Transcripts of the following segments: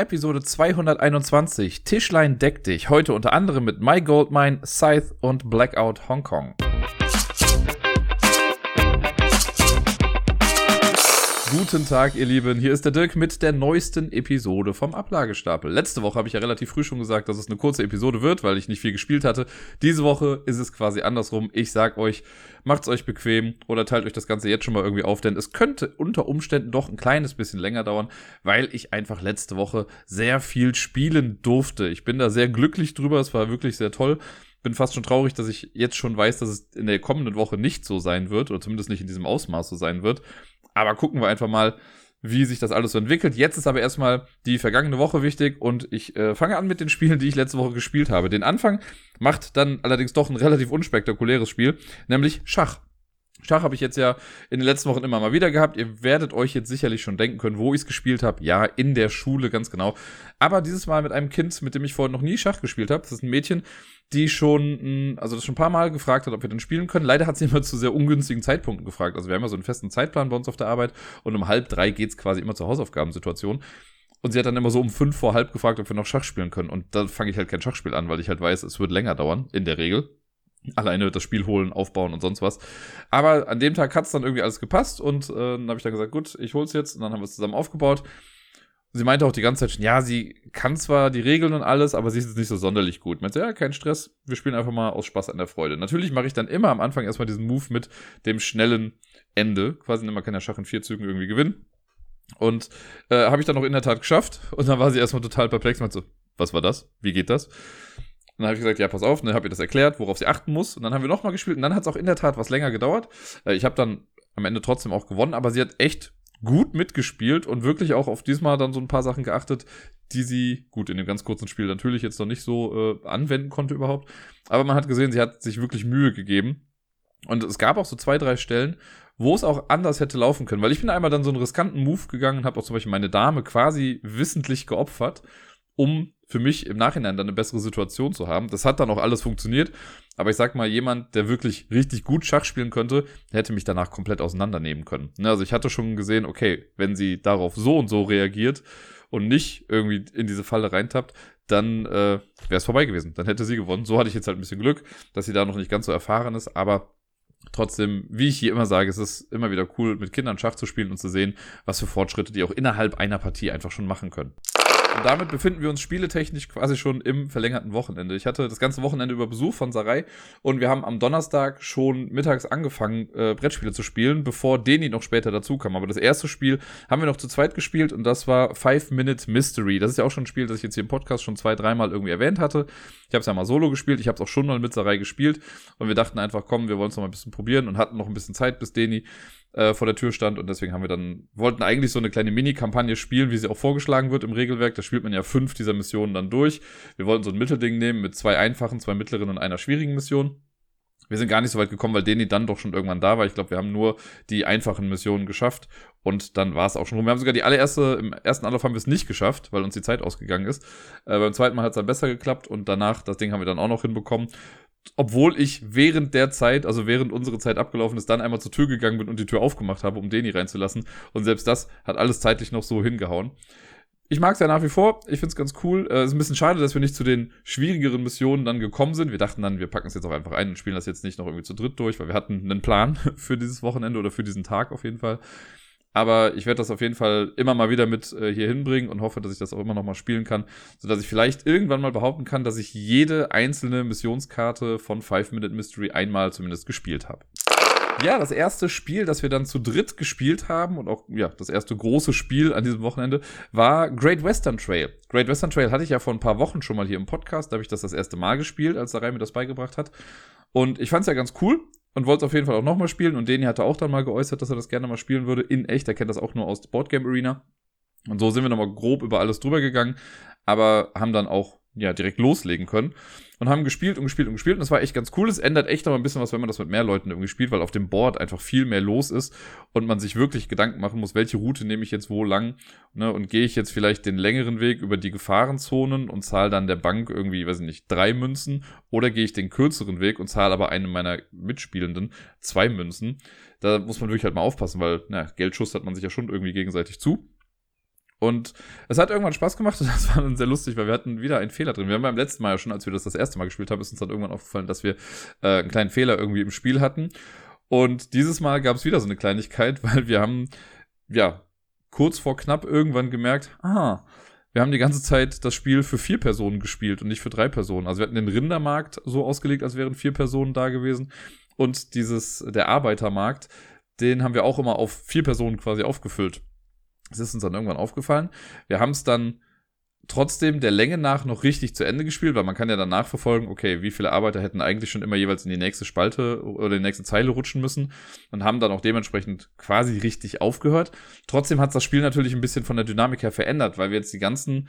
Episode 221. Tischlein deck dich. Heute unter anderem mit My Goldmine, Scythe und Blackout Hong Kong. Guten Tag, ihr Lieben. Hier ist der Dirk mit der neuesten Episode vom Ablagestapel. Letzte Woche habe ich ja relativ früh schon gesagt, dass es eine kurze Episode wird, weil ich nicht viel gespielt hatte. Diese Woche ist es quasi andersrum. Ich sag euch, macht's euch bequem oder teilt euch das Ganze jetzt schon mal irgendwie auf, denn es könnte unter Umständen doch ein kleines bisschen länger dauern, weil ich einfach letzte Woche sehr viel spielen durfte. Ich bin da sehr glücklich drüber. Es war wirklich sehr toll bin fast schon traurig, dass ich jetzt schon weiß, dass es in der kommenden Woche nicht so sein wird oder zumindest nicht in diesem Ausmaß so sein wird. Aber gucken wir einfach mal, wie sich das alles so entwickelt. Jetzt ist aber erstmal die vergangene Woche wichtig und ich äh, fange an mit den Spielen, die ich letzte Woche gespielt habe. Den Anfang macht dann allerdings doch ein relativ unspektakuläres Spiel, nämlich Schach. Schach habe ich jetzt ja in den letzten Wochen immer mal wieder gehabt. Ihr werdet euch jetzt sicherlich schon denken können, wo ich es gespielt habe. Ja, in der Schule, ganz genau. Aber dieses Mal mit einem Kind, mit dem ich vorher noch nie Schach gespielt habe. Das ist ein Mädchen, die schon, also das schon ein paar Mal gefragt hat, ob wir denn spielen können. Leider hat sie immer zu sehr ungünstigen Zeitpunkten gefragt. Also wir haben ja so einen festen Zeitplan bei uns auf der Arbeit und um halb drei geht's quasi immer zur Hausaufgabensituation. Und sie hat dann immer so um fünf vor halb gefragt, ob wir noch Schach spielen können. Und da fange ich halt kein Schachspiel an, weil ich halt weiß, es wird länger dauern, in der Regel. Alleine das Spiel holen, aufbauen und sonst was. Aber an dem Tag hat's dann irgendwie alles gepasst und äh, dann habe ich dann gesagt, gut, ich hol's jetzt. Und dann haben wir es zusammen aufgebaut sie meinte auch die ganze Zeit schon, ja, sie kann zwar die Regeln und alles, aber sie ist jetzt nicht so sonderlich gut. Meinte, ja, kein Stress, wir spielen einfach mal aus Spaß an der Freude. Natürlich mache ich dann immer am Anfang erstmal diesen Move mit dem schnellen Ende. Quasi man kann ja Schach in vier Zügen irgendwie gewinnen. Und äh, habe ich dann auch in der Tat geschafft. Und dann war sie erstmal total perplex. Meinte so, was war das? Wie geht das? Dann habe ich gesagt, ja, pass auf, dann habe ich das erklärt, worauf sie achten muss. Und dann haben wir nochmal gespielt und dann hat es auch in der Tat was länger gedauert. Äh, ich habe dann am Ende trotzdem auch gewonnen, aber sie hat echt gut mitgespielt und wirklich auch auf diesmal dann so ein paar Sachen geachtet, die sie, gut, in dem ganz kurzen Spiel natürlich jetzt noch nicht so äh, anwenden konnte überhaupt. Aber man hat gesehen, sie hat sich wirklich Mühe gegeben. Und es gab auch so zwei, drei Stellen, wo es auch anders hätte laufen können. Weil ich bin einmal dann so einen riskanten Move gegangen und habe auch zum Beispiel meine Dame quasi wissentlich geopfert, um für mich im Nachhinein dann eine bessere Situation zu haben. Das hat dann auch alles funktioniert. Aber ich sag mal, jemand, der wirklich richtig gut Schach spielen könnte, hätte mich danach komplett auseinandernehmen können. Ne, also ich hatte schon gesehen, okay, wenn sie darauf so und so reagiert und nicht irgendwie in diese Falle reintappt, dann äh, wäre es vorbei gewesen. Dann hätte sie gewonnen. So hatte ich jetzt halt ein bisschen Glück, dass sie da noch nicht ganz so erfahren ist, aber trotzdem, wie ich hier immer sage, es ist immer wieder cool, mit Kindern Schach zu spielen und zu sehen, was für Fortschritte die auch innerhalb einer Partie einfach schon machen können. Und damit befinden wir uns spieletechnisch quasi schon im verlängerten Wochenende. Ich hatte das ganze Wochenende über Besuch von Sarai und wir haben am Donnerstag schon mittags angefangen, äh, Brettspiele zu spielen, bevor Deni noch später dazu kam. Aber das erste Spiel haben wir noch zu zweit gespielt und das war Five Minute Mystery. Das ist ja auch schon ein Spiel, das ich jetzt hier im Podcast schon zwei, dreimal irgendwie erwähnt hatte. Ich habe es ja mal solo gespielt, ich habe es auch schon mal mit Sarai gespielt und wir dachten einfach, komm, wir wollen es noch mal ein bisschen probieren und hatten noch ein bisschen Zeit, bis Deni äh, vor der Tür stand und deswegen haben wir dann, wollten eigentlich so eine kleine Mini-Kampagne spielen, wie sie auch vorgeschlagen wird im Regelwerk. Da spielt man ja fünf dieser Missionen dann durch. Wir wollten so ein Mittelding nehmen mit zwei einfachen, zwei mittleren und einer schwierigen Mission. Wir sind gar nicht so weit gekommen, weil Deni dann doch schon irgendwann da war. Ich glaube, wir haben nur die einfachen Missionen geschafft und dann war es auch schon rum. Wir haben sogar die allererste, im ersten Anlauf haben wir es nicht geschafft, weil uns die Zeit ausgegangen ist. Äh, beim zweiten Mal hat es dann besser geklappt und danach, das Ding haben wir dann auch noch hinbekommen obwohl ich während der Zeit, also während unsere Zeit abgelaufen ist, dann einmal zur Tür gegangen bin und die Tür aufgemacht habe, um Deni reinzulassen. Und selbst das hat alles zeitlich noch so hingehauen. Ich mag es ja nach wie vor. Ich finde es ganz cool. Es äh, ist ein bisschen schade, dass wir nicht zu den schwierigeren Missionen dann gekommen sind. Wir dachten dann, wir packen es jetzt auch einfach ein und spielen das jetzt nicht noch irgendwie zu dritt durch, weil wir hatten einen Plan für dieses Wochenende oder für diesen Tag auf jeden Fall. Aber ich werde das auf jeden Fall immer mal wieder mit äh, hier hinbringen und hoffe, dass ich das auch immer noch mal spielen kann, sodass ich vielleicht irgendwann mal behaupten kann, dass ich jede einzelne Missionskarte von Five Minute Mystery einmal zumindest gespielt habe. Ja, das erste Spiel, das wir dann zu dritt gespielt haben und auch ja, das erste große Spiel an diesem Wochenende war Great Western Trail. Great Western Trail hatte ich ja vor ein paar Wochen schon mal hier im Podcast, da habe ich das das erste Mal gespielt, als Sarai mir das beigebracht hat. Und ich fand es ja ganz cool und wollte es auf jeden Fall auch nochmal spielen. Und Deni hatte auch dann mal geäußert, dass er das gerne mal spielen würde. In echt, er kennt das auch nur aus Boardgame Arena. Und so sind wir nochmal grob über alles drüber gegangen, aber haben dann auch ja, direkt loslegen können und haben gespielt und gespielt und gespielt und das war echt ganz cool. Es ändert echt noch ein bisschen was, wenn man das mit mehr Leuten irgendwie spielt, weil auf dem Board einfach viel mehr los ist und man sich wirklich Gedanken machen muss, welche Route nehme ich jetzt wo lang ne, und gehe ich jetzt vielleicht den längeren Weg über die Gefahrenzonen und zahle dann der Bank irgendwie, weiß ich nicht, drei Münzen oder gehe ich den kürzeren Weg und zahle aber einem meiner Mitspielenden zwei Münzen. Da muss man wirklich halt mal aufpassen, weil na, Geldschuss hat man sich ja schon irgendwie gegenseitig zu. Und es hat irgendwann Spaß gemacht und das war dann sehr lustig, weil wir hatten wieder einen Fehler drin. Wir haben beim letzten Mal ja schon, als wir das das erste Mal gespielt haben, ist uns dann irgendwann aufgefallen, dass wir äh, einen kleinen Fehler irgendwie im Spiel hatten. Und dieses Mal gab es wieder so eine Kleinigkeit, weil wir haben, ja, kurz vor knapp irgendwann gemerkt, ah, wir haben die ganze Zeit das Spiel für vier Personen gespielt und nicht für drei Personen. Also wir hatten den Rindermarkt so ausgelegt, als wären vier Personen da gewesen. Und dieses, der Arbeitermarkt, den haben wir auch immer auf vier Personen quasi aufgefüllt. Das ist uns dann irgendwann aufgefallen. Wir haben es dann trotzdem der Länge nach noch richtig zu Ende gespielt, weil man kann ja dann nachverfolgen, okay, wie viele Arbeiter hätten eigentlich schon immer jeweils in die nächste Spalte oder die nächste Zeile rutschen müssen und haben dann auch dementsprechend quasi richtig aufgehört. Trotzdem hat das Spiel natürlich ein bisschen von der Dynamik her verändert, weil wir jetzt die ganzen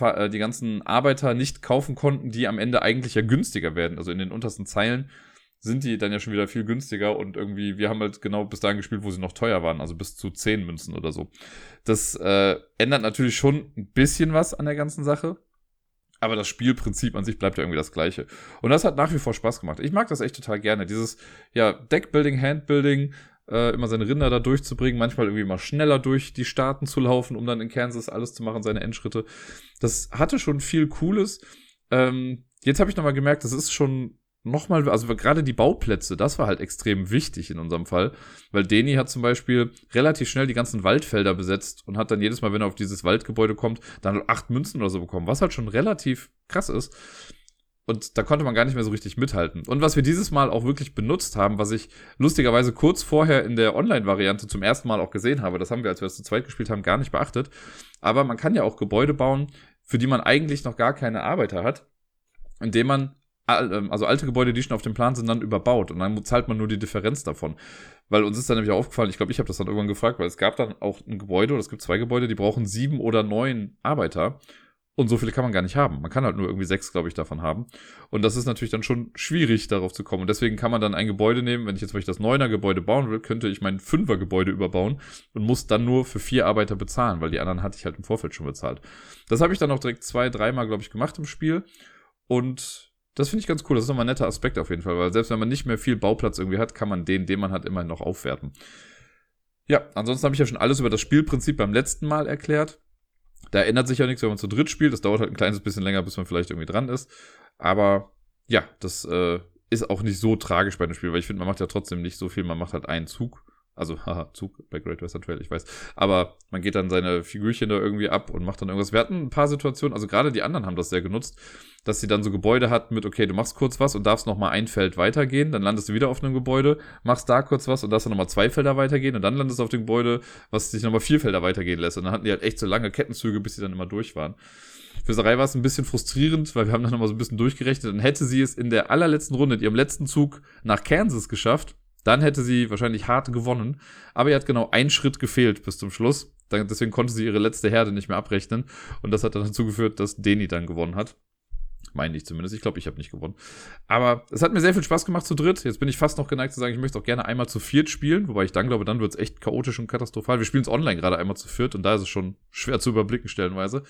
äh, die ganzen Arbeiter nicht kaufen konnten, die am Ende eigentlich ja günstiger werden. Also in den untersten Zeilen sind die dann ja schon wieder viel günstiger und irgendwie, wir haben halt genau bis dahin gespielt, wo sie noch teuer waren, also bis zu 10 Münzen oder so. Das äh, ändert natürlich schon ein bisschen was an der ganzen Sache, aber das Spielprinzip an sich bleibt ja irgendwie das gleiche. Und das hat nach wie vor Spaß gemacht. Ich mag das echt total gerne. Dieses, ja, Deckbuilding, Handbuilding, äh, immer seine Rinder da durchzubringen, manchmal irgendwie mal schneller durch die Staaten zu laufen, um dann in Kansas alles zu machen, seine Endschritte. Das hatte schon viel Cooles. Ähm, jetzt habe ich nochmal gemerkt, das ist schon nochmal, also gerade die Bauplätze, das war halt extrem wichtig in unserem Fall, weil Deni hat zum Beispiel relativ schnell die ganzen Waldfelder besetzt und hat dann jedes Mal, wenn er auf dieses Waldgebäude kommt, dann acht Münzen oder so bekommen, was halt schon relativ krass ist. Und da konnte man gar nicht mehr so richtig mithalten. Und was wir dieses Mal auch wirklich benutzt haben, was ich lustigerweise kurz vorher in der Online-Variante zum ersten Mal auch gesehen habe, das haben wir, als wir das zu zweit gespielt haben, gar nicht beachtet. Aber man kann ja auch Gebäude bauen, für die man eigentlich noch gar keine Arbeiter hat, indem man also alte Gebäude, die schon auf dem Plan sind, dann überbaut. Und dann zahlt man nur die Differenz davon. Weil uns ist dann nämlich aufgefallen, ich glaube, ich habe das dann irgendwann gefragt, weil es gab dann auch ein Gebäude, oder es gibt zwei Gebäude, die brauchen sieben oder neun Arbeiter. Und so viele kann man gar nicht haben. Man kann halt nur irgendwie sechs, glaube ich, davon haben. Und das ist natürlich dann schon schwierig, darauf zu kommen. Und deswegen kann man dann ein Gebäude nehmen. Wenn ich jetzt vielleicht das Neuner-Gebäude bauen will, könnte ich mein Fünfer-Gebäude überbauen und muss dann nur für vier Arbeiter bezahlen, weil die anderen hatte ich halt im Vorfeld schon bezahlt. Das habe ich dann auch direkt zwei, dreimal, glaube ich, gemacht im Spiel. Und das finde ich ganz cool. Das ist nochmal ein netter Aspekt auf jeden Fall, weil selbst wenn man nicht mehr viel Bauplatz irgendwie hat, kann man den, den man hat, immerhin noch aufwerten. Ja, ansonsten habe ich ja schon alles über das Spielprinzip beim letzten Mal erklärt. Da ändert sich ja nichts, wenn man zu dritt spielt. Das dauert halt ein kleines bisschen länger, bis man vielleicht irgendwie dran ist. Aber ja, das äh, ist auch nicht so tragisch bei dem Spiel, weil ich finde, man macht ja trotzdem nicht so viel. Man macht halt einen Zug also, haha, Zug bei Great Western Trail, ich weiß. Aber man geht dann seine Figürchen da irgendwie ab und macht dann irgendwas. Wir hatten ein paar Situationen, also gerade die anderen haben das sehr genutzt, dass sie dann so Gebäude hatten mit, okay, du machst kurz was und darfst nochmal ein Feld weitergehen, dann landest du wieder auf einem Gebäude, machst da kurz was und darfst dann nochmal zwei Felder weitergehen und dann landest du auf dem Gebäude, was dich nochmal vier Felder weitergehen lässt. Und dann hatten die halt echt so lange Kettenzüge, bis sie dann immer durch waren. Für Sarai war es ein bisschen frustrierend, weil wir haben dann nochmal so ein bisschen durchgerechnet. Dann hätte sie es in der allerletzten Runde, in ihrem letzten Zug nach Kansas geschafft, dann hätte sie wahrscheinlich hart gewonnen. Aber ihr hat genau einen Schritt gefehlt bis zum Schluss. Deswegen konnte sie ihre letzte Herde nicht mehr abrechnen. Und das hat dann dazu geführt, dass Deni dann gewonnen hat. Meine ich zumindest. Ich glaube, ich habe nicht gewonnen. Aber es hat mir sehr viel Spaß gemacht zu dritt. Jetzt bin ich fast noch geneigt zu sagen, ich möchte auch gerne einmal zu viert spielen. Wobei ich dann glaube, dann wird es echt chaotisch und katastrophal. Wir spielen es online gerade einmal zu viert und da ist es schon schwer zu überblicken stellenweise.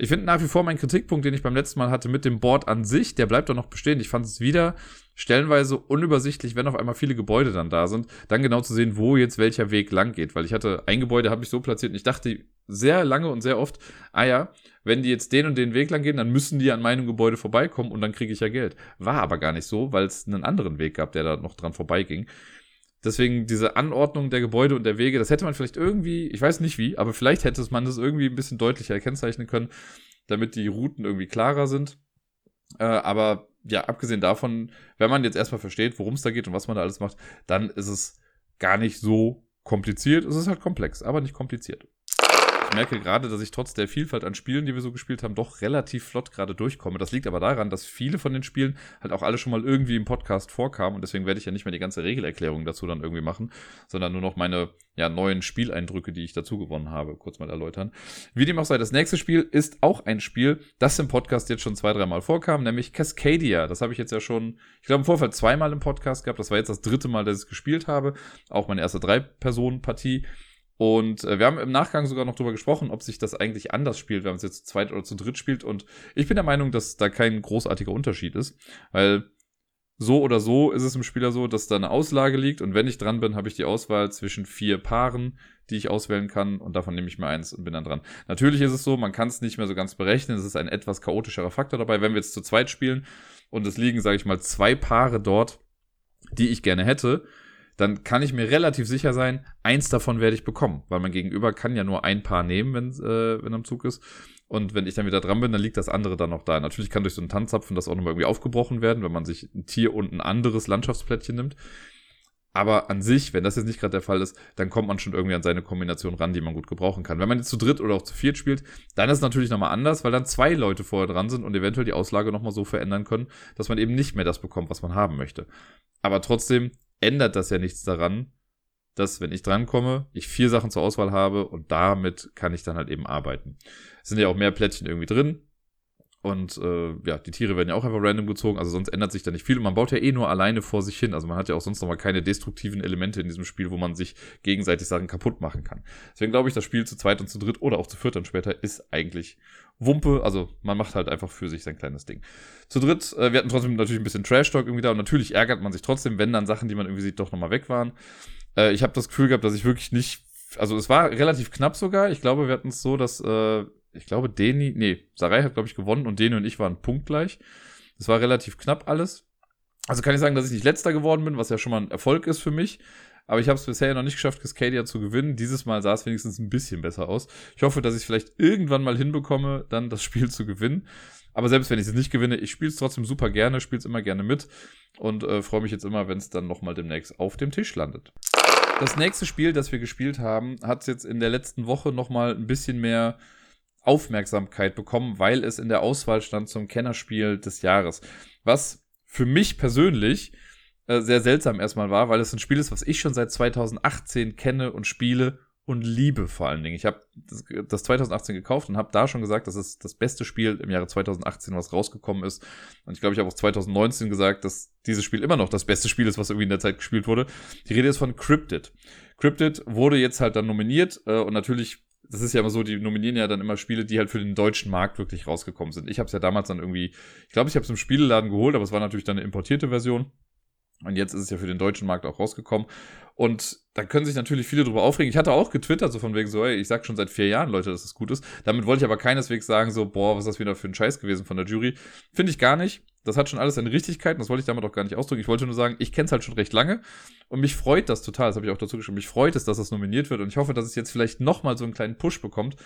Ich finde nach wie vor meinen Kritikpunkt, den ich beim letzten Mal hatte mit dem Board an sich, der bleibt doch noch bestehen. Ich fand es wieder stellenweise unübersichtlich, wenn auf einmal viele Gebäude dann da sind, dann genau zu sehen, wo jetzt welcher Weg lang geht. Weil ich hatte ein Gebäude, habe ich so platziert und ich dachte sehr lange und sehr oft, ah ja, wenn die jetzt den und den Weg lang gehen, dann müssen die an meinem Gebäude vorbeikommen und dann kriege ich ja Geld. War aber gar nicht so, weil es einen anderen Weg gab, der da noch dran vorbeiging. Deswegen diese Anordnung der Gebäude und der Wege, das hätte man vielleicht irgendwie, ich weiß nicht wie, aber vielleicht hätte man das irgendwie ein bisschen deutlicher kennzeichnen können, damit die Routen irgendwie klarer sind. Äh, aber ja, abgesehen davon, wenn man jetzt erstmal versteht, worum es da geht und was man da alles macht, dann ist es gar nicht so kompliziert. Es ist halt komplex, aber nicht kompliziert. Ich merke gerade, dass ich trotz der Vielfalt an Spielen, die wir so gespielt haben, doch relativ flott gerade durchkomme. Das liegt aber daran, dass viele von den Spielen halt auch alle schon mal irgendwie im Podcast vorkamen und deswegen werde ich ja nicht mehr die ganze Regelerklärung dazu dann irgendwie machen, sondern nur noch meine ja, neuen Spieleindrücke, die ich dazu gewonnen habe, kurz mal erläutern. Wie dem auch sei, das nächste Spiel ist auch ein Spiel, das im Podcast jetzt schon zwei, dreimal vorkam, nämlich Cascadia. Das habe ich jetzt ja schon, ich glaube, im Vorfeld zweimal im Podcast gehabt. Das war jetzt das dritte Mal, dass ich es gespielt habe. Auch meine erste Drei-Personen-Partie. Und äh, wir haben im Nachgang sogar noch drüber gesprochen, ob sich das eigentlich anders spielt, wenn man es jetzt zu zweit oder zu dritt spielt. Und ich bin der Meinung, dass da kein großartiger Unterschied ist, weil so oder so ist es im Spieler so, dass da eine Auslage liegt und wenn ich dran bin, habe ich die Auswahl zwischen vier Paaren, die ich auswählen kann und davon nehme ich mir eins und bin dann dran. Natürlich ist es so, man kann es nicht mehr so ganz berechnen, es ist ein etwas chaotischerer Faktor dabei. Wenn wir jetzt zu zweit spielen und es liegen, sage ich mal, zwei Paare dort, die ich gerne hätte, dann kann ich mir relativ sicher sein, eins davon werde ich bekommen, weil mein Gegenüber kann ja nur ein Paar nehmen, wenn, äh, wenn am Zug ist. Und wenn ich dann wieder dran bin, dann liegt das andere dann noch da. Natürlich kann durch so einen Tanzzapfen das auch nochmal irgendwie aufgebrochen werden, wenn man sich ein Tier und ein anderes Landschaftsplättchen nimmt. Aber an sich, wenn das jetzt nicht gerade der Fall ist, dann kommt man schon irgendwie an seine Kombination ran, die man gut gebrauchen kann. Wenn man jetzt zu dritt oder auch zu viert spielt, dann ist es natürlich nochmal anders, weil dann zwei Leute vorher dran sind und eventuell die Auslage nochmal so verändern können, dass man eben nicht mehr das bekommt, was man haben möchte. Aber trotzdem ändert das ja nichts daran, dass, wenn ich drankomme, ich vier Sachen zur Auswahl habe und damit kann ich dann halt eben arbeiten. Es sind ja auch mehr Plättchen irgendwie drin. Und äh, ja, die Tiere werden ja auch einfach random gezogen, also sonst ändert sich da nicht viel. Und man baut ja eh nur alleine vor sich hin. Also man hat ja auch sonst nochmal keine destruktiven Elemente in diesem Spiel, wo man sich gegenseitig Sachen kaputt machen kann. Deswegen glaube ich, das Spiel zu zweit und zu dritt oder auch zu viert und später ist eigentlich Wumpe. Also man macht halt einfach für sich sein kleines Ding. Zu dritt, äh, wir hatten trotzdem natürlich ein bisschen Trash-Talk irgendwie da und natürlich ärgert man sich trotzdem, wenn dann Sachen, die man irgendwie sieht, doch nochmal weg waren. Äh, ich habe das Gefühl gehabt, dass ich wirklich nicht. Also es war relativ knapp sogar. Ich glaube, wir hatten es so, dass, äh, ich glaube, Deni, nee, Sarai hat, glaube ich, gewonnen und Deni und ich waren punktgleich. Es war relativ knapp alles. Also kann ich sagen, dass ich nicht letzter geworden bin, was ja schon mal ein Erfolg ist für mich. Aber ich habe es bisher noch nicht geschafft, Cascadia zu gewinnen. Dieses Mal sah es wenigstens ein bisschen besser aus. Ich hoffe, dass ich vielleicht irgendwann mal hinbekomme, dann das Spiel zu gewinnen. Aber selbst wenn ich es nicht gewinne, ich spiele es trotzdem super gerne, spiele es immer gerne mit und äh, freue mich jetzt immer, wenn es dann nochmal demnächst auf dem Tisch landet. Das nächste Spiel, das wir gespielt haben, hat jetzt in der letzten Woche nochmal ein bisschen mehr Aufmerksamkeit bekommen, weil es in der Auswahl stand zum Kennerspiel des Jahres. Was für mich persönlich äh, sehr seltsam erstmal war, weil es ein Spiel ist, was ich schon seit 2018 kenne und spiele und liebe vor allen Dingen. Ich habe das, das 2018 gekauft und habe da schon gesagt, das ist das beste Spiel im Jahre 2018, was rausgekommen ist. Und ich glaube, ich habe auch 2019 gesagt, dass dieses Spiel immer noch das beste Spiel ist, was irgendwie in der Zeit gespielt wurde. Die Rede ist von Cryptid. Cryptid wurde jetzt halt dann nominiert äh, und natürlich das ist ja immer so, die nominieren ja dann immer Spiele, die halt für den deutschen Markt wirklich rausgekommen sind. Ich habe es ja damals dann irgendwie, ich glaube, ich habe es im Spieleladen geholt, aber es war natürlich dann eine importierte Version. Und jetzt ist es ja für den deutschen Markt auch rausgekommen. Und da können sich natürlich viele drüber aufregen. Ich hatte auch getwittert, so von wegen so, ey, ich sag schon seit vier Jahren, Leute, dass es gut ist. Damit wollte ich aber keineswegs sagen, so, boah, was ist das wieder für ein Scheiß gewesen von der Jury. Finde ich gar nicht. Das hat schon alles seine Richtigkeit das wollte ich damit auch gar nicht ausdrücken. Ich wollte nur sagen, ich kenne es halt schon recht lange und mich freut das total, das habe ich auch dazu geschrieben, mich freut es, dass das nominiert wird und ich hoffe, dass es jetzt vielleicht nochmal so einen kleinen Push bekommt,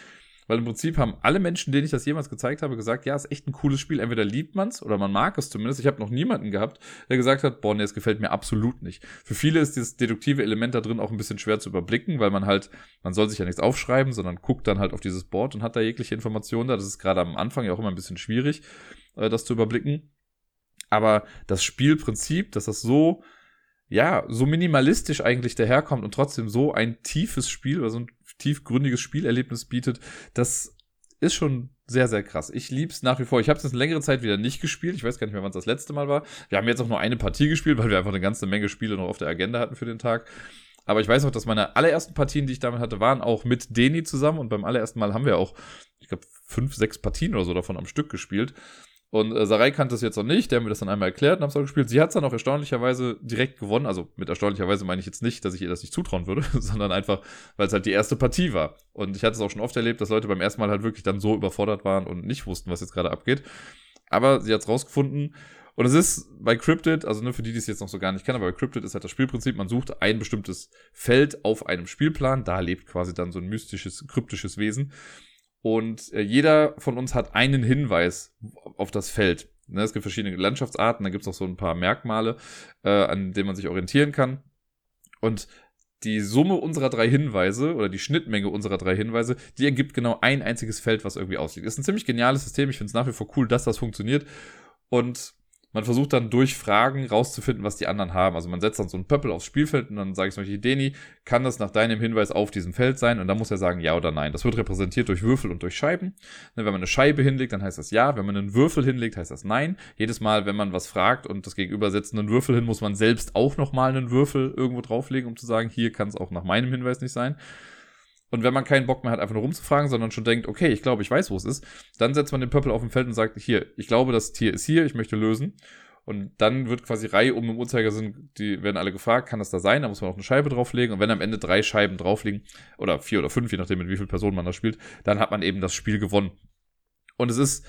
weil im Prinzip haben alle Menschen, denen ich das jemals gezeigt habe, gesagt, ja, ist echt ein cooles Spiel. Entweder liebt man es oder man mag es zumindest. Ich habe noch niemanden gehabt, der gesagt hat, boah, nee, es gefällt mir absolut nicht. Für viele ist dieses deduktive Element da drin auch ein bisschen schwer zu überblicken, weil man halt, man soll sich ja nichts aufschreiben, sondern guckt dann halt auf dieses Board und hat da jegliche Informationen da. Das ist gerade am Anfang ja auch immer ein bisschen schwierig, äh, das zu überblicken. Aber das Spielprinzip, dass das so ja, so minimalistisch eigentlich daherkommt und trotzdem so ein tiefes Spiel oder so ein tiefgründiges Spielerlebnis bietet, das ist schon sehr, sehr krass. Ich lieb's nach wie vor. Ich habe es jetzt eine längere Zeit wieder nicht gespielt. Ich weiß gar nicht mehr, wann es das letzte Mal war. Wir haben jetzt auch nur eine Partie gespielt, weil wir einfach eine ganze Menge Spiele noch auf der Agenda hatten für den Tag. Aber ich weiß noch, dass meine allerersten Partien, die ich damit hatte, waren auch mit Deni zusammen. Und beim allerersten Mal haben wir auch, ich glaube, fünf, sechs Partien oder so davon am Stück gespielt. Und äh, Sarai kannte es jetzt noch nicht, der hat mir das dann einmal erklärt und hab's auch gespielt. Sie hat es dann auch erstaunlicherweise direkt gewonnen. Also mit erstaunlicherweise meine ich jetzt nicht, dass ich ihr das nicht zutrauen würde, sondern einfach, weil es halt die erste Partie war. Und ich hatte es auch schon oft erlebt, dass Leute beim ersten Mal halt wirklich dann so überfordert waren und nicht wussten, was jetzt gerade abgeht. Aber sie hat es rausgefunden. Und es ist bei Cryptid, also nur für die, die es jetzt noch so gar nicht kennen, aber bei Cryptid ist halt das Spielprinzip, man sucht ein bestimmtes Feld auf einem Spielplan, da lebt quasi dann so ein mystisches, kryptisches Wesen. Und äh, jeder von uns hat einen Hinweis auf das Feld. Ne, es gibt verschiedene Landschaftsarten, da gibt es auch so ein paar Merkmale, äh, an denen man sich orientieren kann. Und die Summe unserer drei Hinweise oder die Schnittmenge unserer drei Hinweise, die ergibt genau ein einziges Feld, was irgendwie ausliegt. Ist ein ziemlich geniales System. Ich finde es nach wie vor cool, dass das funktioniert. Und man versucht dann durch Fragen rauszufinden, was die anderen haben. Also man setzt dann so ein Pöppel aufs Spielfeld und dann sage ich zum Beispiel, Deni, kann das nach deinem Hinweis auf diesem Feld sein? Und dann muss er sagen ja oder nein. Das wird repräsentiert durch Würfel und durch Scheiben. Ne, wenn man eine Scheibe hinlegt, dann heißt das ja. Wenn man einen Würfel hinlegt, heißt das nein. Jedes Mal, wenn man was fragt und das Gegenüber setzt einen Würfel hin, muss man selbst auch nochmal einen Würfel irgendwo drauflegen, um zu sagen, hier kann es auch nach meinem Hinweis nicht sein. Und wenn man keinen Bock mehr hat, einfach nur rumzufragen, sondern schon denkt, okay, ich glaube, ich weiß, wo es ist, dann setzt man den Pöppel auf dem Feld und sagt, hier, ich glaube, das Tier ist hier, ich möchte lösen. Und dann wird quasi Reihe um im Uhrzeigersinn, die werden alle gefragt, kann das da sein? Da muss man auch eine Scheibe drauflegen. Und wenn am Ende drei Scheiben draufliegen, oder vier oder fünf, je nachdem, mit wie vielen Personen man da spielt, dann hat man eben das Spiel gewonnen. Und es ist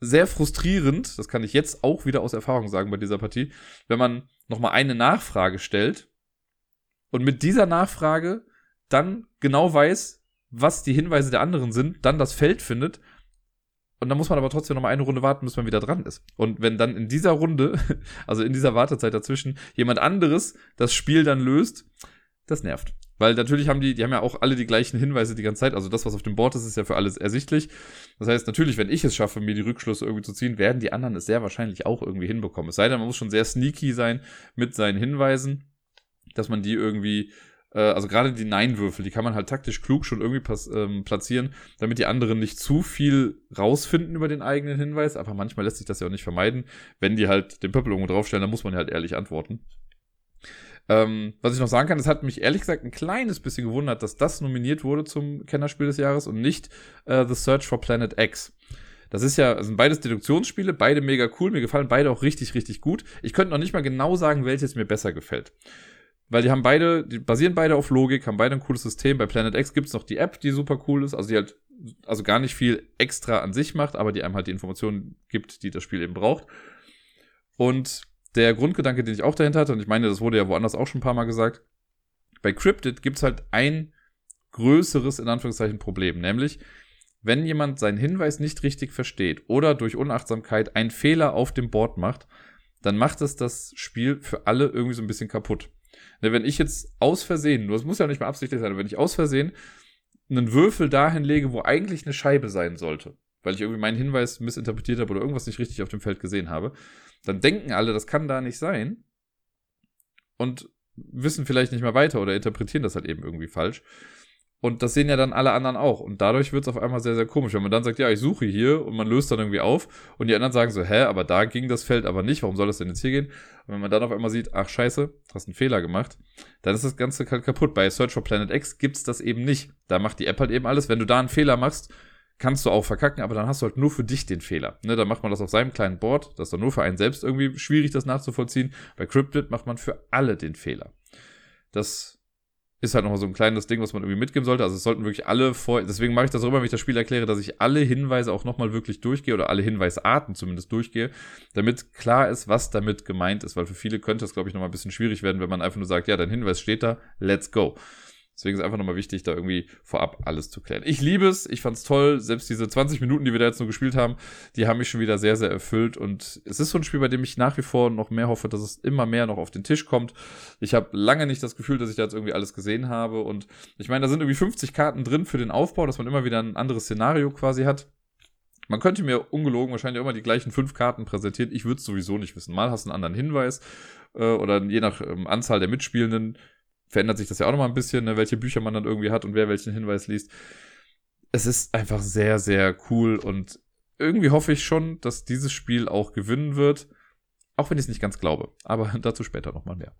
sehr frustrierend, das kann ich jetzt auch wieder aus Erfahrung sagen bei dieser Partie, wenn man nochmal eine Nachfrage stellt und mit dieser Nachfrage dann genau weiß, was die Hinweise der anderen sind, dann das Feld findet und dann muss man aber trotzdem noch mal eine Runde warten, bis man wieder dran ist. Und wenn dann in dieser Runde, also in dieser Wartezeit dazwischen, jemand anderes das Spiel dann löst, das nervt. Weil natürlich haben die, die haben ja auch alle die gleichen Hinweise die ganze Zeit. Also das, was auf dem Board ist, ist ja für alles ersichtlich. Das heißt, natürlich, wenn ich es schaffe, mir die Rückschlüsse irgendwie zu ziehen, werden die anderen es sehr wahrscheinlich auch irgendwie hinbekommen. Es sei denn, man muss schon sehr sneaky sein mit seinen Hinweisen, dass man die irgendwie äh, also gerade die Nein-Würfel, die kann man halt taktisch klug schon irgendwie ähm, platzieren, damit die anderen nicht zu viel rausfinden über den eigenen Hinweis. Aber manchmal lässt sich das ja auch nicht vermeiden. Wenn die halt den Pöppel irgendwo draufstellen, dann muss man halt ehrlich antworten. Ähm, was ich noch sagen kann, es hat mich ehrlich gesagt ein kleines bisschen gewundert, dass das nominiert wurde zum Kennerspiel des Jahres und nicht äh, The Search for Planet X. Das ist ja, sind beides Deduktionsspiele, beide mega cool, mir gefallen beide auch richtig, richtig gut. Ich könnte noch nicht mal genau sagen, welches mir besser gefällt. Weil die haben beide, die basieren beide auf Logik, haben beide ein cooles System. Bei Planet X gibt's noch die App, die super cool ist, also die halt, also gar nicht viel extra an sich macht, aber die einem halt die Informationen gibt, die das Spiel eben braucht. Und der Grundgedanke, den ich auch dahinter hatte, und ich meine, das wurde ja woanders auch schon ein paar Mal gesagt, bei Cryptid gibt's halt ein größeres, in Anführungszeichen, Problem, nämlich, wenn jemand seinen Hinweis nicht richtig versteht oder durch Unachtsamkeit einen Fehler auf dem Board macht, dann macht es das Spiel für alle irgendwie so ein bisschen kaputt. Ne, wenn ich jetzt aus Versehen, das muss ja nicht mal absichtlich sein, aber wenn ich aus Versehen einen Würfel dahin lege, wo eigentlich eine Scheibe sein sollte, weil ich irgendwie meinen Hinweis missinterpretiert habe oder irgendwas nicht richtig auf dem Feld gesehen habe, dann denken alle, das kann da nicht sein und wissen vielleicht nicht mehr weiter oder interpretieren das halt eben irgendwie falsch. Und das sehen ja dann alle anderen auch. Und dadurch wird es auf einmal sehr, sehr komisch. Wenn man dann sagt, ja, ich suche hier und man löst dann irgendwie auf und die anderen sagen so, hä, aber da ging das Feld aber nicht, warum soll das denn jetzt hier gehen? Und wenn man dann auf einmal sieht, ach scheiße, hast einen Fehler gemacht, dann ist das Ganze halt kaputt. Bei Search for Planet X gibt's das eben nicht. Da macht die App halt eben alles. Wenn du da einen Fehler machst, kannst du auch verkacken, aber dann hast du halt nur für dich den Fehler. Ne, dann macht man das auf seinem kleinen Board. Das ist dann nur für einen selbst irgendwie schwierig, das nachzuvollziehen. Bei Cryptid macht man für alle den Fehler. Das ist halt nochmal so ein kleines Ding, was man irgendwie mitgeben sollte. Also es sollten wirklich alle vor, deswegen mache ich das auch immer, wenn ich das Spiel erkläre, dass ich alle Hinweise auch nochmal wirklich durchgehe oder alle Hinweisarten zumindest durchgehe, damit klar ist, was damit gemeint ist, weil für viele könnte es, glaube ich, nochmal ein bisschen schwierig werden, wenn man einfach nur sagt, ja, dein Hinweis steht da, let's go. Deswegen ist einfach nochmal wichtig, da irgendwie vorab alles zu klären. Ich liebe es, ich fand's toll. Selbst diese 20 Minuten, die wir da jetzt nur gespielt haben, die haben mich schon wieder sehr, sehr erfüllt. Und es ist so ein Spiel, bei dem ich nach wie vor noch mehr hoffe, dass es immer mehr noch auf den Tisch kommt. Ich habe lange nicht das Gefühl, dass ich da jetzt irgendwie alles gesehen habe. Und ich meine, da sind irgendwie 50 Karten drin für den Aufbau, dass man immer wieder ein anderes Szenario quasi hat. Man könnte mir ungelogen wahrscheinlich immer die gleichen fünf Karten präsentieren. Ich würde es sowieso nicht wissen. Mal hast du einen anderen Hinweis äh, oder je nach ähm, Anzahl der Mitspielenden verändert sich das ja auch nochmal ein bisschen, ne, welche Bücher man dann irgendwie hat und wer welchen Hinweis liest. Es ist einfach sehr, sehr cool und irgendwie hoffe ich schon, dass dieses Spiel auch gewinnen wird. Auch wenn ich es nicht ganz glaube. Aber dazu später nochmal mehr.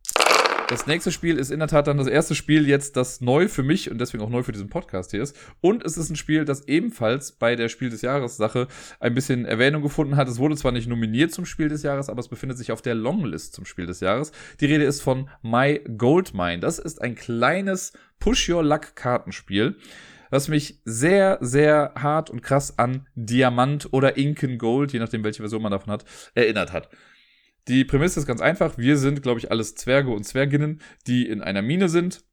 Das nächste Spiel ist in der Tat dann das erste Spiel jetzt, das neu für mich und deswegen auch neu für diesen Podcast hier ist. Und es ist ein Spiel, das ebenfalls bei der Spiel des Jahres Sache ein bisschen Erwähnung gefunden hat. Es wurde zwar nicht nominiert zum Spiel des Jahres, aber es befindet sich auf der Longlist zum Spiel des Jahres. Die Rede ist von My Goldmine. Das ist ein kleines Push Your Luck Kartenspiel was mich sehr, sehr hart und krass an Diamant oder Inken Gold, je nachdem welche Version man davon hat, erinnert hat. Die Prämisse ist ganz einfach. Wir sind, glaube ich, alles Zwerge und Zwerginnen, die in einer Mine sind.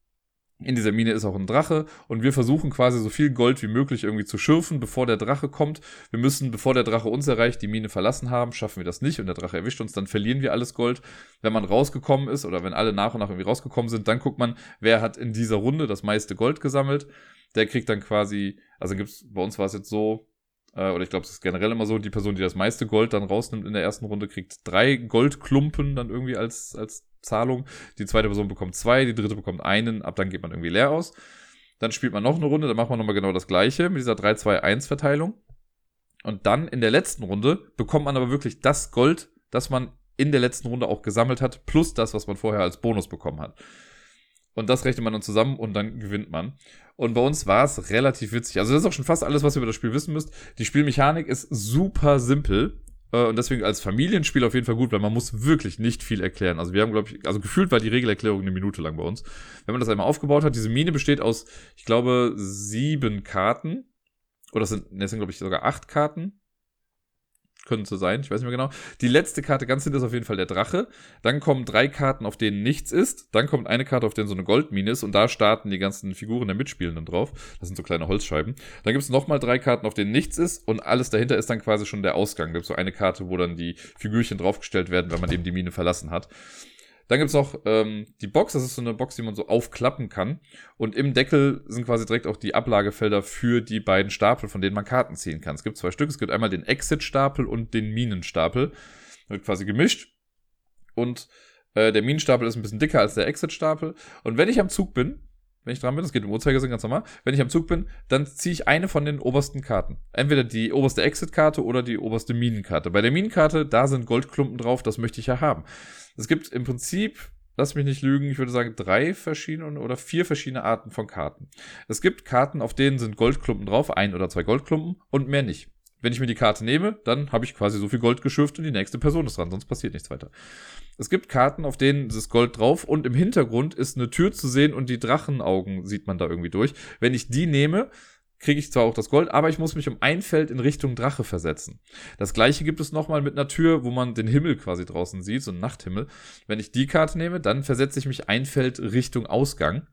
In dieser Mine ist auch ein Drache und wir versuchen quasi so viel Gold wie möglich irgendwie zu schürfen, bevor der Drache kommt. Wir müssen, bevor der Drache uns erreicht, die Mine verlassen haben. Schaffen wir das nicht und der Drache erwischt uns, dann verlieren wir alles Gold. Wenn man rausgekommen ist oder wenn alle nach und nach irgendwie rausgekommen sind, dann guckt man, wer hat in dieser Runde das meiste Gold gesammelt. Der kriegt dann quasi, also gibt's, bei uns war es jetzt so, äh, oder ich glaube, es ist generell immer so, die Person, die das meiste Gold dann rausnimmt in der ersten Runde, kriegt drei Goldklumpen dann irgendwie als, als Zahlung. Die zweite Person bekommt zwei, die dritte bekommt einen, ab dann geht man irgendwie leer aus. Dann spielt man noch eine Runde, dann macht man nochmal genau das gleiche mit dieser 3-2-1-Verteilung. Und dann in der letzten Runde bekommt man aber wirklich das Gold, das man in der letzten Runde auch gesammelt hat, plus das, was man vorher als Bonus bekommen hat. Und das rechnet man dann zusammen und dann gewinnt man. Und bei uns war es relativ witzig. Also das ist auch schon fast alles, was ihr über das Spiel wissen müsst. Die Spielmechanik ist super simpel. Äh, und deswegen als Familienspiel auf jeden Fall gut, weil man muss wirklich nicht viel erklären. Also wir haben, glaube ich, also gefühlt war die Regelerklärung eine Minute lang bei uns. Wenn man das einmal aufgebaut hat, diese Mine besteht aus, ich glaube, sieben Karten. Oder es sind, das sind, glaube ich, sogar acht Karten können so sein, ich weiß nicht mehr genau. Die letzte Karte ganz hinten ist auf jeden Fall der Drache. Dann kommen drei Karten, auf denen nichts ist. Dann kommt eine Karte, auf denen so eine Goldmine ist. Und da starten die ganzen Figuren der Mitspielenden drauf. Das sind so kleine Holzscheiben. Dann gibt es nochmal drei Karten, auf denen nichts ist. Und alles dahinter ist dann quasi schon der Ausgang. Da gibt so eine Karte, wo dann die Figürchen draufgestellt werden, wenn man eben die Mine verlassen hat. Dann gibt's noch ähm, die Box, das ist so eine Box, die man so aufklappen kann. Und im Deckel sind quasi direkt auch die Ablagefelder für die beiden Stapel, von denen man Karten ziehen kann. Es gibt zwei Stück, es gibt einmal den Exit-Stapel und den Minenstapel. Wird quasi gemischt. Und äh, der Minenstapel ist ein bisschen dicker als der Exit-Stapel. Und wenn ich am Zug bin, wenn ich dran bin, das geht im Uhrzeigersinn ganz normal, wenn ich am Zug bin, dann ziehe ich eine von den obersten Karten. Entweder die oberste Exit-Karte oder die oberste Minenkarte. Bei der Minenkarte, da sind Goldklumpen drauf, das möchte ich ja haben. Es gibt im Prinzip, lass mich nicht lügen, ich würde sagen drei verschiedene oder vier verschiedene Arten von Karten. Es gibt Karten, auf denen sind Goldklumpen drauf, ein oder zwei Goldklumpen und mehr nicht. Wenn ich mir die Karte nehme, dann habe ich quasi so viel Gold geschürft und die nächste Person ist dran, sonst passiert nichts weiter. Es gibt Karten, auf denen ist Gold drauf und im Hintergrund ist eine Tür zu sehen und die Drachenaugen sieht man da irgendwie durch. Wenn ich die nehme, kriege ich zwar auch das Gold, aber ich muss mich um ein Feld in Richtung Drache versetzen. Das gleiche gibt es nochmal mit einer Tür, wo man den Himmel quasi draußen sieht, so ein Nachthimmel. Wenn ich die Karte nehme, dann versetze ich mich ein Feld Richtung Ausgang.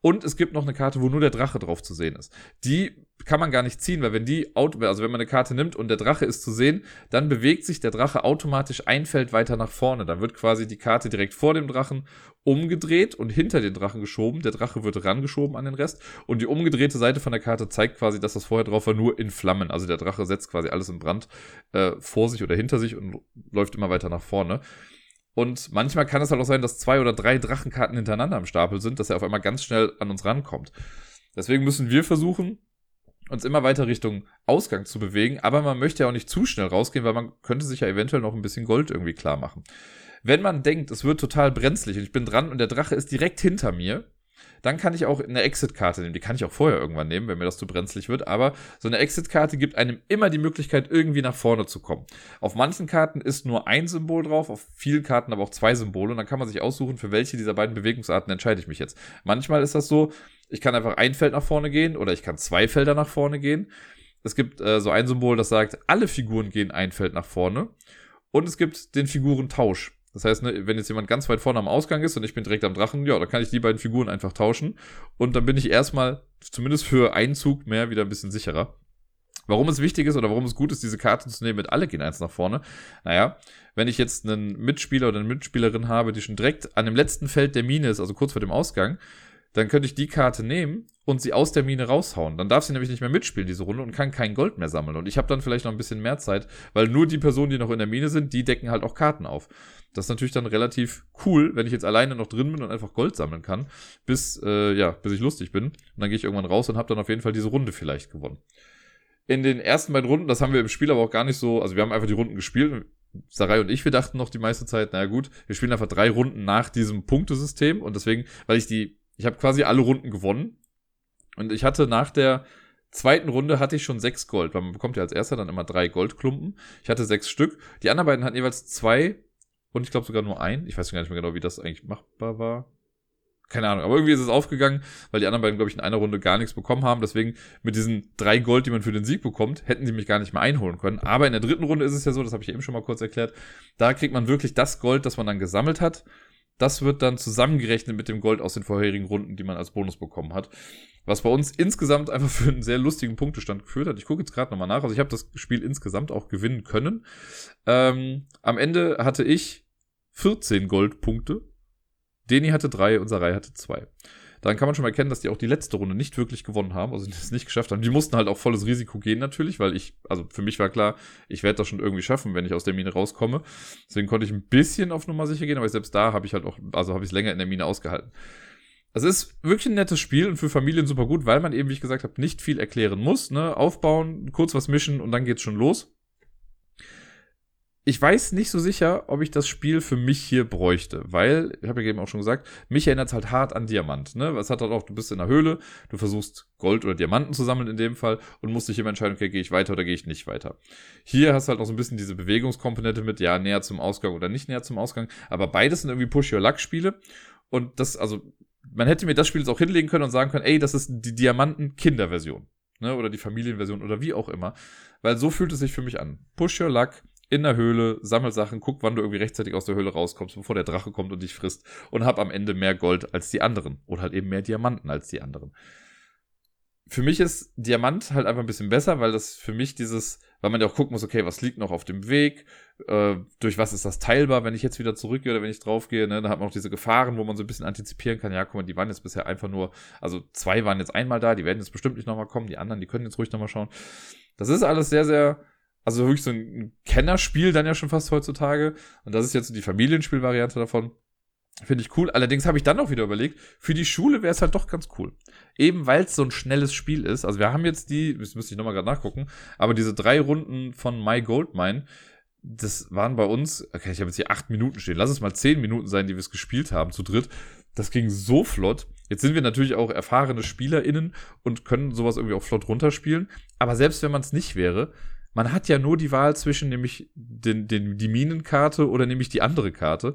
Und es gibt noch eine Karte, wo nur der Drache drauf zu sehen ist. Die kann man gar nicht ziehen, weil wenn die, also wenn man eine Karte nimmt und der Drache ist zu sehen, dann bewegt sich der Drache automatisch ein Feld weiter nach vorne. Dann wird quasi die Karte direkt vor dem Drachen umgedreht und hinter den Drachen geschoben. Der Drache wird rangeschoben an den Rest. Und die umgedrehte Seite von der Karte zeigt quasi, dass das vorher drauf war, nur in Flammen. Also der Drache setzt quasi alles in Brand äh, vor sich oder hinter sich und läuft immer weiter nach vorne. Und manchmal kann es halt auch sein, dass zwei oder drei Drachenkarten hintereinander am Stapel sind, dass er auf einmal ganz schnell an uns rankommt. Deswegen müssen wir versuchen, uns immer weiter Richtung Ausgang zu bewegen, aber man möchte ja auch nicht zu schnell rausgehen, weil man könnte sich ja eventuell noch ein bisschen Gold irgendwie klar machen. Wenn man denkt, es wird total brenzlig und ich bin dran und der Drache ist direkt hinter mir, dann kann ich auch eine Exit-Karte nehmen. Die kann ich auch vorher irgendwann nehmen, wenn mir das zu brenzlig wird. Aber so eine Exit-Karte gibt einem immer die Möglichkeit, irgendwie nach vorne zu kommen. Auf manchen Karten ist nur ein Symbol drauf, auf vielen Karten aber auch zwei Symbole. Und dann kann man sich aussuchen, für welche dieser beiden Bewegungsarten entscheide ich mich jetzt. Manchmal ist das so, ich kann einfach ein Feld nach vorne gehen oder ich kann zwei Felder nach vorne gehen. Es gibt äh, so ein Symbol, das sagt, alle Figuren gehen ein Feld nach vorne. Und es gibt den Figurentausch. Das heißt, ne, wenn jetzt jemand ganz weit vorne am Ausgang ist und ich bin direkt am Drachen, ja, dann kann ich die beiden Figuren einfach tauschen. Und dann bin ich erstmal, zumindest für einen Zug mehr, wieder ein bisschen sicherer. Warum es wichtig ist oder warum es gut ist, diese Karte zu nehmen mit alle gehen eins nach vorne. Naja, wenn ich jetzt einen Mitspieler oder eine Mitspielerin habe, die schon direkt an dem letzten Feld der Mine ist, also kurz vor dem Ausgang, dann könnte ich die Karte nehmen und sie aus der Mine raushauen. Dann darf sie nämlich nicht mehr mitspielen, diese Runde, und kann kein Gold mehr sammeln. Und ich habe dann vielleicht noch ein bisschen mehr Zeit, weil nur die Personen, die noch in der Mine sind, die decken halt auch Karten auf. Das ist natürlich dann relativ cool, wenn ich jetzt alleine noch drin bin und einfach Gold sammeln kann, bis, äh, ja, bis ich lustig bin. Und dann gehe ich irgendwann raus und habe dann auf jeden Fall diese Runde vielleicht gewonnen. In den ersten beiden Runden, das haben wir im Spiel aber auch gar nicht so, also wir haben einfach die Runden gespielt. Sarai und ich, wir dachten noch die meiste Zeit, naja gut, wir spielen einfach drei Runden nach diesem Punktesystem und deswegen, weil ich die ich habe quasi alle Runden gewonnen. Und ich hatte nach der zweiten Runde hatte ich schon sechs Gold, weil man bekommt ja als erster dann immer drei Goldklumpen. Ich hatte sechs Stück. Die anderen beiden hatten jeweils zwei und ich glaube sogar nur ein. Ich weiß gar nicht mehr genau, wie das eigentlich machbar war. Keine Ahnung, aber irgendwie ist es aufgegangen, weil die anderen beiden, glaube ich, in einer Runde gar nichts bekommen haben. Deswegen mit diesen drei Gold, die man für den Sieg bekommt, hätten sie mich gar nicht mehr einholen können. Aber in der dritten Runde ist es ja so, das habe ich eben schon mal kurz erklärt, da kriegt man wirklich das Gold, das man dann gesammelt hat. Das wird dann zusammengerechnet mit dem Gold aus den vorherigen Runden, die man als Bonus bekommen hat. Was bei uns insgesamt einfach für einen sehr lustigen Punktestand geführt hat. Ich gucke jetzt gerade nochmal nach. Also ich habe das Spiel insgesamt auch gewinnen können. Ähm, am Ende hatte ich 14 Goldpunkte. Deni hatte drei und Sarai hatte zwei dann kann man schon mal erkennen, dass die auch die letzte Runde nicht wirklich gewonnen haben, also es nicht geschafft haben. Die mussten halt auch volles Risiko gehen natürlich, weil ich, also für mich war klar, ich werde das schon irgendwie schaffen, wenn ich aus der Mine rauskomme. Deswegen konnte ich ein bisschen auf Nummer sicher gehen, aber selbst da habe ich halt auch, also habe ich es länger in der Mine ausgehalten. Es ist wirklich ein nettes Spiel und für Familien super gut, weil man eben, wie ich gesagt habe, nicht viel erklären muss. Ne? Aufbauen, kurz was mischen und dann geht's schon los. Ich weiß nicht so sicher, ob ich das Spiel für mich hier bräuchte, weil, ich habe ja eben auch schon gesagt, mich erinnert es halt hart an Diamant. Ne? Was hat halt auch, du bist in der Höhle, du versuchst Gold oder Diamanten zu sammeln in dem Fall und musst dich immer entscheiden, okay, gehe ich weiter oder gehe ich nicht weiter. Hier hast du halt noch so ein bisschen diese Bewegungskomponente mit, ja, näher zum Ausgang oder nicht näher zum Ausgang, aber beides sind irgendwie Push-Your-Luck-Spiele und das, also, man hätte mir das Spiel jetzt auch hinlegen können und sagen können, ey, das ist die Diamanten-Kinderversion. Ne? Oder die Familienversion oder wie auch immer. Weil so fühlt es sich für mich an. Push Your Luck, in der Höhle, sammel Sachen, guck, wann du irgendwie rechtzeitig aus der Höhle rauskommst, bevor der Drache kommt und dich frisst und hab am Ende mehr Gold als die anderen oder halt eben mehr Diamanten als die anderen. Für mich ist Diamant halt einfach ein bisschen besser, weil das für mich dieses, weil man ja auch gucken muss, okay, was liegt noch auf dem Weg, äh, durch was ist das teilbar, wenn ich jetzt wieder zurückgehe oder wenn ich draufgehe, ne, dann hat man auch diese Gefahren, wo man so ein bisschen antizipieren kann, ja, guck mal, die waren jetzt bisher einfach nur, also zwei waren jetzt einmal da, die werden jetzt bestimmt nicht nochmal kommen, die anderen, die können jetzt ruhig nochmal schauen. Das ist alles sehr, sehr, also wirklich so ein Kennerspiel dann ja schon fast heutzutage. Und das ist jetzt die Familienspielvariante davon. Finde ich cool. Allerdings habe ich dann auch wieder überlegt, für die Schule wäre es halt doch ganz cool. Eben weil es so ein schnelles Spiel ist. Also wir haben jetzt die, das müsste ich nochmal gerade nachgucken, aber diese drei Runden von My Gold Mine, das waren bei uns, okay, ich habe jetzt hier acht Minuten stehen, lass es mal zehn Minuten sein, die wir es gespielt haben zu dritt. Das ging so flott. Jetzt sind wir natürlich auch erfahrene SpielerInnen und können sowas irgendwie auch flott runterspielen. Aber selbst wenn man es nicht wäre, man hat ja nur die Wahl zwischen nämlich den, den, die Minenkarte oder nämlich die andere Karte.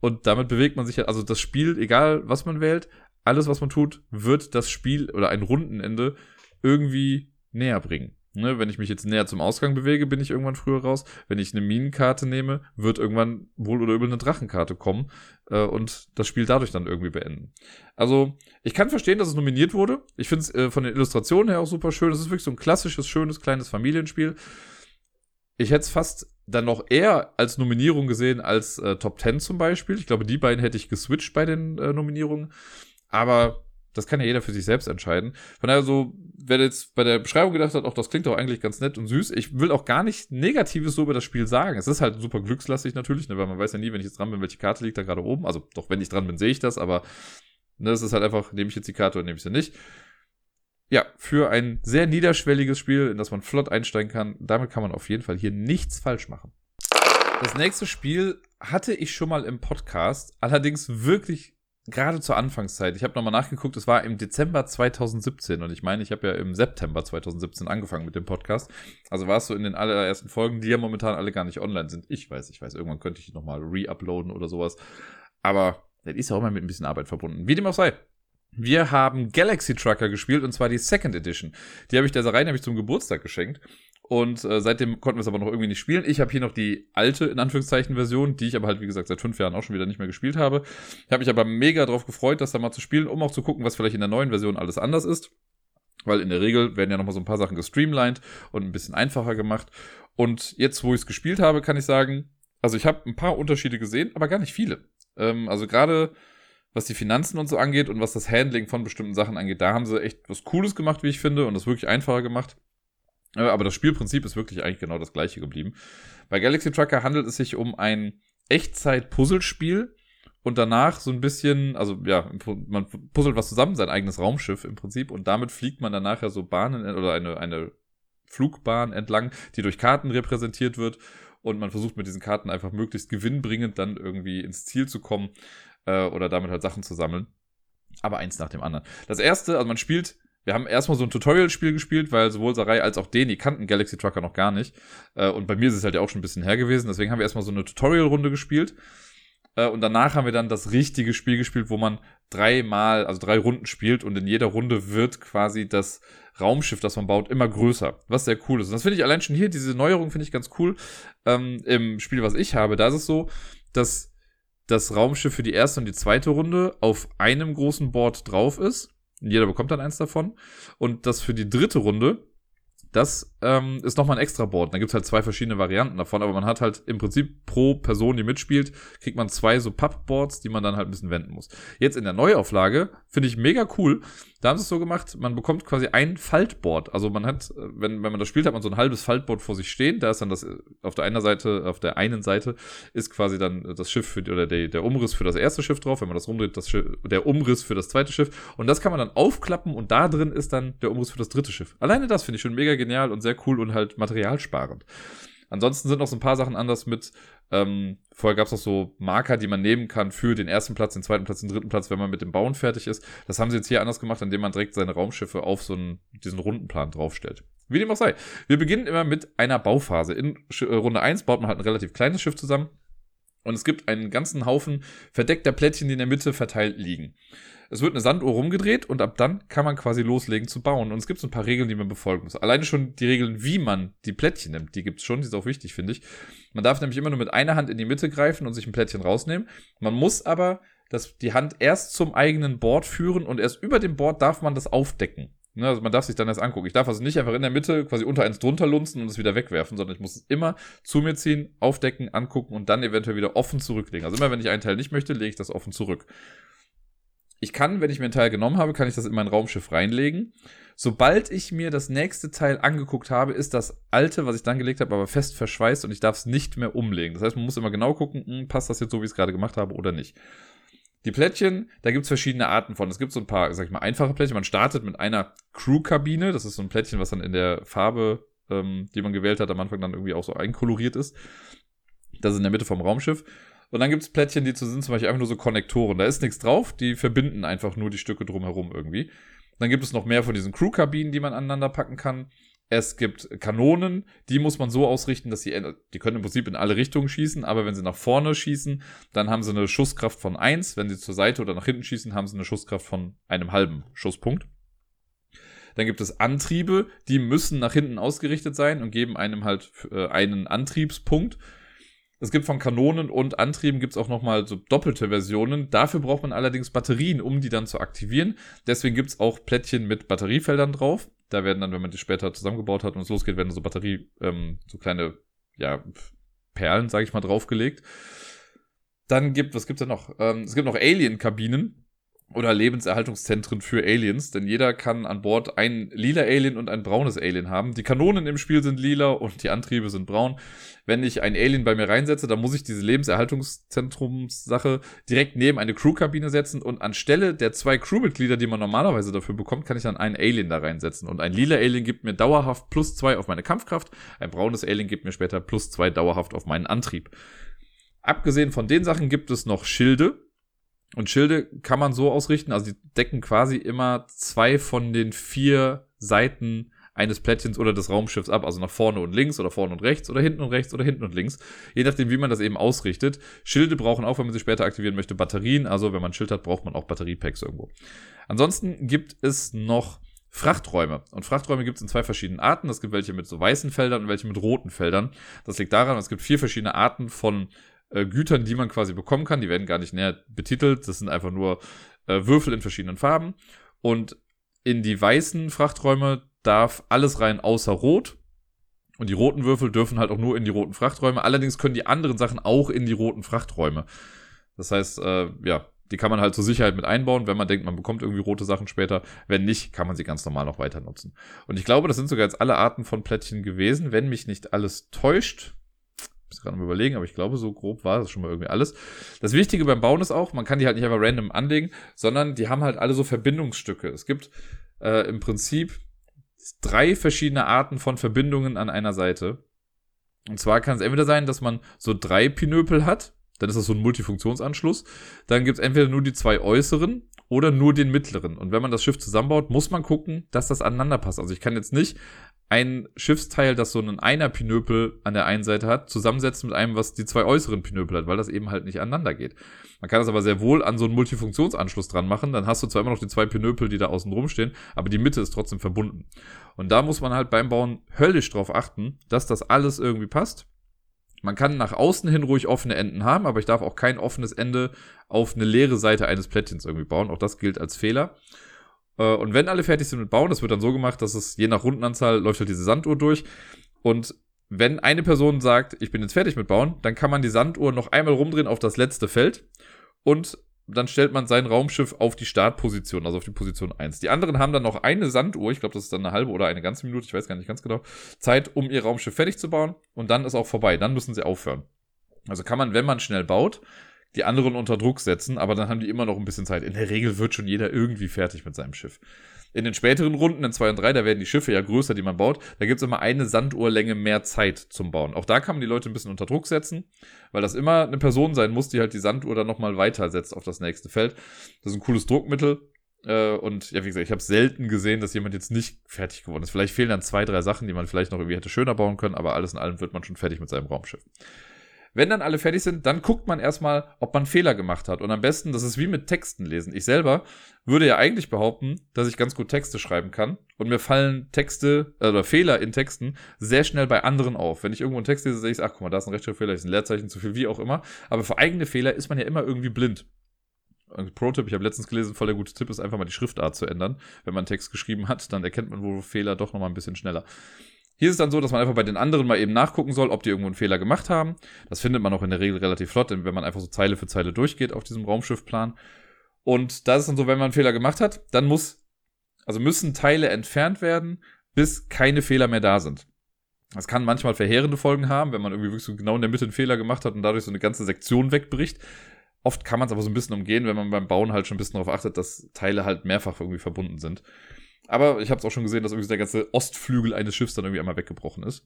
Und damit bewegt man sich ja, also das Spiel, egal was man wählt, alles, was man tut, wird das Spiel oder ein Rundenende irgendwie näher bringen. Ne, wenn ich mich jetzt näher zum Ausgang bewege, bin ich irgendwann früher raus. Wenn ich eine Minenkarte nehme, wird irgendwann wohl oder übel eine Drachenkarte kommen äh, und das Spiel dadurch dann irgendwie beenden. Also, ich kann verstehen, dass es nominiert wurde. Ich finde es äh, von den Illustrationen her auch super schön. Es ist wirklich so ein klassisches, schönes, kleines Familienspiel. Ich hätte es fast dann noch eher als Nominierung gesehen als äh, Top 10 zum Beispiel. Ich glaube, die beiden hätte ich geswitcht bei den äh, Nominierungen. Aber das kann ja jeder für sich selbst entscheiden. Von daher so, wer jetzt bei der Beschreibung gedacht hat, auch das klingt doch eigentlich ganz nett und süß. Ich will auch gar nicht Negatives so über das Spiel sagen. Es ist halt super glückslastig natürlich, ne, weil man weiß ja nie, wenn ich jetzt dran bin, welche Karte liegt da gerade oben. Also doch, wenn ich dran bin, sehe ich das, aber ne, es ist halt einfach, nehme ich jetzt die Karte oder nehme ich sie nicht. Ja, für ein sehr niederschwelliges Spiel, in das man flott einsteigen kann, damit kann man auf jeden Fall hier nichts falsch machen. Das nächste Spiel hatte ich schon mal im Podcast, allerdings wirklich gerade zur Anfangszeit, ich habe nochmal nachgeguckt, es war im Dezember 2017 und ich meine, ich habe ja im September 2017 angefangen mit dem Podcast. Also war es so in den allerersten Folgen, die ja momentan alle gar nicht online sind. Ich weiß, ich weiß, irgendwann könnte ich nochmal re-uploaden oder sowas. Aber das ist ja auch mal mit ein bisschen Arbeit verbunden. Wie dem auch sei. Wir haben Galaxy Trucker gespielt und zwar die Second Edition. Die habe ich der Sarai nämlich zum Geburtstag geschenkt. Und äh, seitdem konnten wir es aber noch irgendwie nicht spielen. Ich habe hier noch die alte, in Anführungszeichen, Version, die ich aber halt, wie gesagt, seit fünf Jahren auch schon wieder nicht mehr gespielt habe. Ich habe mich aber mega darauf gefreut, das da mal zu spielen, um auch zu gucken, was vielleicht in der neuen Version alles anders ist. Weil in der Regel werden ja nochmal so ein paar Sachen gestreamlined und ein bisschen einfacher gemacht. Und jetzt, wo ich es gespielt habe, kann ich sagen, also ich habe ein paar Unterschiede gesehen, aber gar nicht viele. Ähm, also gerade was die Finanzen und so angeht und was das Handling von bestimmten Sachen angeht, da haben sie echt was Cooles gemacht, wie ich finde, und das wirklich einfacher gemacht. Aber das Spielprinzip ist wirklich eigentlich genau das gleiche geblieben. Bei Galaxy Trucker handelt es sich um ein Echtzeit-Puzzlespiel und danach so ein bisschen, also ja, man puzzelt was zusammen, sein eigenes Raumschiff im Prinzip und damit fliegt man dann nachher so Bahnen oder eine, eine Flugbahn entlang, die durch Karten repräsentiert wird und man versucht mit diesen Karten einfach möglichst gewinnbringend dann irgendwie ins Ziel zu kommen äh, oder damit halt Sachen zu sammeln. Aber eins nach dem anderen. Das erste, also man spielt wir haben erstmal so ein Tutorial-Spiel gespielt, weil sowohl Sarai als auch Deni kannten Galaxy Trucker noch gar nicht. Äh, und bei mir ist es halt ja auch schon ein bisschen her gewesen. Deswegen haben wir erstmal so eine Tutorial-Runde gespielt. Äh, und danach haben wir dann das richtige Spiel gespielt, wo man dreimal, also drei Runden spielt. Und in jeder Runde wird quasi das Raumschiff, das man baut, immer größer. Was sehr cool ist. Und das finde ich allein schon hier, diese Neuerung finde ich ganz cool. Ähm, Im Spiel, was ich habe, da ist es so, dass das Raumschiff für die erste und die zweite Runde auf einem großen Board drauf ist jeder bekommt dann eins davon. Und das für die dritte Runde das ähm, ist nochmal ein extra Board. Da gibt's halt zwei verschiedene Varianten davon, aber man hat halt im Prinzip pro Person, die mitspielt, kriegt man zwei so Pappboards, die man dann halt ein bisschen wenden muss. Jetzt in der Neuauflage finde ich mega cool. Da haben sie es so gemacht, man bekommt quasi ein Faltboard. Also man hat, wenn, wenn man das spielt, hat man so ein halbes Faltboard vor sich stehen. Da ist dann das auf der einen Seite, auf der einen Seite ist quasi dann das Schiff für, oder der, der Umriss für das erste Schiff drauf. Wenn man das rumdreht, das Schiff, der Umriss für das zweite Schiff. Und das kann man dann aufklappen und da drin ist dann der Umriss für das dritte Schiff. Alleine das finde ich schon mega genial und sehr cool und halt materialsparend. Ansonsten sind noch so ein paar Sachen anders mit, ähm, vorher gab es noch so Marker, die man nehmen kann für den ersten Platz, den zweiten Platz, den dritten Platz, wenn man mit dem Bauen fertig ist. Das haben sie jetzt hier anders gemacht, indem man direkt seine Raumschiffe auf so einen, diesen Rundenplan draufstellt. Wie dem auch sei. Wir beginnen immer mit einer Bauphase. In äh, Runde 1 baut man halt ein relativ kleines Schiff zusammen. Und es gibt einen ganzen Haufen verdeckter Plättchen, die in der Mitte verteilt liegen. Es wird eine Sanduhr rumgedreht und ab dann kann man quasi loslegen zu bauen. Und es gibt so ein paar Regeln, die man befolgen muss. Alleine schon die Regeln, wie man die Plättchen nimmt, die gibt es schon, die ist auch wichtig, finde ich. Man darf nämlich immer nur mit einer Hand in die Mitte greifen und sich ein Plättchen rausnehmen. Man muss aber das, die Hand erst zum eigenen Board führen und erst über dem Board darf man das aufdecken. Ne, also man darf sich dann erst angucken. Ich darf also nicht einfach in der Mitte quasi unter eins drunter lunzen und es wieder wegwerfen, sondern ich muss es immer zu mir ziehen, aufdecken, angucken und dann eventuell wieder offen zurücklegen. Also immer wenn ich einen Teil nicht möchte, lege ich das offen zurück. Ich kann, wenn ich mir einen Teil genommen habe, kann ich das in mein Raumschiff reinlegen. Sobald ich mir das nächste Teil angeguckt habe, ist das alte, was ich dann gelegt habe, aber fest verschweißt und ich darf es nicht mehr umlegen. Das heißt, man muss immer genau gucken, hm, passt das jetzt so, wie ich es gerade gemacht habe oder nicht. Die Plättchen, da gibt es verschiedene Arten von. Es gibt so ein paar, sag ich mal, einfache Plättchen. Man startet mit einer Crew-Kabine. Das ist so ein Plättchen, was dann in der Farbe, ähm, die man gewählt hat, am Anfang dann irgendwie auch so einkoloriert ist. Das ist in der Mitte vom Raumschiff. Und dann gibt es Plättchen, die sind zum Beispiel einfach nur so Konnektoren. Da ist nichts drauf, die verbinden einfach nur die Stücke drumherum irgendwie. Dann gibt es noch mehr von diesen Crew-Kabinen, die man aneinander packen kann. Es gibt Kanonen, die muss man so ausrichten, dass sie, die können im Prinzip in alle Richtungen schießen, aber wenn sie nach vorne schießen, dann haben sie eine Schusskraft von eins. Wenn sie zur Seite oder nach hinten schießen, haben sie eine Schusskraft von einem halben Schusspunkt. Dann gibt es Antriebe, die müssen nach hinten ausgerichtet sein und geben einem halt äh, einen Antriebspunkt. Es gibt von Kanonen und Antrieben gibt es auch nochmal so doppelte Versionen. Dafür braucht man allerdings Batterien, um die dann zu aktivieren. Deswegen gibt es auch Plättchen mit Batteriefeldern drauf. Da werden dann, wenn man die später zusammengebaut hat und es losgeht, werden so Batterie, ähm, so kleine, ja, Perlen, sage ich mal, draufgelegt. Dann gibt, was gibt's da noch? Ähm, es gibt noch Alien-Kabinen oder Lebenserhaltungszentren für Aliens, denn jeder kann an Bord ein lila Alien und ein braunes Alien haben. Die Kanonen im Spiel sind lila und die Antriebe sind braun. Wenn ich ein Alien bei mir reinsetze, dann muss ich diese Lebenserhaltungszentrumssache direkt neben eine Crewkabine setzen und anstelle der zwei Crewmitglieder, die man normalerweise dafür bekommt, kann ich dann einen Alien da reinsetzen. Und ein lila Alien gibt mir dauerhaft plus zwei auf meine Kampfkraft, ein braunes Alien gibt mir später plus zwei dauerhaft auf meinen Antrieb. Abgesehen von den Sachen gibt es noch Schilde, und Schilde kann man so ausrichten, also die decken quasi immer zwei von den vier Seiten eines Plättchens oder des Raumschiffs ab, also nach vorne und links oder vorne und rechts oder hinten und rechts oder hinten und links, je nachdem, wie man das eben ausrichtet. Schilde brauchen auch, wenn man sie später aktivieren möchte, Batterien, also wenn man ein Schild hat, braucht man auch Batteriepacks irgendwo. Ansonsten gibt es noch Frachträume. Und Frachträume gibt es in zwei verschiedenen Arten. Es gibt welche mit so weißen Feldern und welche mit roten Feldern. Das liegt daran, es gibt vier verschiedene Arten von äh, Gütern, die man quasi bekommen kann. Die werden gar nicht näher betitelt. Das sind einfach nur äh, Würfel in verschiedenen Farben. Und in die weißen Frachträume darf alles rein außer Rot. Und die roten Würfel dürfen halt auch nur in die roten Frachträume. Allerdings können die anderen Sachen auch in die roten Frachträume. Das heißt, äh, ja, die kann man halt zur Sicherheit mit einbauen, wenn man denkt, man bekommt irgendwie rote Sachen später. Wenn nicht, kann man sie ganz normal noch weiter nutzen. Und ich glaube, das sind sogar jetzt alle Arten von Plättchen gewesen, wenn mich nicht alles täuscht muss gerade mal überlegen, aber ich glaube, so grob war das schon mal irgendwie alles. Das Wichtige beim Bauen ist auch, man kann die halt nicht einfach random anlegen, sondern die haben halt alle so Verbindungsstücke. Es gibt äh, im Prinzip drei verschiedene Arten von Verbindungen an einer Seite. Und zwar kann es entweder sein, dass man so drei Pinöpel hat, dann ist das so ein Multifunktionsanschluss. Dann gibt es entweder nur die zwei äußeren oder nur den mittleren. Und wenn man das Schiff zusammenbaut, muss man gucken, dass das aneinander passt. Also ich kann jetzt nicht ein Schiffsteil, das so einen einer Pinöpel an der einen Seite hat, zusammensetzen mit einem, was die zwei äußeren Pinöpel hat, weil das eben halt nicht aneinander geht. Man kann das aber sehr wohl an so einen Multifunktionsanschluss dran machen, dann hast du zwar immer noch die zwei Pinöpel, die da außen rumstehen, aber die Mitte ist trotzdem verbunden. Und da muss man halt beim Bauen höllisch drauf achten, dass das alles irgendwie passt. Man kann nach außen hin ruhig offene Enden haben, aber ich darf auch kein offenes Ende auf eine leere Seite eines Plättchens irgendwie bauen. Auch das gilt als Fehler. Äh, und wenn alle fertig sind mit Bauen, das wird dann so gemacht, dass es je nach Rundenanzahl läuft halt diese Sanduhr durch. Und wenn eine Person sagt, ich bin jetzt fertig mit Bauen, dann kann man die Sanduhr noch einmal rumdrehen auf das letzte Feld und dann stellt man sein Raumschiff auf die Startposition, also auf die Position 1. Die anderen haben dann noch eine Sanduhr, ich glaube, das ist dann eine halbe oder eine ganze Minute, ich weiß gar nicht ganz genau, Zeit, um ihr Raumschiff fertig zu bauen und dann ist auch vorbei, dann müssen sie aufhören. Also kann man, wenn man schnell baut, die anderen unter Druck setzen, aber dann haben die immer noch ein bisschen Zeit. In der Regel wird schon jeder irgendwie fertig mit seinem Schiff. In den späteren Runden, in 2 und 3, da werden die Schiffe ja größer, die man baut. Da gibt es immer eine Sanduhrlänge mehr Zeit zum Bauen. Auch da kann man die Leute ein bisschen unter Druck setzen, weil das immer eine Person sein muss, die halt die Sanduhr dann nochmal weitersetzt auf das nächste Feld. Das ist ein cooles Druckmittel. Äh, und ja, wie gesagt, ich habe selten gesehen, dass jemand jetzt nicht fertig geworden ist. Vielleicht fehlen dann zwei, drei Sachen, die man vielleicht noch irgendwie hätte schöner bauen können, aber alles in allem wird man schon fertig mit seinem Raumschiff. Wenn dann alle fertig sind, dann guckt man erstmal, ob man Fehler gemacht hat. Und am besten, das ist wie mit Texten lesen. Ich selber würde ja eigentlich behaupten, dass ich ganz gut Texte schreiben kann. Und mir fallen Texte äh, oder Fehler in Texten sehr schnell bei anderen auf. Wenn ich irgendwo einen Text lese, sehe ich, ach guck mal, da ist ein Rechtschreibfehler, ist ein Leerzeichen zu viel, wie auch immer. Aber für eigene Fehler ist man ja immer irgendwie blind. Pro-Tipp, ich habe letztens gelesen, voll der gute Tipp ist einfach mal die Schriftart zu ändern. Wenn man einen Text geschrieben hat, dann erkennt man wohl Fehler doch nochmal ein bisschen schneller. Hier ist es dann so, dass man einfach bei den anderen mal eben nachgucken soll, ob die irgendwo einen Fehler gemacht haben. Das findet man auch in der Regel relativ flott, wenn man einfach so Zeile für Zeile durchgeht auf diesem Raumschiffplan. Und da ist dann so, wenn man einen Fehler gemacht hat, dann muss, also müssen Teile entfernt werden, bis keine Fehler mehr da sind. Das kann manchmal verheerende Folgen haben, wenn man irgendwie wirklich so genau in der Mitte einen Fehler gemacht hat und dadurch so eine ganze Sektion wegbricht. Oft kann man es aber so ein bisschen umgehen, wenn man beim Bauen halt schon ein bisschen darauf achtet, dass Teile halt mehrfach irgendwie verbunden sind. Aber ich habe es auch schon gesehen, dass irgendwie der ganze Ostflügel eines Schiffs dann irgendwie einmal weggebrochen ist.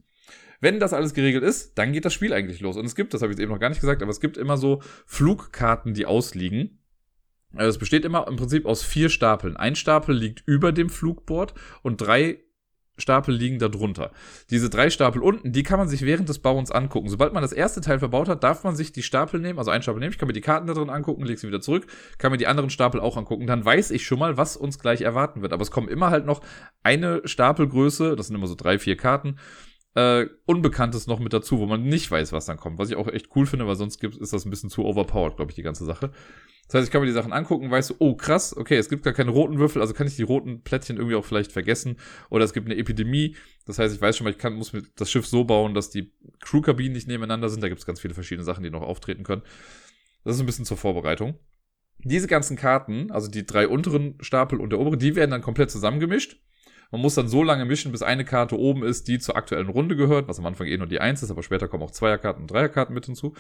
Wenn das alles geregelt ist, dann geht das Spiel eigentlich los. Und es gibt, das habe ich jetzt eben noch gar nicht gesagt, aber es gibt immer so Flugkarten, die ausliegen. Also es besteht immer im Prinzip aus vier Stapeln. Ein Stapel liegt über dem Flugboard und drei Stapel liegen da drunter. Diese drei Stapel unten, die kann man sich während des Bauens angucken. Sobald man das erste Teil verbaut hat, darf man sich die Stapel nehmen, also einen Stapel nehmen, ich kann mir die Karten da drin angucken, lege sie wieder zurück, kann mir die anderen Stapel auch angucken, dann weiß ich schon mal, was uns gleich erwarten wird. Aber es kommen immer halt noch eine Stapelgröße, das sind immer so drei, vier Karten, äh, Unbekanntes noch mit dazu, wo man nicht weiß, was dann kommt. Was ich auch echt cool finde, weil sonst gibt, ist das ein bisschen zu overpowered, glaube ich, die ganze Sache. Das heißt, ich kann mir die Sachen angucken, weiß so, oh krass, okay, es gibt gar keine roten Würfel, also kann ich die roten Plättchen irgendwie auch vielleicht vergessen. Oder es gibt eine Epidemie. Das heißt, ich weiß schon mal, ich kann, muss mir das Schiff so bauen, dass die Crewkabinen nicht nebeneinander sind. Da gibt es ganz viele verschiedene Sachen, die noch auftreten können. Das ist ein bisschen zur Vorbereitung. Diese ganzen Karten, also die drei unteren Stapel und der obere, die werden dann komplett zusammengemischt. Man muss dann so lange mischen, bis eine Karte oben ist, die zur aktuellen Runde gehört, was am Anfang eh nur die 1 ist, aber später kommen auch Zweierkarten und Dreierkarten mit hinzu.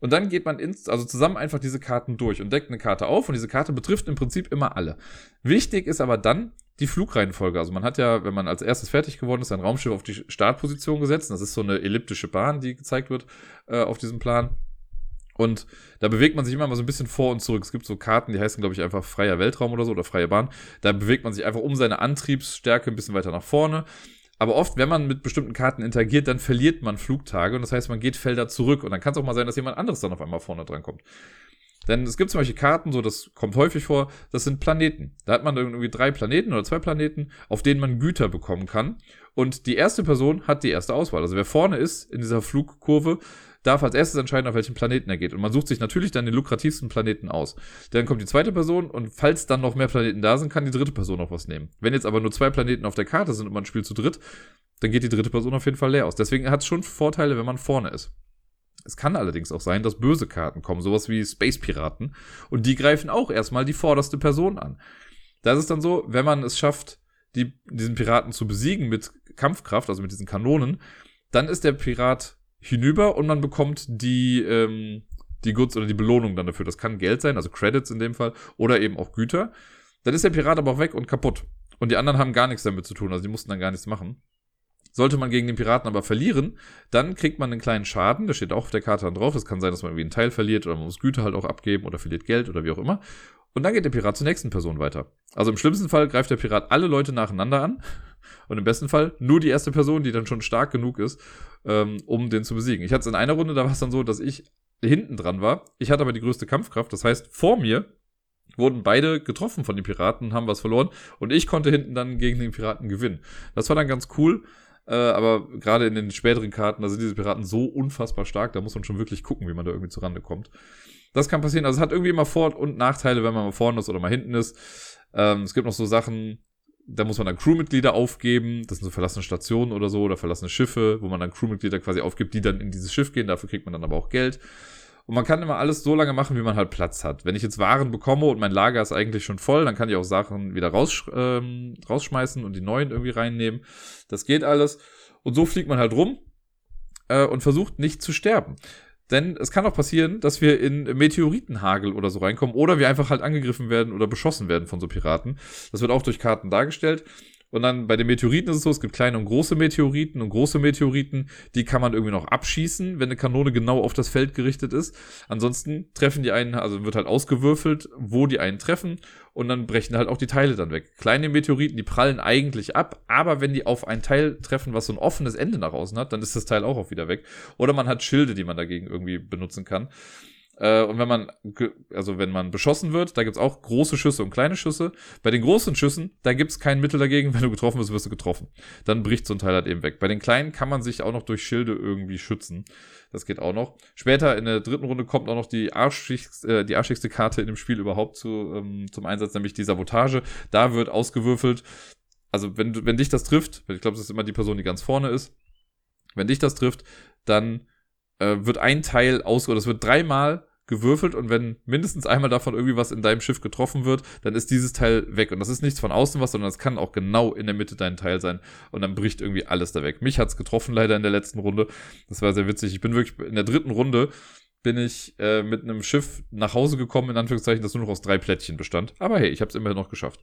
Und dann geht man ins, also zusammen einfach diese Karten durch und deckt eine Karte auf und diese Karte betrifft im Prinzip immer alle. Wichtig ist aber dann die Flugreihenfolge. Also man hat ja, wenn man als erstes fertig geworden ist, ein Raumschiff auf die Startposition gesetzt. Das ist so eine elliptische Bahn, die gezeigt wird äh, auf diesem Plan. Und da bewegt man sich immer mal so ein bisschen vor und zurück. Es gibt so Karten, die heißen, glaube ich, einfach freier Weltraum oder so oder freie Bahn. Da bewegt man sich einfach um seine Antriebsstärke ein bisschen weiter nach vorne. Aber oft, wenn man mit bestimmten Karten interagiert, dann verliert man Flugtage und das heißt, man geht Felder zurück und dann kann es auch mal sein, dass jemand anderes dann auf einmal vorne dran kommt. Denn es gibt zum Beispiel Karten, so das kommt häufig vor, das sind Planeten. Da hat man irgendwie drei Planeten oder zwei Planeten, auf denen man Güter bekommen kann. Und die erste Person hat die erste Auswahl. Also wer vorne ist in dieser Flugkurve, darf als erstes entscheiden, auf welchen Planeten er geht. Und man sucht sich natürlich dann den lukrativsten Planeten aus. Dann kommt die zweite Person und falls dann noch mehr Planeten da sind, kann die dritte Person noch was nehmen. Wenn jetzt aber nur zwei Planeten auf der Karte sind und man spielt zu dritt, dann geht die dritte Person auf jeden Fall leer aus. Deswegen hat es schon Vorteile, wenn man vorne ist. Es kann allerdings auch sein, dass böse Karten kommen, sowas wie Space Piraten. Und die greifen auch erstmal die vorderste Person an. Da ist dann so, wenn man es schafft, die, diesen Piraten zu besiegen mit Kampfkraft, also mit diesen Kanonen, dann ist der Pirat hinüber und man bekommt die, ähm, die Goods oder die Belohnung dann dafür. Das kann Geld sein, also Credits in dem Fall, oder eben auch Güter. Dann ist der Pirat aber auch weg und kaputt. Und die anderen haben gar nichts damit zu tun, also die mussten dann gar nichts machen. Sollte man gegen den Piraten aber verlieren, dann kriegt man einen kleinen Schaden, der steht auch auf der Karte dann drauf. Das kann sein, dass man irgendwie einen Teil verliert oder man muss Güter halt auch abgeben oder verliert Geld oder wie auch immer. Und dann geht der Pirat zur nächsten Person weiter. Also im schlimmsten Fall greift der Pirat alle Leute nacheinander an. Und im besten Fall nur die erste Person, die dann schon stark genug ist, ähm, um den zu besiegen. Ich hatte es in einer Runde, da war es dann so, dass ich hinten dran war. Ich hatte aber die größte Kampfkraft. Das heißt, vor mir wurden beide getroffen von den Piraten, haben was verloren. Und ich konnte hinten dann gegen den Piraten gewinnen. Das war dann ganz cool. Äh, aber gerade in den späteren Karten, da sind diese Piraten so unfassbar stark, da muss man schon wirklich gucken, wie man da irgendwie zurande kommt. Das kann passieren. Also es hat irgendwie immer Vor- und Nachteile, wenn man mal vorne ist oder mal hinten ist. Ähm, es gibt noch so Sachen, da muss man dann Crewmitglieder aufgeben. Das sind so verlassene Stationen oder so oder verlassene Schiffe, wo man dann Crewmitglieder quasi aufgibt, die dann in dieses Schiff gehen. Dafür kriegt man dann aber auch Geld. Und man kann immer alles so lange machen, wie man halt Platz hat. Wenn ich jetzt Waren bekomme und mein Lager ist eigentlich schon voll, dann kann ich auch Sachen wieder raus, ähm, rausschmeißen und die neuen irgendwie reinnehmen. Das geht alles. Und so fliegt man halt rum äh, und versucht nicht zu sterben. Denn es kann auch passieren, dass wir in Meteoritenhagel oder so reinkommen oder wir einfach halt angegriffen werden oder beschossen werden von so Piraten. Das wird auch durch Karten dargestellt. Und dann bei den Meteoriten ist es so, es gibt kleine und große Meteoriten und große Meteoriten, die kann man irgendwie noch abschießen, wenn eine Kanone genau auf das Feld gerichtet ist. Ansonsten treffen die einen, also wird halt ausgewürfelt, wo die einen treffen und dann brechen halt auch die Teile dann weg. Kleine Meteoriten, die prallen eigentlich ab, aber wenn die auf ein Teil treffen, was so ein offenes Ende nach außen hat, dann ist das Teil auch, auch wieder weg. Oder man hat Schilde, die man dagegen irgendwie benutzen kann. Äh, und wenn man, also wenn man beschossen wird, da gibt's auch große Schüsse und kleine Schüsse. Bei den großen Schüssen, da gibt's kein Mittel dagegen. Wenn du getroffen wirst, wirst du getroffen. Dann bricht so ein Teil halt eben weg. Bei den kleinen kann man sich auch noch durch Schilde irgendwie schützen. Das geht auch noch. Später in der dritten Runde kommt auch noch die, arschigste, äh, die arschigste Karte in dem Spiel überhaupt zu, ähm, zum Einsatz, nämlich die Sabotage. Da wird ausgewürfelt. Also wenn, wenn dich das trifft, ich glaube, das ist immer die Person, die ganz vorne ist. Wenn dich das trifft, dann äh, wird ein Teil aus, oder es wird dreimal gewürfelt und wenn mindestens einmal davon irgendwie was in deinem Schiff getroffen wird, dann ist dieses Teil weg. Und das ist nichts von außen was, sondern es kann auch genau in der Mitte dein Teil sein und dann bricht irgendwie alles da weg. Mich hat's getroffen leider in der letzten Runde. Das war sehr witzig. Ich bin wirklich in der dritten Runde bin ich äh, mit einem Schiff nach Hause gekommen, in Anführungszeichen, das nur noch aus drei Plättchen bestand. Aber hey, ich habe es immerhin noch geschafft.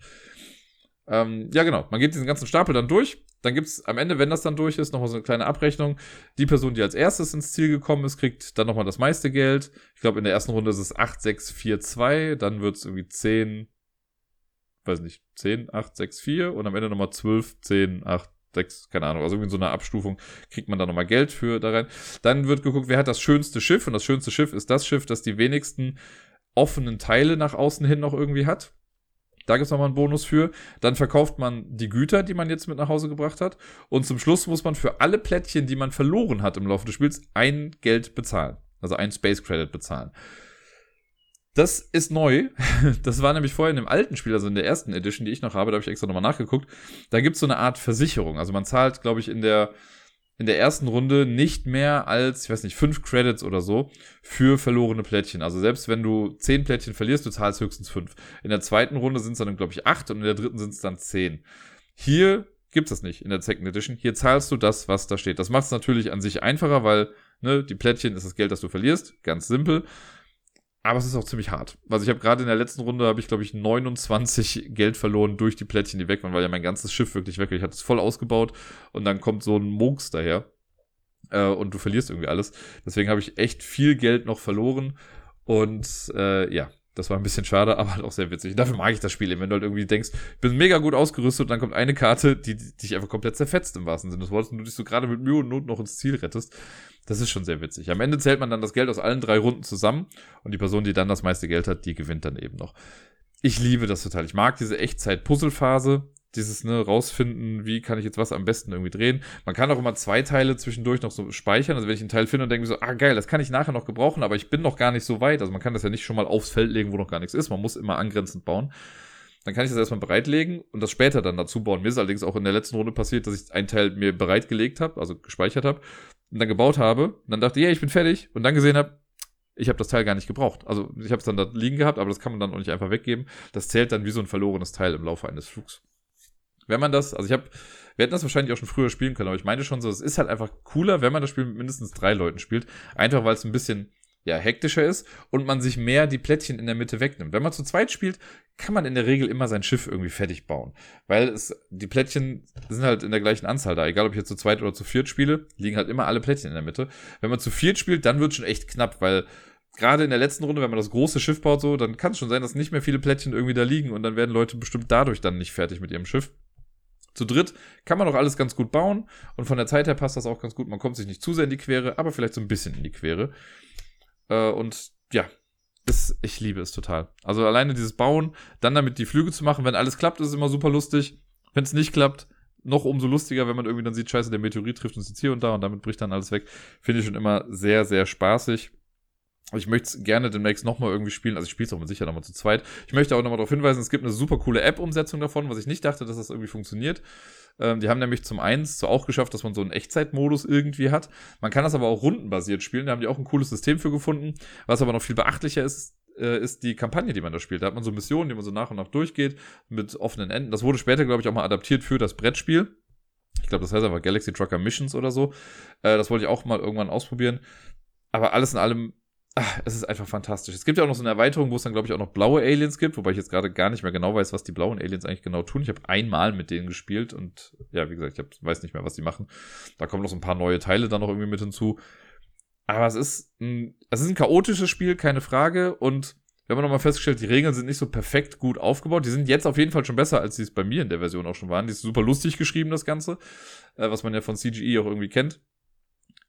Ähm, ja, genau. Man geht diesen ganzen Stapel dann durch. Dann gibt's am Ende, wenn das dann durch ist, nochmal so eine kleine Abrechnung. Die Person, die als erstes ins Ziel gekommen ist, kriegt dann nochmal das meiste Geld. Ich glaube, in der ersten Runde ist es 8, 6, 4, 2. Dann wird's irgendwie 10, weiß nicht, 10, 8, 6, 4. Und am Ende nochmal 12, 10, 8, 6, keine Ahnung. Also irgendwie so eine Abstufung kriegt man da nochmal Geld für da rein. Dann wird geguckt, wer hat das schönste Schiff. Und das schönste Schiff ist das Schiff, das die wenigsten offenen Teile nach außen hin noch irgendwie hat. Da gibt es nochmal einen Bonus für. Dann verkauft man die Güter, die man jetzt mit nach Hause gebracht hat. Und zum Schluss muss man für alle Plättchen, die man verloren hat im Laufe des Spiels, ein Geld bezahlen. Also ein Space Credit bezahlen. Das ist neu. Das war nämlich vorher in dem alten Spiel, also in der ersten Edition, die ich noch habe, da habe ich extra nochmal nachgeguckt. Da gibt es so eine Art Versicherung. Also man zahlt, glaube ich, in der in der ersten Runde nicht mehr als, ich weiß nicht, fünf Credits oder so für verlorene Plättchen. Also selbst wenn du zehn Plättchen verlierst, du zahlst höchstens fünf. In der zweiten Runde sind es dann, glaube ich, acht und in der dritten sind es dann zehn. Hier gibt es das nicht in der Second Edition. Hier zahlst du das, was da steht. Das macht es natürlich an sich einfacher, weil ne, die Plättchen ist das Geld, das du verlierst. Ganz simpel. Aber es ist auch ziemlich hart. Also ich habe gerade in der letzten Runde, habe ich glaube ich 29 Geld verloren durch die Plättchen, die weg waren, weil ja mein ganzes Schiff wirklich weg war. Ich hatte es voll ausgebaut und dann kommt so ein Monks daher äh, und du verlierst irgendwie alles. Deswegen habe ich echt viel Geld noch verloren und äh, ja, das war ein bisschen schade, aber halt auch sehr witzig. dafür mag ich das Spiel eben, wenn du halt irgendwie denkst, ich bin mega gut ausgerüstet und dann kommt eine Karte, die, die dich einfach komplett zerfetzt im wahrsten Sinne des Wortes und du dich so gerade mit Mühe und Not noch ins Ziel rettest. Das ist schon sehr witzig. Am Ende zählt man dann das Geld aus allen drei Runden zusammen und die Person, die dann das meiste Geld hat, die gewinnt dann eben noch. Ich liebe das total. Ich mag diese Echtzeit-Puzzle-Phase. Dieses, ne, rausfinden, wie kann ich jetzt was am besten irgendwie drehen. Man kann auch immer zwei Teile zwischendurch noch so speichern. Also wenn ich einen Teil finde und denke so, ah geil, das kann ich nachher noch gebrauchen, aber ich bin noch gar nicht so weit. Also man kann das ja nicht schon mal aufs Feld legen, wo noch gar nichts ist. Man muss immer angrenzend bauen. Dann kann ich das erstmal bereitlegen und das später dann dazu bauen. Mir ist allerdings auch in der letzten Runde passiert, dass ich einen Teil mir bereitgelegt habe, also gespeichert habe und dann gebaut habe und dann dachte, ja, ich bin fertig und dann gesehen habe, ich habe das Teil gar nicht gebraucht. Also ich habe es dann da liegen gehabt, aber das kann man dann auch nicht einfach weggeben. Das zählt dann wie so ein verlorenes Teil im Laufe eines Flugs. Wenn man das, also ich habe, wir hätten das wahrscheinlich auch schon früher spielen können, aber ich meine schon so, es ist halt einfach cooler, wenn man das Spiel mit mindestens drei Leuten spielt. Einfach weil es ein bisschen ja, hektischer ist und man sich mehr die Plättchen in der Mitte wegnimmt. Wenn man zu zweit spielt, kann man in der Regel immer sein Schiff irgendwie fertig bauen. Weil es, die Plättchen sind halt in der gleichen Anzahl da. Egal, ob ich jetzt zu zweit oder zu viert spiele, liegen halt immer alle Plättchen in der Mitte. Wenn man zu viert spielt, dann wird schon echt knapp, weil gerade in der letzten Runde, wenn man das große Schiff baut so, dann kann es schon sein, dass nicht mehr viele Plättchen irgendwie da liegen und dann werden Leute bestimmt dadurch dann nicht fertig mit ihrem Schiff. Zu dritt kann man auch alles ganz gut bauen und von der Zeit her passt das auch ganz gut. Man kommt sich nicht zu sehr in die Quere, aber vielleicht so ein bisschen in die Quere. Äh, und ja, ist, ich liebe es total. Also alleine dieses Bauen, dann damit die Flüge zu machen, wenn alles klappt, ist immer super lustig. Wenn es nicht klappt, noch umso lustiger, wenn man irgendwie dann sieht, scheiße, der Meteorit trifft uns jetzt hier und da und damit bricht dann alles weg. Finde ich schon immer sehr, sehr spaßig. Ich möchte es gerne demnächst nochmal irgendwie spielen. Also ich spiele es auch mit Sicherheit nochmal zu zweit. Ich möchte auch nochmal darauf hinweisen, es gibt eine super coole App-Umsetzung davon, was ich nicht dachte, dass das irgendwie funktioniert. Ähm, die haben nämlich zum einen so auch geschafft, dass man so einen Echtzeitmodus irgendwie hat. Man kann das aber auch rundenbasiert spielen. Da haben die auch ein cooles System für gefunden. Was aber noch viel beachtlicher ist, äh, ist die Kampagne, die man da spielt. Da hat man so Missionen, die man so nach und nach durchgeht, mit offenen Enden. Das wurde später, glaube ich, auch mal adaptiert für das Brettspiel. Ich glaube, das heißt aber Galaxy Trucker Missions oder so. Äh, das wollte ich auch mal irgendwann ausprobieren. aber alles in allem, ach, es ist einfach fantastisch. Es gibt ja auch noch so eine Erweiterung, wo es dann, glaube ich, auch noch blaue Aliens gibt, wobei ich jetzt gerade gar nicht mehr genau weiß, was die blauen Aliens eigentlich genau tun. Ich habe einmal mit denen gespielt und ja, wie gesagt, ich hab, weiß nicht mehr, was die machen. Da kommen noch so ein paar neue Teile dann noch irgendwie mit hinzu. Aber es ist ein, es ist ein chaotisches Spiel, keine Frage. Und wir haben nochmal festgestellt, die Regeln sind nicht so perfekt gut aufgebaut. Die sind jetzt auf jeden Fall schon besser, als sie es bei mir in der Version auch schon waren. Die ist super lustig geschrieben, das Ganze. Äh, was man ja von CGE auch irgendwie kennt.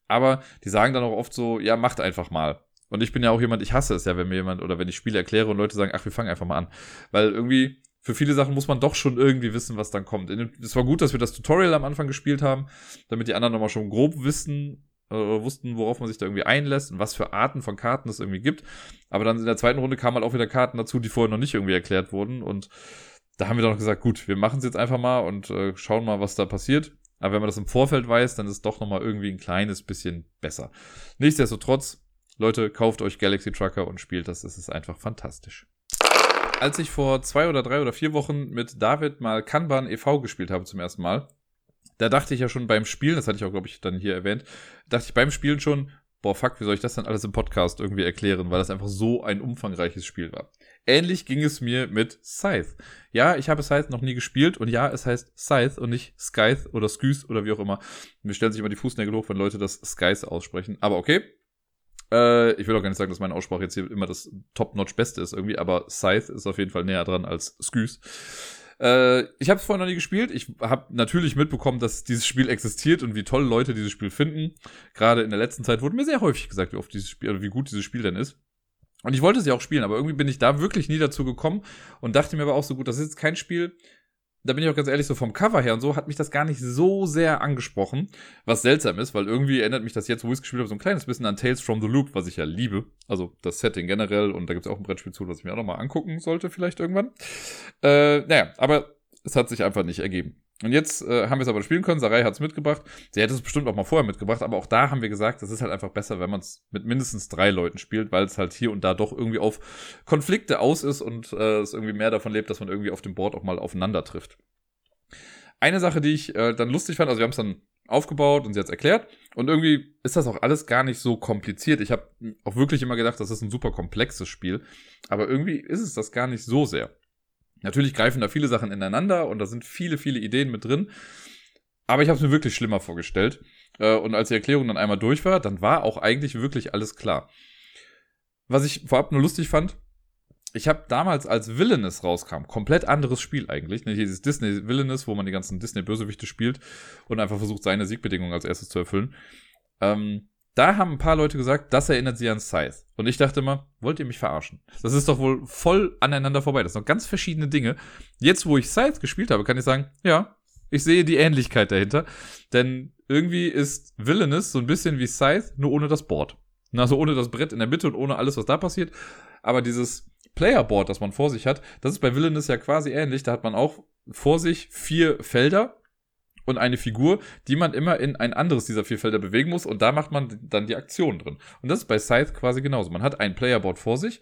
Aber die sagen dann auch oft so, ja, macht einfach mal. Und ich bin ja auch jemand, ich hasse es ja, wenn mir jemand oder wenn ich Spiele erkläre und Leute sagen, ach, wir fangen einfach mal an. Weil irgendwie für viele Sachen muss man doch schon irgendwie wissen, was dann kommt. Es war gut, dass wir das Tutorial am Anfang gespielt haben, damit die anderen nochmal schon grob wissen, äh, wussten, worauf man sich da irgendwie einlässt und was für Arten von Karten es irgendwie gibt. Aber dann in der zweiten Runde kamen halt auch wieder Karten dazu, die vorher noch nicht irgendwie erklärt wurden. Und da haben wir dann gesagt, gut, wir machen es jetzt einfach mal und äh, schauen mal, was da passiert. Aber wenn man das im Vorfeld weiß, dann ist es doch nochmal irgendwie ein kleines bisschen besser. Nichtsdestotrotz, Leute, kauft euch Galaxy Trucker und spielt das. Es ist einfach fantastisch. Als ich vor zwei oder drei oder vier Wochen mit David mal Kanban e.V. gespielt habe zum ersten Mal, da dachte ich ja schon beim Spielen, das hatte ich auch, glaube ich, dann hier erwähnt, dachte ich beim Spielen schon, boah, fuck, wie soll ich das denn alles im Podcast irgendwie erklären, weil das einfach so ein umfangreiches Spiel war. Ähnlich ging es mir mit Scythe. Ja, ich habe Scythe noch nie gespielt und ja, es heißt Scythe und nicht Scythe oder Skys oder wie auch immer. Mir stellen sich immer die Fußnägel hoch, wenn Leute das Skies aussprechen. Aber okay. Äh, ich will auch gar nicht sagen, dass meine Aussprache jetzt hier immer das Top-Notch-Beste ist irgendwie, aber Scythe ist auf jeden Fall näher dran als Skys. Äh, ich habe es vorher noch nie gespielt. Ich habe natürlich mitbekommen, dass dieses Spiel existiert und wie toll Leute dieses Spiel finden. Gerade in der letzten Zeit wurde mir sehr häufig gesagt, wie oft dieses Spiel oder wie gut dieses Spiel denn ist. Und ich wollte es ja auch spielen, aber irgendwie bin ich da wirklich nie dazu gekommen und dachte mir aber auch so gut, das ist jetzt kein Spiel, da bin ich auch ganz ehrlich, so vom Cover her und so hat mich das gar nicht so sehr angesprochen, was seltsam ist, weil irgendwie erinnert mich das jetzt, wo ich es gespielt habe, so ein kleines bisschen an Tales from the Loop, was ich ja liebe. Also das Setting generell und da gibt es auch ein Brettspiel zu, was ich mir auch nochmal angucken sollte, vielleicht irgendwann. Äh, naja, aber es hat sich einfach nicht ergeben. Und jetzt äh, haben wir es aber spielen können. Sarai hat es mitgebracht. Sie hätte es bestimmt auch mal vorher mitgebracht, aber auch da haben wir gesagt, es ist halt einfach besser, wenn man es mit mindestens drei Leuten spielt, weil es halt hier und da doch irgendwie auf Konflikte aus ist und äh, es irgendwie mehr davon lebt, dass man irgendwie auf dem Board auch mal aufeinander trifft. Eine Sache, die ich äh, dann lustig fand, also wir haben es dann aufgebaut und sie hat es erklärt. Und irgendwie ist das auch alles gar nicht so kompliziert. Ich habe auch wirklich immer gedacht, das ist ein super komplexes Spiel. Aber irgendwie ist es das gar nicht so sehr. Natürlich greifen da viele Sachen ineinander und da sind viele, viele Ideen mit drin. Aber ich habe es mir wirklich schlimmer vorgestellt. Äh, und als die Erklärung dann einmal durch war, dann war auch eigentlich wirklich alles klar. Was ich vorab nur lustig fand, ich habe damals, als Villainous rauskam, komplett anderes Spiel eigentlich. Ne? Dieses Disney Villainous, wo man die ganzen Disney-Bösewichte spielt und einfach versucht, seine Siegbedingungen als erstes zu erfüllen. Ähm, da haben ein paar Leute gesagt, das erinnert sie an Scythe. Und ich dachte immer, wollt ihr mich verarschen? Das ist doch wohl voll aneinander vorbei. Das sind doch ganz verschiedene Dinge. Jetzt, wo ich Scythe gespielt habe, kann ich sagen, ja, ich sehe die Ähnlichkeit dahinter. Denn irgendwie ist Villainous so ein bisschen wie Scythe, nur ohne das Board. Also ohne das Brett in der Mitte und ohne alles, was da passiert. Aber dieses Playerboard, das man vor sich hat, das ist bei Villainous ja quasi ähnlich. Da hat man auch vor sich vier Felder und eine Figur, die man immer in ein anderes dieser vier Felder bewegen muss und da macht man dann die Aktion drin. Und das ist bei Scythe quasi genauso. Man hat ein Playerboard vor sich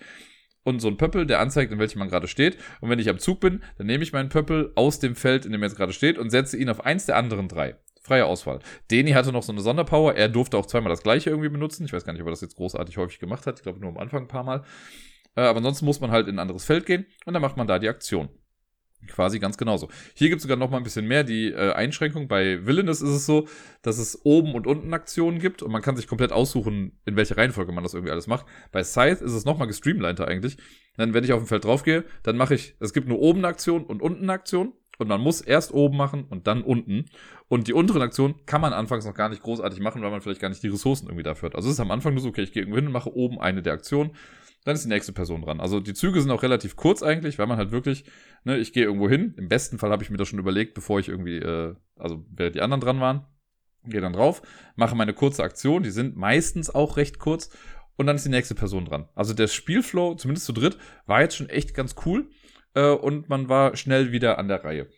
und so ein Pöppel, der anzeigt, in welchem man gerade steht. Und wenn ich am Zug bin, dann nehme ich meinen Pöppel aus dem Feld, in dem er jetzt gerade steht und setze ihn auf eins der anderen drei. Freie Auswahl. Deni hatte noch so eine Sonderpower. Er durfte auch zweimal das gleiche irgendwie benutzen. Ich weiß gar nicht, ob er das jetzt großartig häufig gemacht hat. Ich glaube nur am Anfang ein paar Mal. Äh, aber ansonsten muss man halt in ein anderes Feld gehen und dann macht man da die Aktion. Quasi ganz genauso. Hier gibt es sogar noch mal ein bisschen mehr die äh, Einschränkung. Bei Villainous ist es so, dass es oben und unten Aktionen gibt und man kann sich komplett aussuchen, in welche Reihenfolge man das irgendwie alles macht. Bei Scythe ist es noch mal gestreamliner eigentlich. Denn wenn ich auf dem Feld draufgehe, dann mache ich, es gibt nur oben eine Aktion und unten eine Aktion. Und man muss erst oben machen und dann unten. Und die unteren Aktionen kann man anfangs noch gar nicht großartig machen, weil man vielleicht gar nicht die Ressourcen irgendwie dafür hat. Also es ist am Anfang nur so, okay, ich gehe irgendwo hin und mache oben eine der Aktionen dann ist die nächste Person dran. Also die Züge sind auch relativ kurz eigentlich, weil man halt wirklich, ne, ich gehe irgendwo hin. Im besten Fall habe ich mir das schon überlegt, bevor ich irgendwie, äh, also während die anderen dran waren, gehe dann drauf, mache meine kurze Aktion, die sind meistens auch recht kurz und dann ist die nächste Person dran. Also der Spielflow, zumindest zu dritt, war jetzt schon echt ganz cool äh, und man war schnell wieder an der Reihe.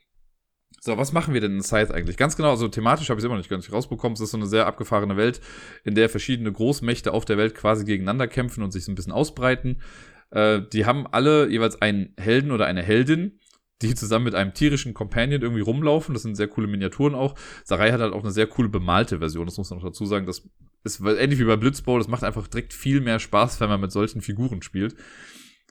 So, was machen wir denn in Scythe eigentlich? Ganz genau, also thematisch habe ich es immer noch nicht ganz rausbekommen. Es ist so eine sehr abgefahrene Welt, in der verschiedene Großmächte auf der Welt quasi gegeneinander kämpfen und sich so ein bisschen ausbreiten. Äh, die haben alle jeweils einen Helden oder eine Heldin. die zusammen mit einem tierischen Companion irgendwie rumlaufen. Das sind sehr coole Miniaturen auch. Sarai hat halt auch eine sehr coole bemalte Version. Das muss man noch dazu sagen. Das ist ähnlich wie bei Blitzball. Das macht einfach direkt viel mehr Spaß, wenn man mit solchen Figuren spielt.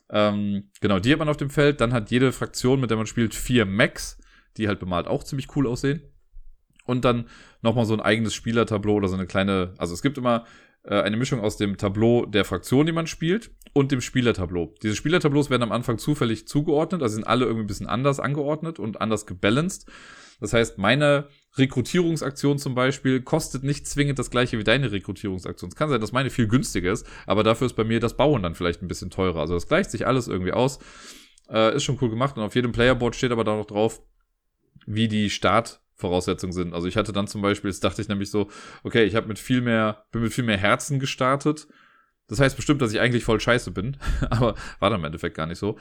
Ähm, genau, die hat man auf dem Feld. Dann hat jede Fraktion, mit der man spielt, vier Max, die halt bemalt auch ziemlich cool aussehen. Und dann nochmal so ein eigenes Spielertableau oder so eine kleine, also es gibt immer äh, eine Mischung aus dem Tableau der Fraktion, die man spielt, und dem Spielertableau. Diese Spielertableaus werden am Anfang zufällig zugeordnet, also sind alle irgendwie ein bisschen anders angeordnet und anders gebalanced. Das heißt, meine Rekrutierungsaktion zum Beispiel kostet nicht zwingend das gleiche wie deine Rekrutierungsaktion. Es kann sein, dass meine viel günstiger ist, aber dafür ist bei mir das Bauen dann vielleicht ein bisschen teurer. Also das gleicht sich alles irgendwie aus. Äh, ist schon cool gemacht und auf jedem Playerboard steht aber da noch drauf, wie die Start Voraussetzungen sind. Also ich hatte dann zum Beispiel, jetzt dachte ich nämlich so, okay, ich habe mit viel mehr, bin mit viel mehr Herzen gestartet. Das heißt bestimmt, dass ich eigentlich voll scheiße bin, aber war dann im Endeffekt gar nicht so.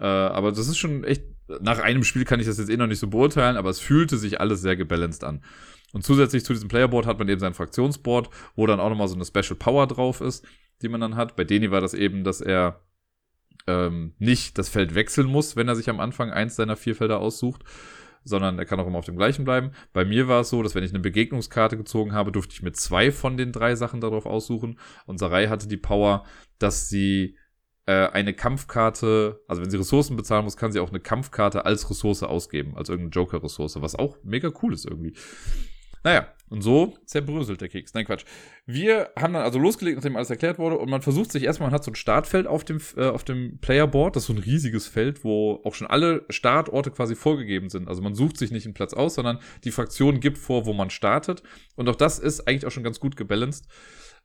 Äh, aber das ist schon echt, nach einem Spiel kann ich das jetzt eh noch nicht so beurteilen, aber es fühlte sich alles sehr gebalanced an. Und zusätzlich zu diesem Playerboard hat man eben sein Fraktionsboard, wo dann auch nochmal so eine Special Power drauf ist, die man dann hat. Bei Deni war das eben, dass er ähm, nicht das Feld wechseln muss, wenn er sich am Anfang eins seiner vier Felder aussucht, sondern er kann auch immer auf dem gleichen bleiben. Bei mir war es so, dass wenn ich eine Begegnungskarte gezogen habe, durfte ich mir zwei von den drei Sachen darauf aussuchen. Und Sarai hatte die Power, dass sie äh, eine Kampfkarte, also wenn sie Ressourcen bezahlen muss, kann sie auch eine Kampfkarte als Ressource ausgeben, als irgendeine Joker-Ressource, was auch mega cool ist irgendwie. Naja, und so zerbröselt der Keks. Nein, Quatsch. Wir haben dann also losgelegt, nachdem alles erklärt wurde, und man versucht sich erstmal, man hat so ein Startfeld auf dem, äh, auf dem Playerboard, das ist so ein riesiges Feld, wo auch schon alle Startorte quasi vorgegeben sind. Also man sucht sich nicht einen Platz aus, sondern die Fraktion gibt vor, wo man startet. Und auch das ist eigentlich auch schon ganz gut gebalanced.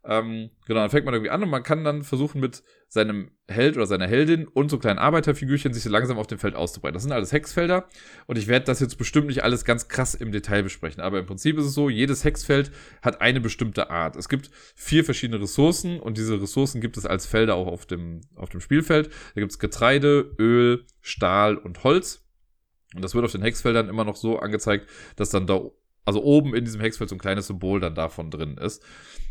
Ähm, genau, dann fängt man irgendwie an und man kann dann versuchen, mit seinem Held oder seiner Heldin und so kleinen Arbeiterfigürchen sich so langsam auf dem Feld auszubreiten. Das sind alles Hexfelder und ich werde das jetzt bestimmt nicht alles ganz krass im Detail besprechen, aber im Prinzip ist es so, jedes Hexfeld hat eine bestimmte Art. Es gibt vier verschiedene Ressourcen und diese Ressourcen gibt es als Felder auch auf dem, auf dem Spielfeld. Da gibt es Getreide, Öl, Stahl und Holz. Und das wird auf den Hexfeldern immer noch so angezeigt, dass dann da also oben in diesem Hexfeld so ein kleines Symbol dann davon drin ist.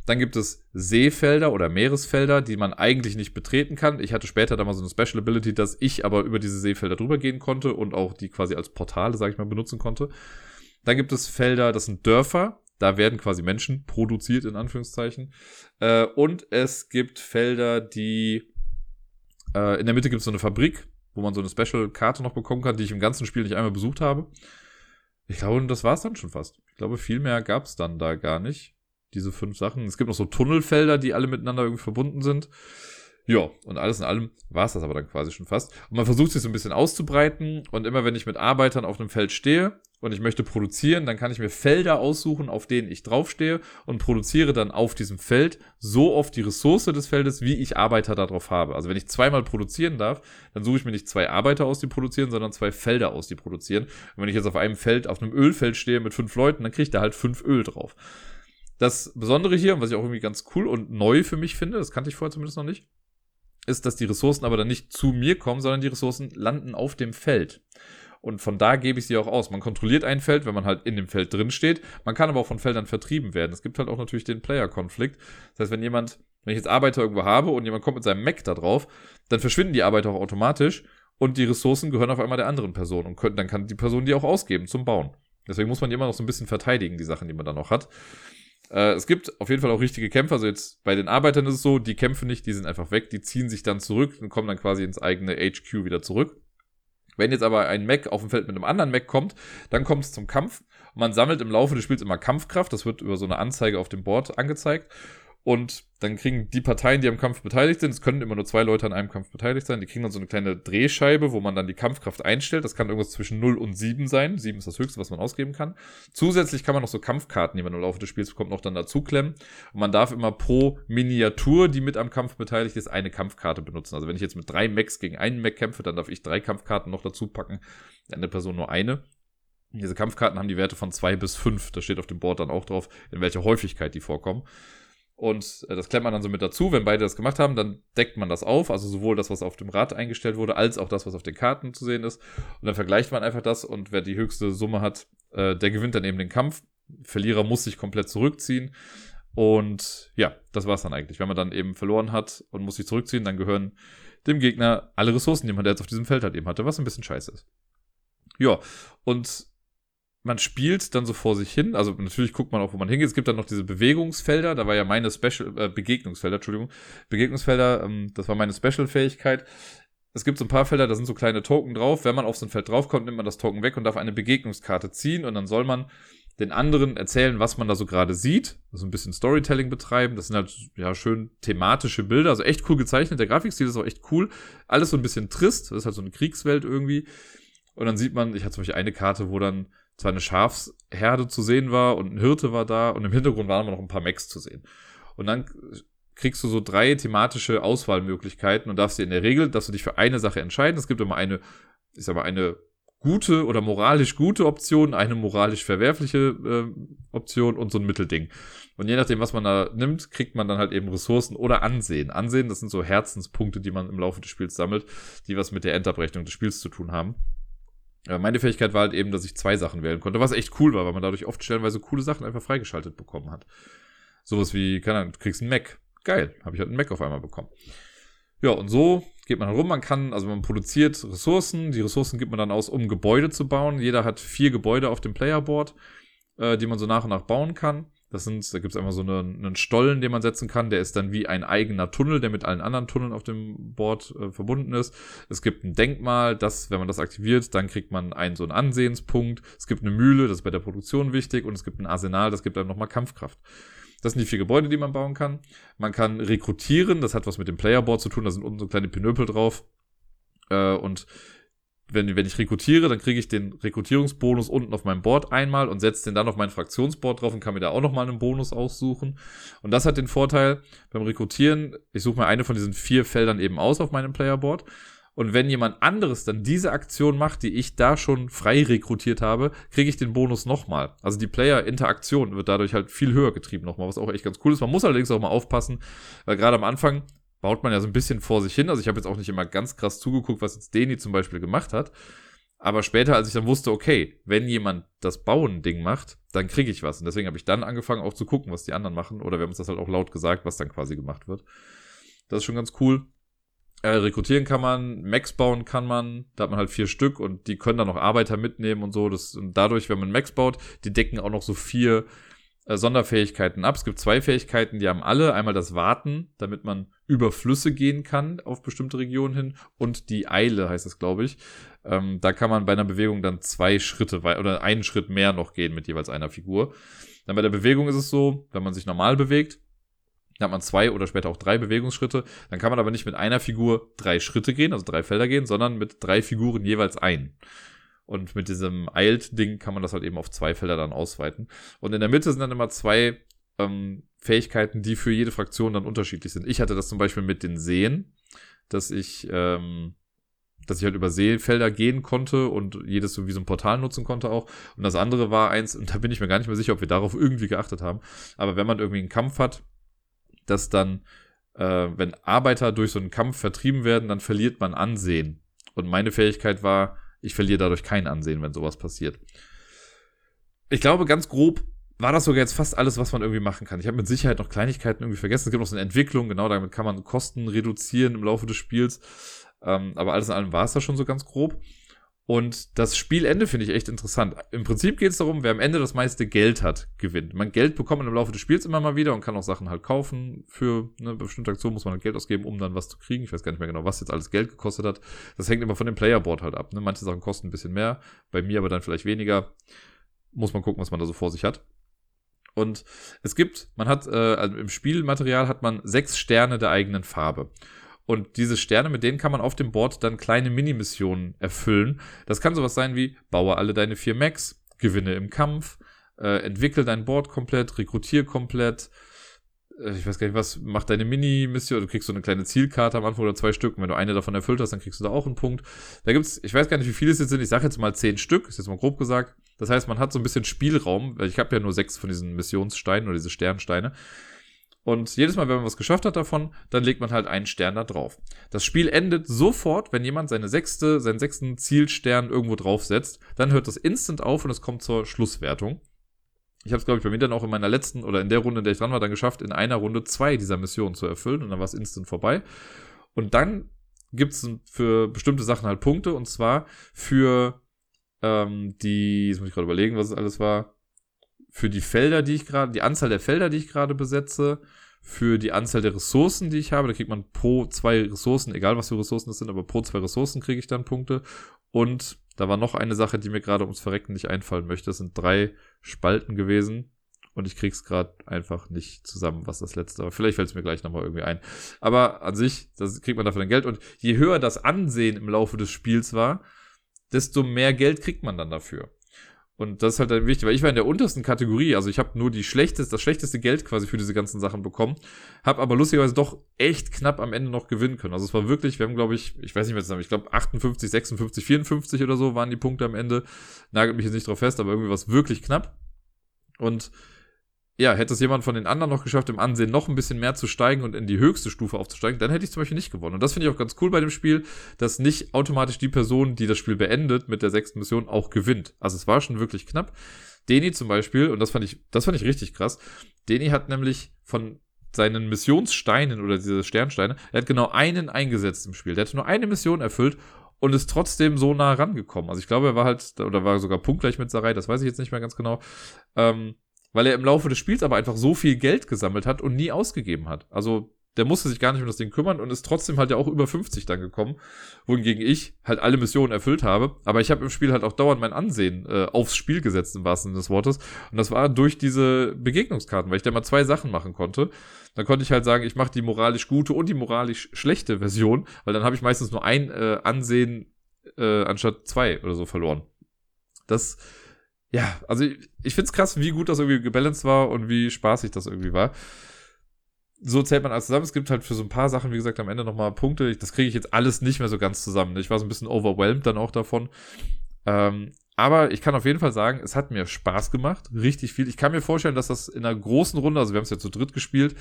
Dann gibt es Seefelder oder Meeresfelder, die man eigentlich nicht betreten kann. Ich hatte später dann mal so eine Special Ability, dass ich aber über diese Seefelder drüber gehen konnte und auch die quasi als Portale, sag ich mal, benutzen konnte. Dann gibt es Felder, das sind Dörfer. Da werden quasi Menschen produziert, in Anführungszeichen. Äh, und es gibt Felder, die äh, in der Mitte gibt es so eine Fabrik, wo man so eine Special-Karte noch bekommen kann, die ich im ganzen Spiel nicht einmal besucht habe. Ich glaube, das war es dann schon fast. Ich glaube, viel mehr gab es dann da gar nicht. Diese fünf Sachen. Es gibt noch so Tunnelfelder, die alle miteinander irgendwie verbunden sind. Ja, und alles in allem war es das aber dann quasi schon fast. Und man versucht sich so ein bisschen auszubreiten. Und immer wenn ich mit Arbeitern auf einem Feld stehe, und ich möchte produzieren, dann kann ich mir Felder aussuchen, auf denen ich draufstehe und produziere dann auf diesem Feld so oft die Ressource des Feldes, wie ich Arbeiter darauf habe. Also wenn ich zweimal produzieren darf, dann suche ich mir nicht zwei Arbeiter aus, die produzieren, sondern zwei Felder aus, die produzieren. Und wenn ich jetzt auf einem Feld, auf einem Ölfeld stehe mit fünf Leuten, dann kriege ich da halt fünf Öl drauf. Das Besondere hier, was ich auch irgendwie ganz cool und neu für mich finde, das kannte ich vorher zumindest noch nicht, ist, dass die Ressourcen aber dann nicht zu mir kommen, sondern die Ressourcen landen auf dem Feld und von da gebe ich sie auch aus. Man kontrolliert ein Feld, wenn man halt in dem Feld drin steht. Man kann aber auch von Feldern vertrieben werden. Es gibt halt auch natürlich den Player-Konflikt. Das heißt, wenn jemand, wenn ich jetzt Arbeiter irgendwo habe und jemand kommt mit seinem Mac da drauf, dann verschwinden die Arbeiter auch automatisch und die Ressourcen gehören auf einmal der anderen Person und können, dann kann die Person die auch ausgeben zum Bauen. Deswegen muss man die immer noch so ein bisschen verteidigen, die Sachen, die man da noch hat. Äh, es gibt auf jeden Fall auch richtige Kämpfer. Also jetzt bei den Arbeitern ist es so, die kämpfen nicht, die sind einfach weg, die ziehen sich dann zurück und kommen dann quasi ins eigene HQ wieder zurück. Wenn jetzt aber ein Mac auf dem Feld mit einem anderen Mac kommt, dann kommt es zum Kampf. man sammelt im Laufe des Spiels immer Kampfkraft. Das wird über so eine Anzeige auf dem Board angezeigt. Und dann kriegen die Parteien, die am Kampf beteiligt sind, es können immer nur zwei Leute an einem Kampf beteiligt sein, die kriegen dann so eine kleine Drehscheibe, wo man dann die Kampfkraft einstellt. Das kann irgendwas zwischen 0 und 7 sein. 7 ist das höchste, was man ausgeben kann. Zusätzlich kann man noch so Kampfkarten, die man im Laufe des Spiels bekommt, noch dann dazu klemmen. Und man darf immer pro Miniatur, die mit am Kampf beteiligt ist, eine Kampfkarte benutzen. Also wenn ich jetzt mit drei Mechs gegen einen Mech kämpfe, dann darf ich drei Kampfkarten noch dazu packen. Eine Person nur eine. Diese Kampfkarten haben die Werte von 2 bis 5. Da steht auf dem Board dann auch drauf, in welcher Häufigkeit die vorkommen. Und äh, das klemmt man dann so mit dazu. Wenn beide das gemacht haben, dann deckt man das auf. Also sowohl das, was auf dem Rad eingestellt wurde, als auch das, was auf den Karten zu sehen ist. Und dann vergleicht man einfach das und wer die höchste Summe hat, äh, der gewinnt dann eben den Kampf. Verlierer muss sich komplett zurückziehen. Und ja, das war's dann eigentlich. Wenn man dann eben verloren hat und muss sich zurückziehen, dann gehören dem Gegner alle Ressourcen, die man jetzt auf diesem Feld halt eben hatte, was ein bisschen scheiße ist. Ja, und man spielt dann so vor sich hin. Also natürlich guckt man auch, wo man hingeht. Es gibt dann noch diese Bewegungsfelder. Da war ja meine Special, äh, Begegnungsfelder, Entschuldigung. Begegnungsfelder, ähm, das war meine Special-Fähigkeit. Es gibt so ein paar Felder, da sind so kleine Token drauf. Wenn man auf so ein Feld draufkommt, nimmt man das Token weg und darf eine Begegnungskarte ziehen. Und dann soll man den anderen erzählen, was man da so gerade sieht. Also ein bisschen Storytelling betreiben. Das sind halt, ja, schön thematische Bilder. Also echt cool gezeichnet. Der Grafikstil ist auch echt cool. Alles so ein bisschen trist. Das ist halt so eine Kriegswelt irgendwie. Und dann sieht man, ich hatte zum Beispiel eine Karte, wo dann zwar eine Schafsherde zu sehen war und ein Hirte war da und im Hintergrund waren aber noch ein paar Mechs zu sehen. Und dann kriegst du so drei thematische Auswahlmöglichkeiten und darfst dir in der Regel, dass du dich für eine Sache entscheiden. Es gibt immer eine, ich sag mal, eine gute oder moralisch gute Option, eine moralisch verwerfliche äh, Option und so ein Mittelding. Und je nachdem, was man da nimmt, kriegt man dann halt eben Ressourcen oder Ansehen. Ansehen, das sind so Herzenspunkte, die man im Laufe des Spiels sammelt, die was mit der Endabrechnung des Spiels zu tun haben. Ja, meine Fähigkeit war halt eben, dass ich zwei Sachen wählen konnte, was echt cool war, weil man dadurch oft stellenweise coole Sachen einfach freigeschaltet bekommen hat. Sowas wie, keine Ahnung, du kriegst einen Mac. Geil, habe ich halt einen Mac auf einmal bekommen. Ja, und so geht man herum. Man kann, also man produziert Ressourcen. Die Ressourcen gibt man dann aus, um Gebäude zu bauen. Jeder hat vier Gebäude auf dem Playerboard, äh, die man so nach und nach bauen kann. Das sind, da gibt es einmal so eine, einen Stollen, den man setzen kann. Der ist dann wie ein eigener Tunnel, der mit allen anderen Tunneln auf dem Board äh, verbunden ist. Es gibt ein Denkmal, das, wenn man das aktiviert, dann kriegt man einen so einen Ansehenspunkt. Es gibt eine Mühle, das ist bei der Produktion wichtig. Und es gibt ein Arsenal, das gibt einem nochmal Kampfkraft. Das sind die vier Gebäude, die man bauen kann. Man kann rekrutieren, das hat was mit dem Playerboard zu tun, da sind unten so kleine Pinöpel drauf. Äh, und wenn, wenn ich rekrutiere, dann kriege ich den Rekrutierungsbonus unten auf meinem Board einmal und setze den dann auf mein Fraktionsboard drauf und kann mir da auch nochmal einen Bonus aussuchen. Und das hat den Vorteil, beim Rekrutieren, ich suche mir eine von diesen vier Feldern eben aus auf meinem Playerboard. Und wenn jemand anderes dann diese Aktion macht, die ich da schon frei rekrutiert habe, kriege ich den Bonus nochmal. Also die Player-Interaktion wird dadurch halt viel höher getrieben nochmal, was auch echt ganz cool ist. Man muss allerdings auch mal aufpassen, weil gerade am Anfang baut man ja so ein bisschen vor sich hin. Also ich habe jetzt auch nicht immer ganz krass zugeguckt, was jetzt Deni zum Beispiel gemacht hat. Aber später, als ich dann wusste, okay, wenn jemand das Bauen-Ding macht, dann kriege ich was. Und deswegen habe ich dann angefangen auch zu gucken, was die anderen machen. Oder wir haben uns das halt auch laut gesagt, was dann quasi gemacht wird. Das ist schon ganz cool. Äh, rekrutieren kann man, Max bauen kann man, da hat man halt vier Stück und die können dann noch Arbeiter mitnehmen und so. Das, und dadurch, wenn man Max baut, die decken auch noch so vier äh, Sonderfähigkeiten ab. Es gibt zwei Fähigkeiten, die haben alle. Einmal das Warten, damit man über Flüsse gehen kann auf bestimmte Regionen hin. Und die Eile heißt das, glaube ich. Ähm, da kann man bei einer Bewegung dann zwei Schritte oder einen Schritt mehr noch gehen mit jeweils einer Figur. Dann bei der Bewegung ist es so, wenn man sich normal bewegt, dann hat man zwei oder später auch drei Bewegungsschritte. Dann kann man aber nicht mit einer Figur drei Schritte gehen, also drei Felder gehen, sondern mit drei Figuren jeweils ein. Und mit diesem Eilt-Ding kann man das halt eben auf zwei Felder dann ausweiten. Und in der Mitte sind dann immer zwei ähm, Fähigkeiten, die für jede Fraktion dann unterschiedlich sind. Ich hatte das zum Beispiel mit den Seen, dass ich, ähm, dass ich halt über Seefelder gehen konnte und jedes so wie so ein Portal nutzen konnte auch. Und das andere war eins, und da bin ich mir gar nicht mehr sicher, ob wir darauf irgendwie geachtet haben. Aber wenn man irgendwie einen Kampf hat, dass dann, äh, wenn Arbeiter durch so einen Kampf vertrieben werden, dann verliert man Ansehen. Und meine Fähigkeit war, ich verliere dadurch kein Ansehen, wenn sowas passiert. Ich glaube, ganz grob war das sogar jetzt fast alles, was man irgendwie machen kann. Ich habe mit Sicherheit noch Kleinigkeiten irgendwie vergessen. Es gibt noch so eine Entwicklung, genau, damit kann man Kosten reduzieren im Laufe des Spiels. Ähm, aber alles in allem war es da schon so ganz grob. Und das Spielende finde ich echt interessant. Im Prinzip geht es darum, wer am Ende das meiste Geld hat, gewinnt. Man Geld bekommt im Laufe des Spiels immer mal wieder und kann auch Sachen halt kaufen. Für eine bestimmte Aktion muss man halt Geld ausgeben, um dann was zu kriegen. Ich weiß gar nicht mehr genau, was jetzt alles Geld gekostet hat. Das hängt immer von dem Playerboard halt ab. Ne? Manche Sachen kosten ein bisschen mehr, bei mir aber dann vielleicht weniger. Muss man gucken, was man da so vor sich hat. Und es gibt, man hat, äh, also im Spielmaterial hat man sechs Sterne der eigenen Farbe. Und diese Sterne, mit denen kann man auf dem Board dann kleine Mini-Missionen erfüllen. Das kann sowas sein wie, baue alle deine vier Max, gewinne im Kampf, äh, entwickel dein Board komplett, rekrutier komplett, äh, ich weiß gar nicht was, mach deine Mini-Mission, du kriegst so eine kleine Zielkarte am Anfang oder zwei Stück. Und wenn du eine davon erfüllt hast, dann kriegst du da auch einen Punkt. Da gibt's, ich weiß gar nicht, wie viele es jetzt sind. Ich sage jetzt mal zehn Stück, ist jetzt mal grob gesagt. Das heißt, man hat so ein bisschen Spielraum, weil ich habe ja nur sechs von diesen Missionssteinen oder diese Sternsteine. Und jedes Mal, wenn man was geschafft hat davon, dann legt man halt einen Stern da drauf. Das Spiel endet sofort, wenn jemand seine sechste, seinen sechsten Zielstern irgendwo draufsetzt. Dann hört das instant auf und es kommt zur Schlusswertung. Ich habe es, glaube ich, bei mir dann auch in meiner letzten oder in der Runde, in der ich dran war, dann geschafft, in einer Runde zwei dieser Missionen zu erfüllen und dann war es instant vorbei. Und dann gibt es für bestimmte Sachen halt Punkte und zwar für ähm, die, jetzt muss ich gerade überlegen, was es alles war, für die Felder, die ich gerade, die Anzahl der Felder, die ich gerade besetze, für die Anzahl der Ressourcen, die ich habe. Da kriegt man pro zwei Ressourcen, egal was für Ressourcen das sind, aber pro zwei Ressourcen kriege ich dann Punkte. Und da war noch eine Sache, die mir gerade ums Verrecken nicht einfallen möchte. Das sind drei Spalten gewesen. Und ich krieg's gerade einfach nicht zusammen, was das letzte war. Vielleicht fällt es mir gleich nochmal irgendwie ein. Aber an sich, das kriegt man dafür dann Geld. Und je höher das Ansehen im Laufe des Spiels war, desto mehr Geld kriegt man dann dafür. Und das ist halt dann wichtig, weil ich war in der untersten Kategorie, also ich habe nur die schlechteste, das schlechteste Geld quasi für diese ganzen Sachen bekommen, habe aber lustigerweise doch echt knapp am Ende noch gewinnen können. Also es war wirklich, wir haben glaube ich, ich weiß nicht mehr zusammen, ich glaube 58, 56, 54 oder so waren die Punkte am Ende. Nagelt mich jetzt nicht drauf fest, aber irgendwie war es wirklich knapp. Und ja, hätte es jemand von den anderen noch geschafft, im Ansehen noch ein bisschen mehr zu steigen und in die höchste Stufe aufzusteigen, dann hätte ich zum Beispiel nicht gewonnen. Und das finde ich auch ganz cool bei dem Spiel, dass nicht automatisch die Person, die das Spiel beendet mit der sechsten Mission, auch gewinnt. Also es war schon wirklich knapp. Deni zum Beispiel, und das fand ich, das fand ich richtig krass. Deni hat nämlich von seinen Missionssteinen oder diese Sternsteine, er hat genau einen eingesetzt im Spiel. Der hat nur eine Mission erfüllt und ist trotzdem so nah rangekommen. Also ich glaube, er war halt, oder war sogar punktgleich mit Sarai, das weiß ich jetzt nicht mehr ganz genau. Ähm, weil er im Laufe des Spiels aber einfach so viel Geld gesammelt hat und nie ausgegeben hat. Also der musste sich gar nicht um das Ding kümmern und ist trotzdem halt ja auch über 50 dann gekommen, wohingegen ich halt alle Missionen erfüllt habe. Aber ich habe im Spiel halt auch dauernd mein Ansehen äh, aufs Spiel gesetzt, im wahrsten Sinne des Wortes. Und das war durch diese Begegnungskarten, weil ich da mal zwei Sachen machen konnte. Dann konnte ich halt sagen, ich mache die moralisch gute und die moralisch schlechte Version, weil dann habe ich meistens nur ein äh, Ansehen äh, anstatt zwei oder so verloren. Das ja, also ich, ich finde es krass, wie gut das irgendwie gebalanced war und wie spaßig das irgendwie war. So zählt man alles zusammen. Es gibt halt für so ein paar Sachen, wie gesagt, am Ende nochmal Punkte. Das kriege ich jetzt alles nicht mehr so ganz zusammen. Ich war so ein bisschen overwhelmed dann auch davon. Ähm, aber ich kann auf jeden Fall sagen, es hat mir Spaß gemacht. Richtig viel. Ich kann mir vorstellen, dass das in einer großen Runde, also wir haben es ja zu dritt gespielt.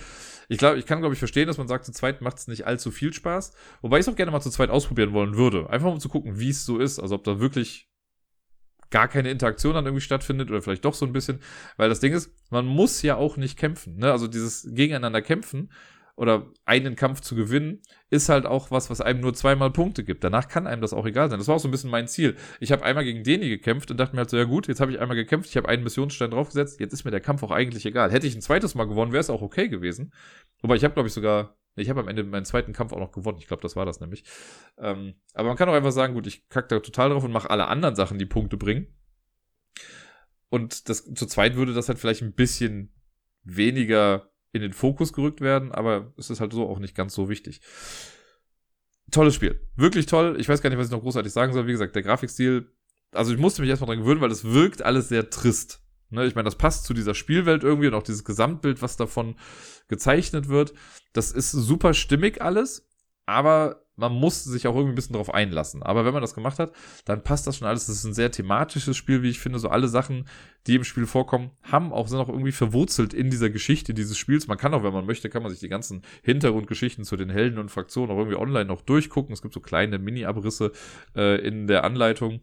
Ich glaube, ich kann, glaube ich, verstehen, dass man sagt, zu zweit macht es nicht allzu viel Spaß. Wobei ich es auch gerne mal zu zweit ausprobieren wollen würde. Einfach um zu gucken, wie es so ist. Also ob da wirklich gar keine Interaktion dann irgendwie stattfindet oder vielleicht doch so ein bisschen, weil das Ding ist, man muss ja auch nicht kämpfen, ne? Also dieses gegeneinander kämpfen oder einen Kampf zu gewinnen, ist halt auch was, was einem nur zweimal Punkte gibt. Danach kann einem das auch egal sein. Das war auch so ein bisschen mein Ziel. Ich habe einmal gegen Deni gekämpft und dachte mir halt so, ja gut, jetzt habe ich einmal gekämpft, ich habe einen Missionsstein draufgesetzt, jetzt ist mir der Kampf auch eigentlich egal. Hätte ich ein zweites Mal gewonnen, wäre es auch okay gewesen. Wobei ich habe, glaube ich, sogar ich habe am Ende meinen zweiten Kampf auch noch gewonnen. Ich glaube, das war das nämlich. Ähm, aber man kann auch einfach sagen, gut, ich kacke da total drauf und mache alle anderen Sachen, die Punkte bringen. Und das, zu zweit würde das halt vielleicht ein bisschen weniger in den Fokus gerückt werden, aber es ist halt so auch nicht ganz so wichtig. Tolles Spiel. Wirklich toll. Ich weiß gar nicht, was ich noch großartig sagen soll. Wie gesagt, der Grafikstil, also ich musste mich erstmal dran gewöhnen, weil es wirkt alles sehr trist. Ne, ich meine, das passt zu dieser Spielwelt irgendwie und auch dieses Gesamtbild, was davon gezeichnet wird. Das ist super stimmig alles, aber man muss sich auch irgendwie ein bisschen darauf einlassen. Aber wenn man das gemacht hat, dann passt das schon alles. Das ist ein sehr thematisches Spiel, wie ich finde. So alle Sachen, die im Spiel vorkommen, haben auch, sind auch irgendwie verwurzelt in dieser Geschichte dieses Spiels. Man kann auch, wenn man möchte, kann man sich die ganzen Hintergrundgeschichten zu den Helden und Fraktionen auch irgendwie online noch durchgucken. Es gibt so kleine Mini-Abrisse äh, in der Anleitung.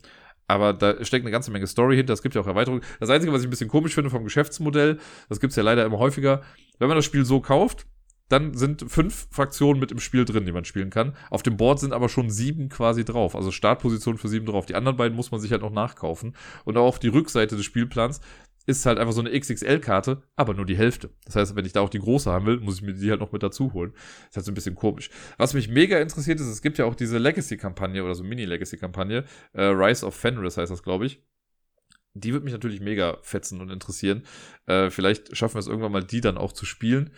Aber da steckt eine ganze Menge Story hinter. Es gibt ja auch Erweiterungen. Das Einzige, was ich ein bisschen komisch finde vom Geschäftsmodell, das gibt es ja leider immer häufiger, wenn man das Spiel so kauft, dann sind fünf Fraktionen mit im Spiel drin, die man spielen kann. Auf dem Board sind aber schon sieben quasi drauf. Also Startposition für sieben drauf. Die anderen beiden muss man sich halt noch nachkaufen. Und auch auf die Rückseite des Spielplans ist halt einfach so eine XXL-Karte, aber nur die Hälfte. Das heißt, wenn ich da auch die große haben will, muss ich mir die halt noch mit dazu holen. Das ist halt so ein bisschen komisch. Was mich mega interessiert ist, es gibt ja auch diese Legacy-Kampagne oder so Mini-Legacy-Kampagne. Äh, Rise of Fenris heißt das, glaube ich. Die wird mich natürlich mega fetzen und interessieren. Äh, vielleicht schaffen wir es irgendwann mal, die dann auch zu spielen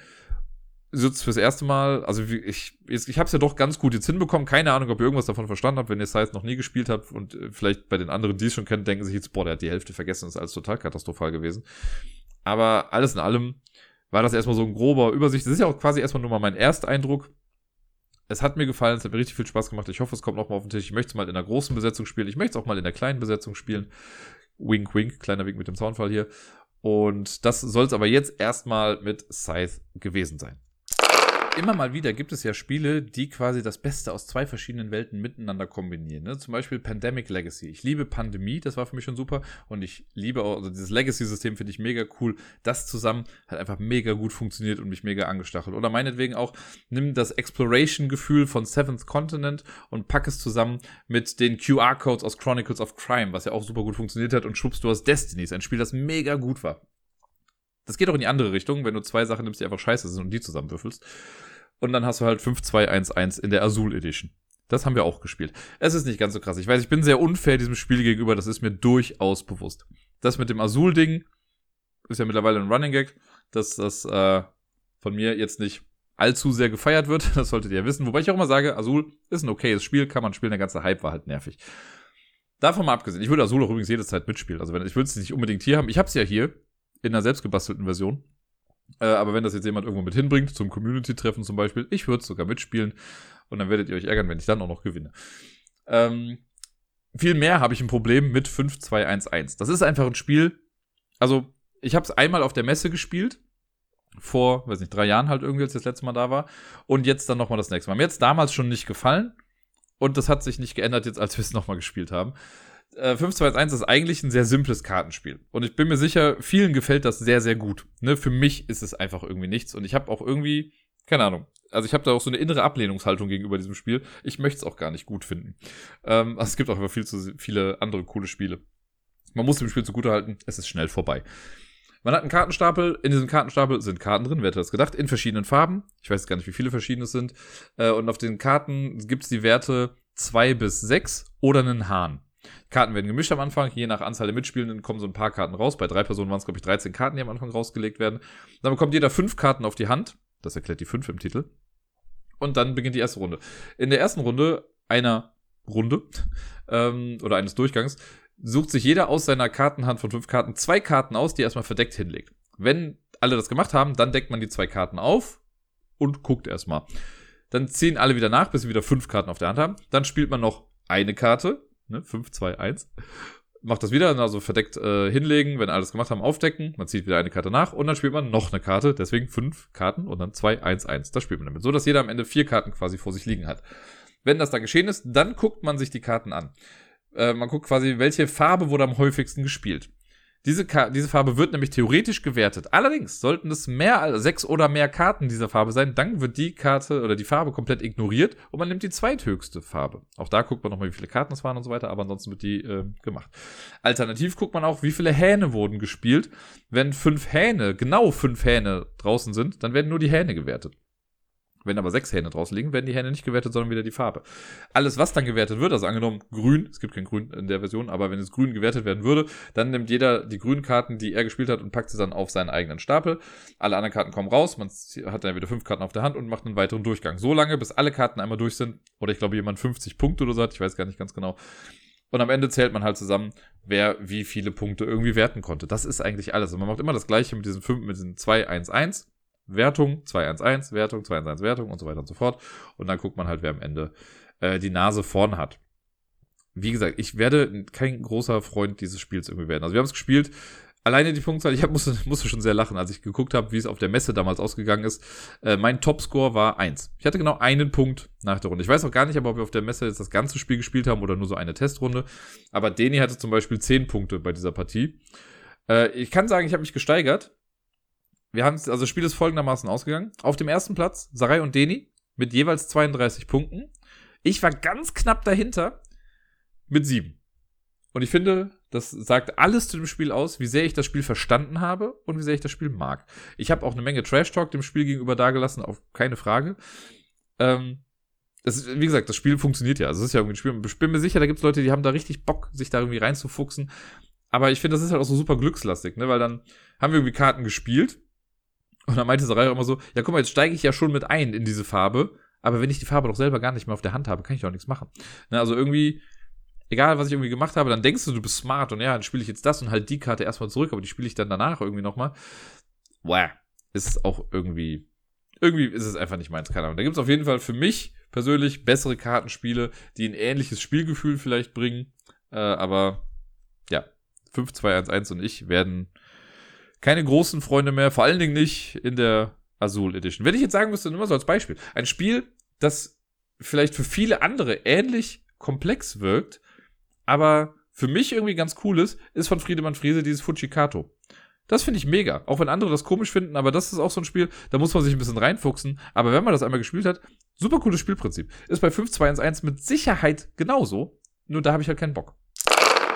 jetzt fürs erste Mal, also ich, ich, ich habe es ja doch ganz gut jetzt hinbekommen. Keine Ahnung, ob ihr irgendwas davon verstanden habt, wenn ihr Size noch nie gespielt habt und äh, vielleicht bei den anderen, die es schon kennen, denken sich jetzt, boah, der hat die Hälfte vergessen, ist alles total katastrophal gewesen. Aber alles in allem war das erstmal so ein grober Übersicht. Das ist ja auch quasi erstmal nur mal mein Ersteindruck. Es hat mir gefallen, es hat mir richtig viel Spaß gemacht. Ich hoffe, es kommt noch mal auf den Tisch. Ich möchte es mal in der großen Besetzung spielen. Ich möchte es auch mal in der kleinen Besetzung spielen. Wink, wink, kleiner Wink mit dem Soundfall hier. Und das soll es aber jetzt erstmal mit Scythe gewesen sein. Immer mal wieder gibt es ja Spiele, die quasi das Beste aus zwei verschiedenen Welten miteinander kombinieren. Ne? Zum Beispiel Pandemic Legacy. Ich liebe Pandemie, das war für mich schon super. Und ich liebe auch, also dieses Legacy-System finde ich mega cool. Das zusammen hat einfach mega gut funktioniert und mich mega angestachelt. Oder meinetwegen auch, nimm das Exploration-Gefühl von Seventh Continent und pack es zusammen mit den QR-Codes aus Chronicles of Crime, was ja auch super gut funktioniert hat. Und schubst du aus Destinies, ein Spiel, das mega gut war. Das geht auch in die andere Richtung, wenn du zwei Sachen nimmst, die einfach scheiße sind und die zusammenwürfelst. Und dann hast du halt 5211 in der Azul Edition. Das haben wir auch gespielt. Es ist nicht ganz so krass. Ich weiß, ich bin sehr unfair diesem Spiel gegenüber, das ist mir durchaus bewusst. Das mit dem Azul-Ding ist ja mittlerweile ein Running Gag, dass das äh, von mir jetzt nicht allzu sehr gefeiert wird. Das solltet ihr ja wissen. Wobei ich auch immer sage, Azul ist ein okayes Spiel, kann man spielen, der ganze Hype war halt nervig. Davon mal abgesehen, ich würde Azul auch übrigens jede Zeit mitspielen. Also wenn ich würde es nicht unbedingt hier haben. Ich habe es ja hier in einer selbstgebastelten Version. Äh, aber wenn das jetzt jemand irgendwo mit hinbringt, zum Community-Treffen zum Beispiel, ich würde sogar mitspielen und dann werdet ihr euch ärgern, wenn ich dann auch noch gewinne. Ähm, viel mehr habe ich ein Problem mit 5211. Das ist einfach ein Spiel. Also, ich habe es einmal auf der Messe gespielt. Vor, weiß nicht, drei Jahren halt irgendwie, als ich das letzte Mal da war. Und jetzt dann nochmal das nächste Mal. Mir hat es damals schon nicht gefallen. Und das hat sich nicht geändert, jetzt als wir es nochmal gespielt haben äh, 5211 ist eigentlich ein sehr simples Kartenspiel. Und ich bin mir sicher, vielen gefällt das sehr, sehr gut. Ne? Für mich ist es einfach irgendwie nichts. Und ich habe auch irgendwie, keine Ahnung, also ich habe da auch so eine innere Ablehnungshaltung gegenüber diesem Spiel. Ich möchte es auch gar nicht gut finden. Ähm, also es gibt auch immer viel zu viele andere coole Spiele. Man muss dem Spiel zugutehalten, es ist schnell vorbei. Man hat einen Kartenstapel, in diesem Kartenstapel sind Karten drin, wer hätte das gedacht, in verschiedenen Farben. Ich weiß gar nicht, wie viele verschiedene es sind. Äh, und auf den Karten gibt es die Werte 2 bis 6 oder einen Hahn. Karten werden gemischt am Anfang, je nach Anzahl der Mitspielenden kommen so ein paar Karten raus. Bei drei Personen waren es, glaube ich, 13 Karten, die am Anfang rausgelegt werden. Dann bekommt jeder fünf Karten auf die Hand. Das erklärt die fünf im Titel. Und dann beginnt die erste Runde. In der ersten Runde einer Runde ähm, oder eines Durchgangs sucht sich jeder aus seiner Kartenhand von fünf Karten zwei Karten aus, die er erstmal verdeckt hinlegt. Wenn alle das gemacht haben, dann deckt man die zwei Karten auf und guckt erstmal. Dann ziehen alle wieder nach, bis sie wieder fünf Karten auf der Hand haben. Dann spielt man noch eine Karte, ne, 5, 2, 1. Macht das wieder, also verdeckt äh, hinlegen, wenn alles gemacht haben, aufdecken. Man zieht wieder eine Karte nach und dann spielt man noch eine Karte, deswegen fünf Karten und dann 2, 1, 1. Das spielt man damit. So dass jeder am Ende vier Karten quasi vor sich liegen hat. Wenn das dann geschehen ist, dann guckt man sich die Karten an. Äh, man guckt quasi, welche Farbe wurde am häufigsten gespielt. Diese, diese Farbe wird nämlich theoretisch gewertet. Allerdings sollten es mehr als sechs oder mehr Karten dieser Farbe sein, dann wird die Karte oder die Farbe komplett ignoriert und man nimmt die zweithöchste Farbe. Auch da guckt man nochmal, wie viele Karten es waren und so weiter, aber ansonsten wird die äh, gemacht. Alternativ guckt man auch, wie viele Hähne wurden gespielt. Wenn fünf Hähne, genau fünf Hähne draußen sind, dann werden nur die Hähne gewertet. Wenn aber sechs Hähne draußen liegen, werden die Hähne nicht gewertet, sondern wieder die Farbe. Alles, was dann gewertet wird, also angenommen grün, es gibt kein grün in der Version, aber wenn es grün gewertet werden würde, dann nimmt jeder die grünen Karten, die er gespielt hat und packt sie dann auf seinen eigenen Stapel. Alle anderen Karten kommen raus, man hat dann wieder fünf Karten auf der Hand und macht einen weiteren Durchgang. So lange, bis alle Karten einmal durch sind, oder ich glaube jemand 50 Punkte oder so hat, ich weiß gar nicht ganz genau. Und am Ende zählt man halt zusammen, wer wie viele Punkte irgendwie werten konnte. Das ist eigentlich alles. Und man macht immer das gleiche mit diesen 5, mit diesen 2, 1, 1. Wertung, 211, Wertung, 211, Wertung und so weiter und so fort. Und dann guckt man halt, wer am Ende äh, die Nase vorn hat. Wie gesagt, ich werde kein großer Freund dieses Spiels irgendwie werden. Also wir haben es gespielt. Alleine die Punktzahl, ich hab, musste, musste schon sehr lachen, als ich geguckt habe, wie es auf der Messe damals ausgegangen ist. Äh, mein Topscore war 1. Ich hatte genau einen Punkt nach der Runde. Ich weiß auch gar nicht, ob wir auf der Messe jetzt das ganze Spiel gespielt haben oder nur so eine Testrunde. Aber Deni hatte zum Beispiel 10 Punkte bei dieser Partie. Äh, ich kann sagen, ich habe mich gesteigert wir haben also das Spiel ist folgendermaßen ausgegangen. Auf dem ersten Platz Sarai und Deni mit jeweils 32 Punkten. Ich war ganz knapp dahinter mit sieben. Und ich finde, das sagt alles zu dem Spiel aus, wie sehr ich das Spiel verstanden habe und wie sehr ich das Spiel mag. Ich habe auch eine Menge Trash-Talk dem Spiel gegenüber dagelassen, auf keine Frage. Ähm, das wie gesagt, das Spiel funktioniert ja. Also es ist ja irgendwie ein Spiel. Ich bin mir sicher, da gibt es Leute, die haben da richtig Bock, sich da irgendwie reinzufuchsen. Aber ich finde, das ist halt auch so super glückslastig, ne? Weil dann haben wir irgendwie Karten gespielt und dann meinte Sarai immer so, ja guck mal, jetzt steige ich ja schon mit ein in diese Farbe, aber wenn ich die Farbe doch selber gar nicht mehr auf der Hand habe, kann ich doch nichts machen. Ne, also irgendwie, egal was ich irgendwie gemacht habe, dann denkst du, du bist smart und ja, dann spiele ich jetzt das und halt die Karte erstmal zurück, aber die spiele ich dann danach irgendwie nochmal. Wow, ist auch irgendwie, irgendwie ist es einfach nicht meins, keine Ahnung. Da gibt es auf jeden Fall für mich persönlich bessere Kartenspiele, die ein ähnliches Spielgefühl vielleicht bringen, äh, aber ja, 5, 2, 1, 1 und ich werden keine großen Freunde mehr, vor allen Dingen nicht in der Azul Edition. Wenn ich jetzt sagen müsste, nur mal so als Beispiel, ein Spiel, das vielleicht für viele andere ähnlich komplex wirkt, aber für mich irgendwie ganz cool ist, ist von Friedemann Friese dieses Fujikato. Das finde ich mega. Auch wenn andere das komisch finden, aber das ist auch so ein Spiel, da muss man sich ein bisschen reinfuchsen. Aber wenn man das einmal gespielt hat, super cooles Spielprinzip. Ist bei 5.2.1 mit Sicherheit genauso. Nur da habe ich halt keinen Bock.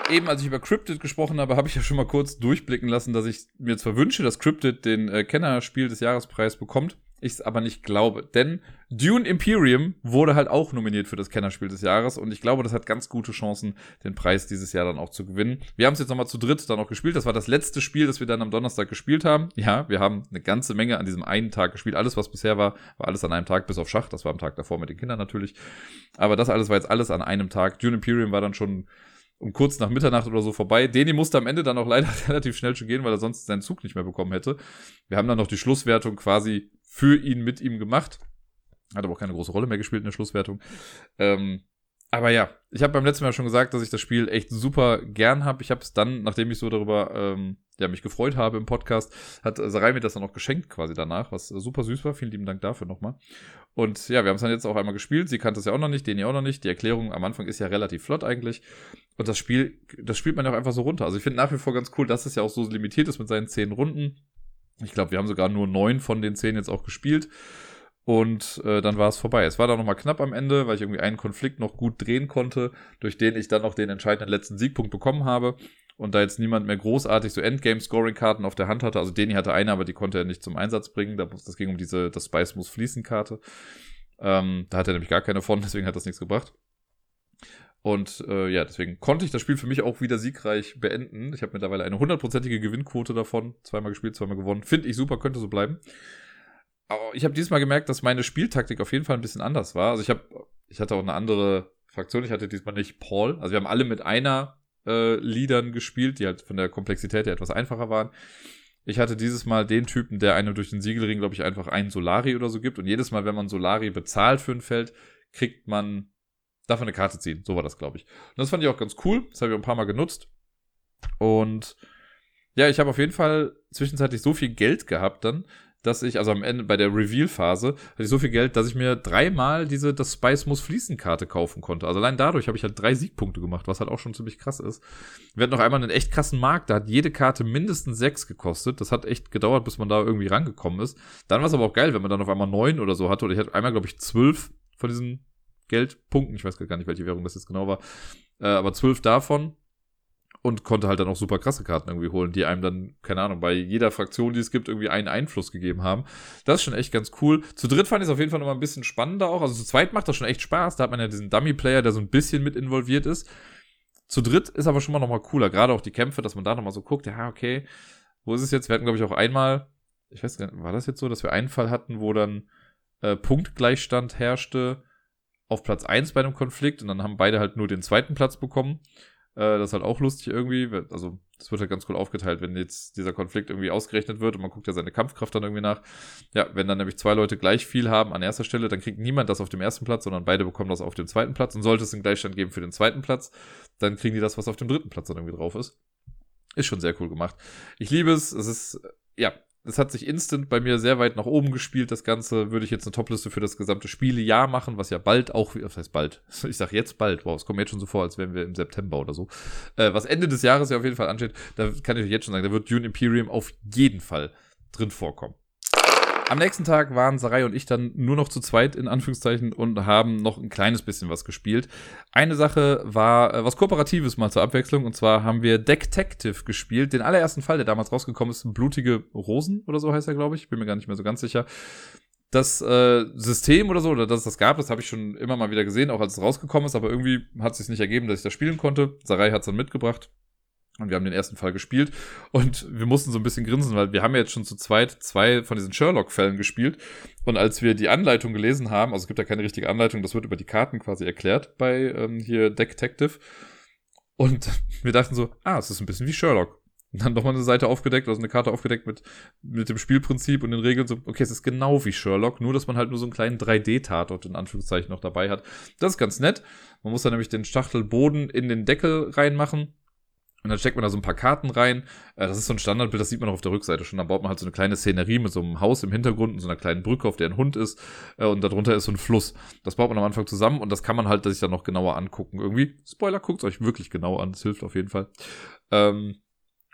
Eben, als ich über Cryptid gesprochen habe, habe ich ja schon mal kurz durchblicken lassen, dass ich mir zwar wünsche, dass Cryptid den äh, Kennerspiel des Jahrespreis bekommt, ich es aber nicht glaube. Denn Dune Imperium wurde halt auch nominiert für das Kennerspiel des Jahres und ich glaube, das hat ganz gute Chancen, den Preis dieses Jahr dann auch zu gewinnen. Wir haben es jetzt nochmal zu dritt dann auch gespielt. Das war das letzte Spiel, das wir dann am Donnerstag gespielt haben. Ja, wir haben eine ganze Menge an diesem einen Tag gespielt. Alles, was bisher war, war alles an einem Tag, bis auf Schach. Das war am Tag davor mit den Kindern natürlich. Aber das alles war jetzt alles an einem Tag. Dune Imperium war dann schon um kurz nach Mitternacht oder so vorbei. Deni musste am Ende dann auch leider relativ schnell schon gehen, weil er sonst seinen Zug nicht mehr bekommen hätte. Wir haben dann noch die Schlusswertung quasi für ihn mit ihm gemacht. Hat aber auch keine große Rolle mehr gespielt in der Schlusswertung. Ähm, aber ja, ich habe beim letzten Mal schon gesagt, dass ich das Spiel echt super gern habe. Ich habe es dann, nachdem ich so darüber ähm, ja, mich gefreut habe im Podcast, hat Sarai mir das dann auch geschenkt quasi danach, was super süß war. Vielen lieben Dank dafür nochmal. Und ja, wir haben es dann jetzt auch einmal gespielt. Sie kannte es ja auch noch nicht, den ja auch noch nicht. Die Erklärung am Anfang ist ja relativ flott eigentlich. Und das Spiel, das spielt man ja auch einfach so runter. Also ich finde nach wie vor ganz cool, dass es ja auch so limitiert ist mit seinen zehn Runden. Ich glaube, wir haben sogar nur neun von den zehn jetzt auch gespielt. Und äh, dann war es vorbei. Es war dann nochmal knapp am Ende, weil ich irgendwie einen Konflikt noch gut drehen konnte, durch den ich dann noch den entscheidenden letzten Siegpunkt bekommen habe. Und da jetzt niemand mehr großartig so Endgame-Scoring-Karten auf der Hand hatte, also Deni hatte eine, aber die konnte er nicht zum Einsatz bringen. Das ging um diese, das Spice muss Fließen-Karte. Ähm, da hat er nämlich gar keine von, deswegen hat das nichts gebracht. Und äh, ja, deswegen konnte ich das Spiel für mich auch wieder siegreich beenden. Ich habe mittlerweile eine hundertprozentige Gewinnquote davon. Zweimal gespielt, zweimal gewonnen. Finde ich super, könnte so bleiben. Ich habe diesmal gemerkt, dass meine Spieltaktik auf jeden Fall ein bisschen anders war. Also ich habe, ich hatte auch eine andere Fraktion. Ich hatte diesmal nicht Paul. Also wir haben alle mit einer äh, Liedern gespielt, die halt von der Komplexität her etwas einfacher waren. Ich hatte dieses Mal den Typen, der einem durch den Siegelring, glaube ich, einfach einen Solari oder so gibt. Und jedes Mal, wenn man Solari bezahlt für ein Feld, kriegt man davon eine Karte ziehen. So war das, glaube ich. Und das fand ich auch ganz cool. Das habe ich ein paar Mal genutzt. Und ja, ich habe auf jeden Fall zwischenzeitlich so viel Geld gehabt dann, dass ich, also am Ende bei der Reveal-Phase, hatte ich so viel Geld, dass ich mir dreimal diese Das Spice muss fließen Karte kaufen konnte. Also allein dadurch habe ich halt drei Siegpunkte gemacht, was halt auch schon ziemlich krass ist. Wir hatten noch einmal einen echt krassen Markt, da hat jede Karte mindestens sechs gekostet. Das hat echt gedauert, bis man da irgendwie rangekommen ist. Dann war es aber auch geil, wenn man dann auf einmal neun oder so hatte. Oder ich hatte einmal, glaube ich, zwölf von diesen Geldpunkten. Ich weiß gar nicht, welche Währung das jetzt genau war. Äh, aber zwölf davon und konnte halt dann auch super krasse Karten irgendwie holen, die einem dann, keine Ahnung, bei jeder Fraktion, die es gibt, irgendwie einen Einfluss gegeben haben. Das ist schon echt ganz cool. Zu dritt fand ich es auf jeden Fall nochmal ein bisschen spannender auch. Also zu zweit macht das schon echt Spaß. Da hat man ja diesen Dummy-Player, der so ein bisschen mit involviert ist. Zu dritt ist aber schon mal nochmal cooler. Gerade auch die Kämpfe, dass man da nochmal so guckt, ja, okay, wo ist es jetzt? Wir hatten, glaube ich, auch einmal, ich weiß gar nicht, war das jetzt so, dass wir einen Fall hatten, wo dann äh, Punktgleichstand herrschte auf Platz 1 bei einem Konflikt und dann haben beide halt nur den zweiten Platz bekommen. Äh, das ist halt auch lustig irgendwie. Also, das wird halt ganz cool aufgeteilt, wenn jetzt dieser Konflikt irgendwie ausgerechnet wird und man guckt ja seine Kampfkraft dann irgendwie nach. Ja, wenn dann nämlich zwei Leute gleich viel haben an erster Stelle, dann kriegt niemand das auf dem ersten Platz, sondern beide bekommen das auf dem zweiten Platz. Und sollte es einen Gleichstand geben für den zweiten Platz, dann kriegen die das, was auf dem dritten Platz dann irgendwie drauf ist. Ist schon sehr cool gemacht. Ich liebe es. Es ist, ja, es hat sich instant bei mir sehr weit nach oben gespielt. Das Ganze würde ich jetzt eine Topliste für das gesamte Spielejahr machen, was ja bald auch, was heißt bald? Ich sag jetzt bald, wow, es kommt mir jetzt schon so vor, als wären wir im September oder so. Äh, was Ende des Jahres ja auf jeden Fall ansteht, da kann ich euch jetzt schon sagen, da wird Dune Imperium auf jeden Fall drin vorkommen. Am nächsten Tag waren Sarai und ich dann nur noch zu zweit in Anführungszeichen und haben noch ein kleines bisschen was gespielt. Eine Sache war äh, was Kooperatives mal zur Abwechslung und zwar haben wir Detective gespielt. Den allerersten Fall, der damals rausgekommen ist, Blutige Rosen oder so heißt er, glaube ich. Bin mir gar nicht mehr so ganz sicher. Das äh, System oder so, oder dass es das gab, das habe ich schon immer mal wieder gesehen, auch als es rausgekommen ist, aber irgendwie hat es sich nicht ergeben, dass ich das spielen konnte. Sarai hat es dann mitgebracht. Und wir haben den ersten Fall gespielt und wir mussten so ein bisschen grinsen, weil wir haben ja jetzt schon zu zweit zwei von diesen Sherlock-Fällen gespielt. Und als wir die Anleitung gelesen haben, also es gibt ja keine richtige Anleitung, das wird über die Karten quasi erklärt bei ähm, hier Detective. Und wir dachten so, ah, es ist ein bisschen wie Sherlock. Und dann nochmal eine Seite aufgedeckt, also eine Karte aufgedeckt mit, mit dem Spielprinzip und den Regeln. So, okay, es ist genau wie Sherlock, nur dass man halt nur so einen kleinen 3D-Tatort in Anführungszeichen noch dabei hat. Das ist ganz nett. Man muss dann nämlich den Schachtelboden in den Deckel reinmachen Und dann steckt man da so ein paar Karten rein. Äh, das ist so ein Standardbild, das sieht man auch auf der Rückseite schon. Dann baut man halt so eine kleine Szenerie mit so einem Haus im Hintergrund und so einer kleinen Brücke, auf der ein Hund ist. Äh, und darunter ist so ein Fluss. Das baut man am Anfang zusammen und das kann man halt sich dann noch genauer angucken. Irgendwie, Spoiler, guckt euch wirklich genau an. Das hilft auf jeden Fall. Ähm,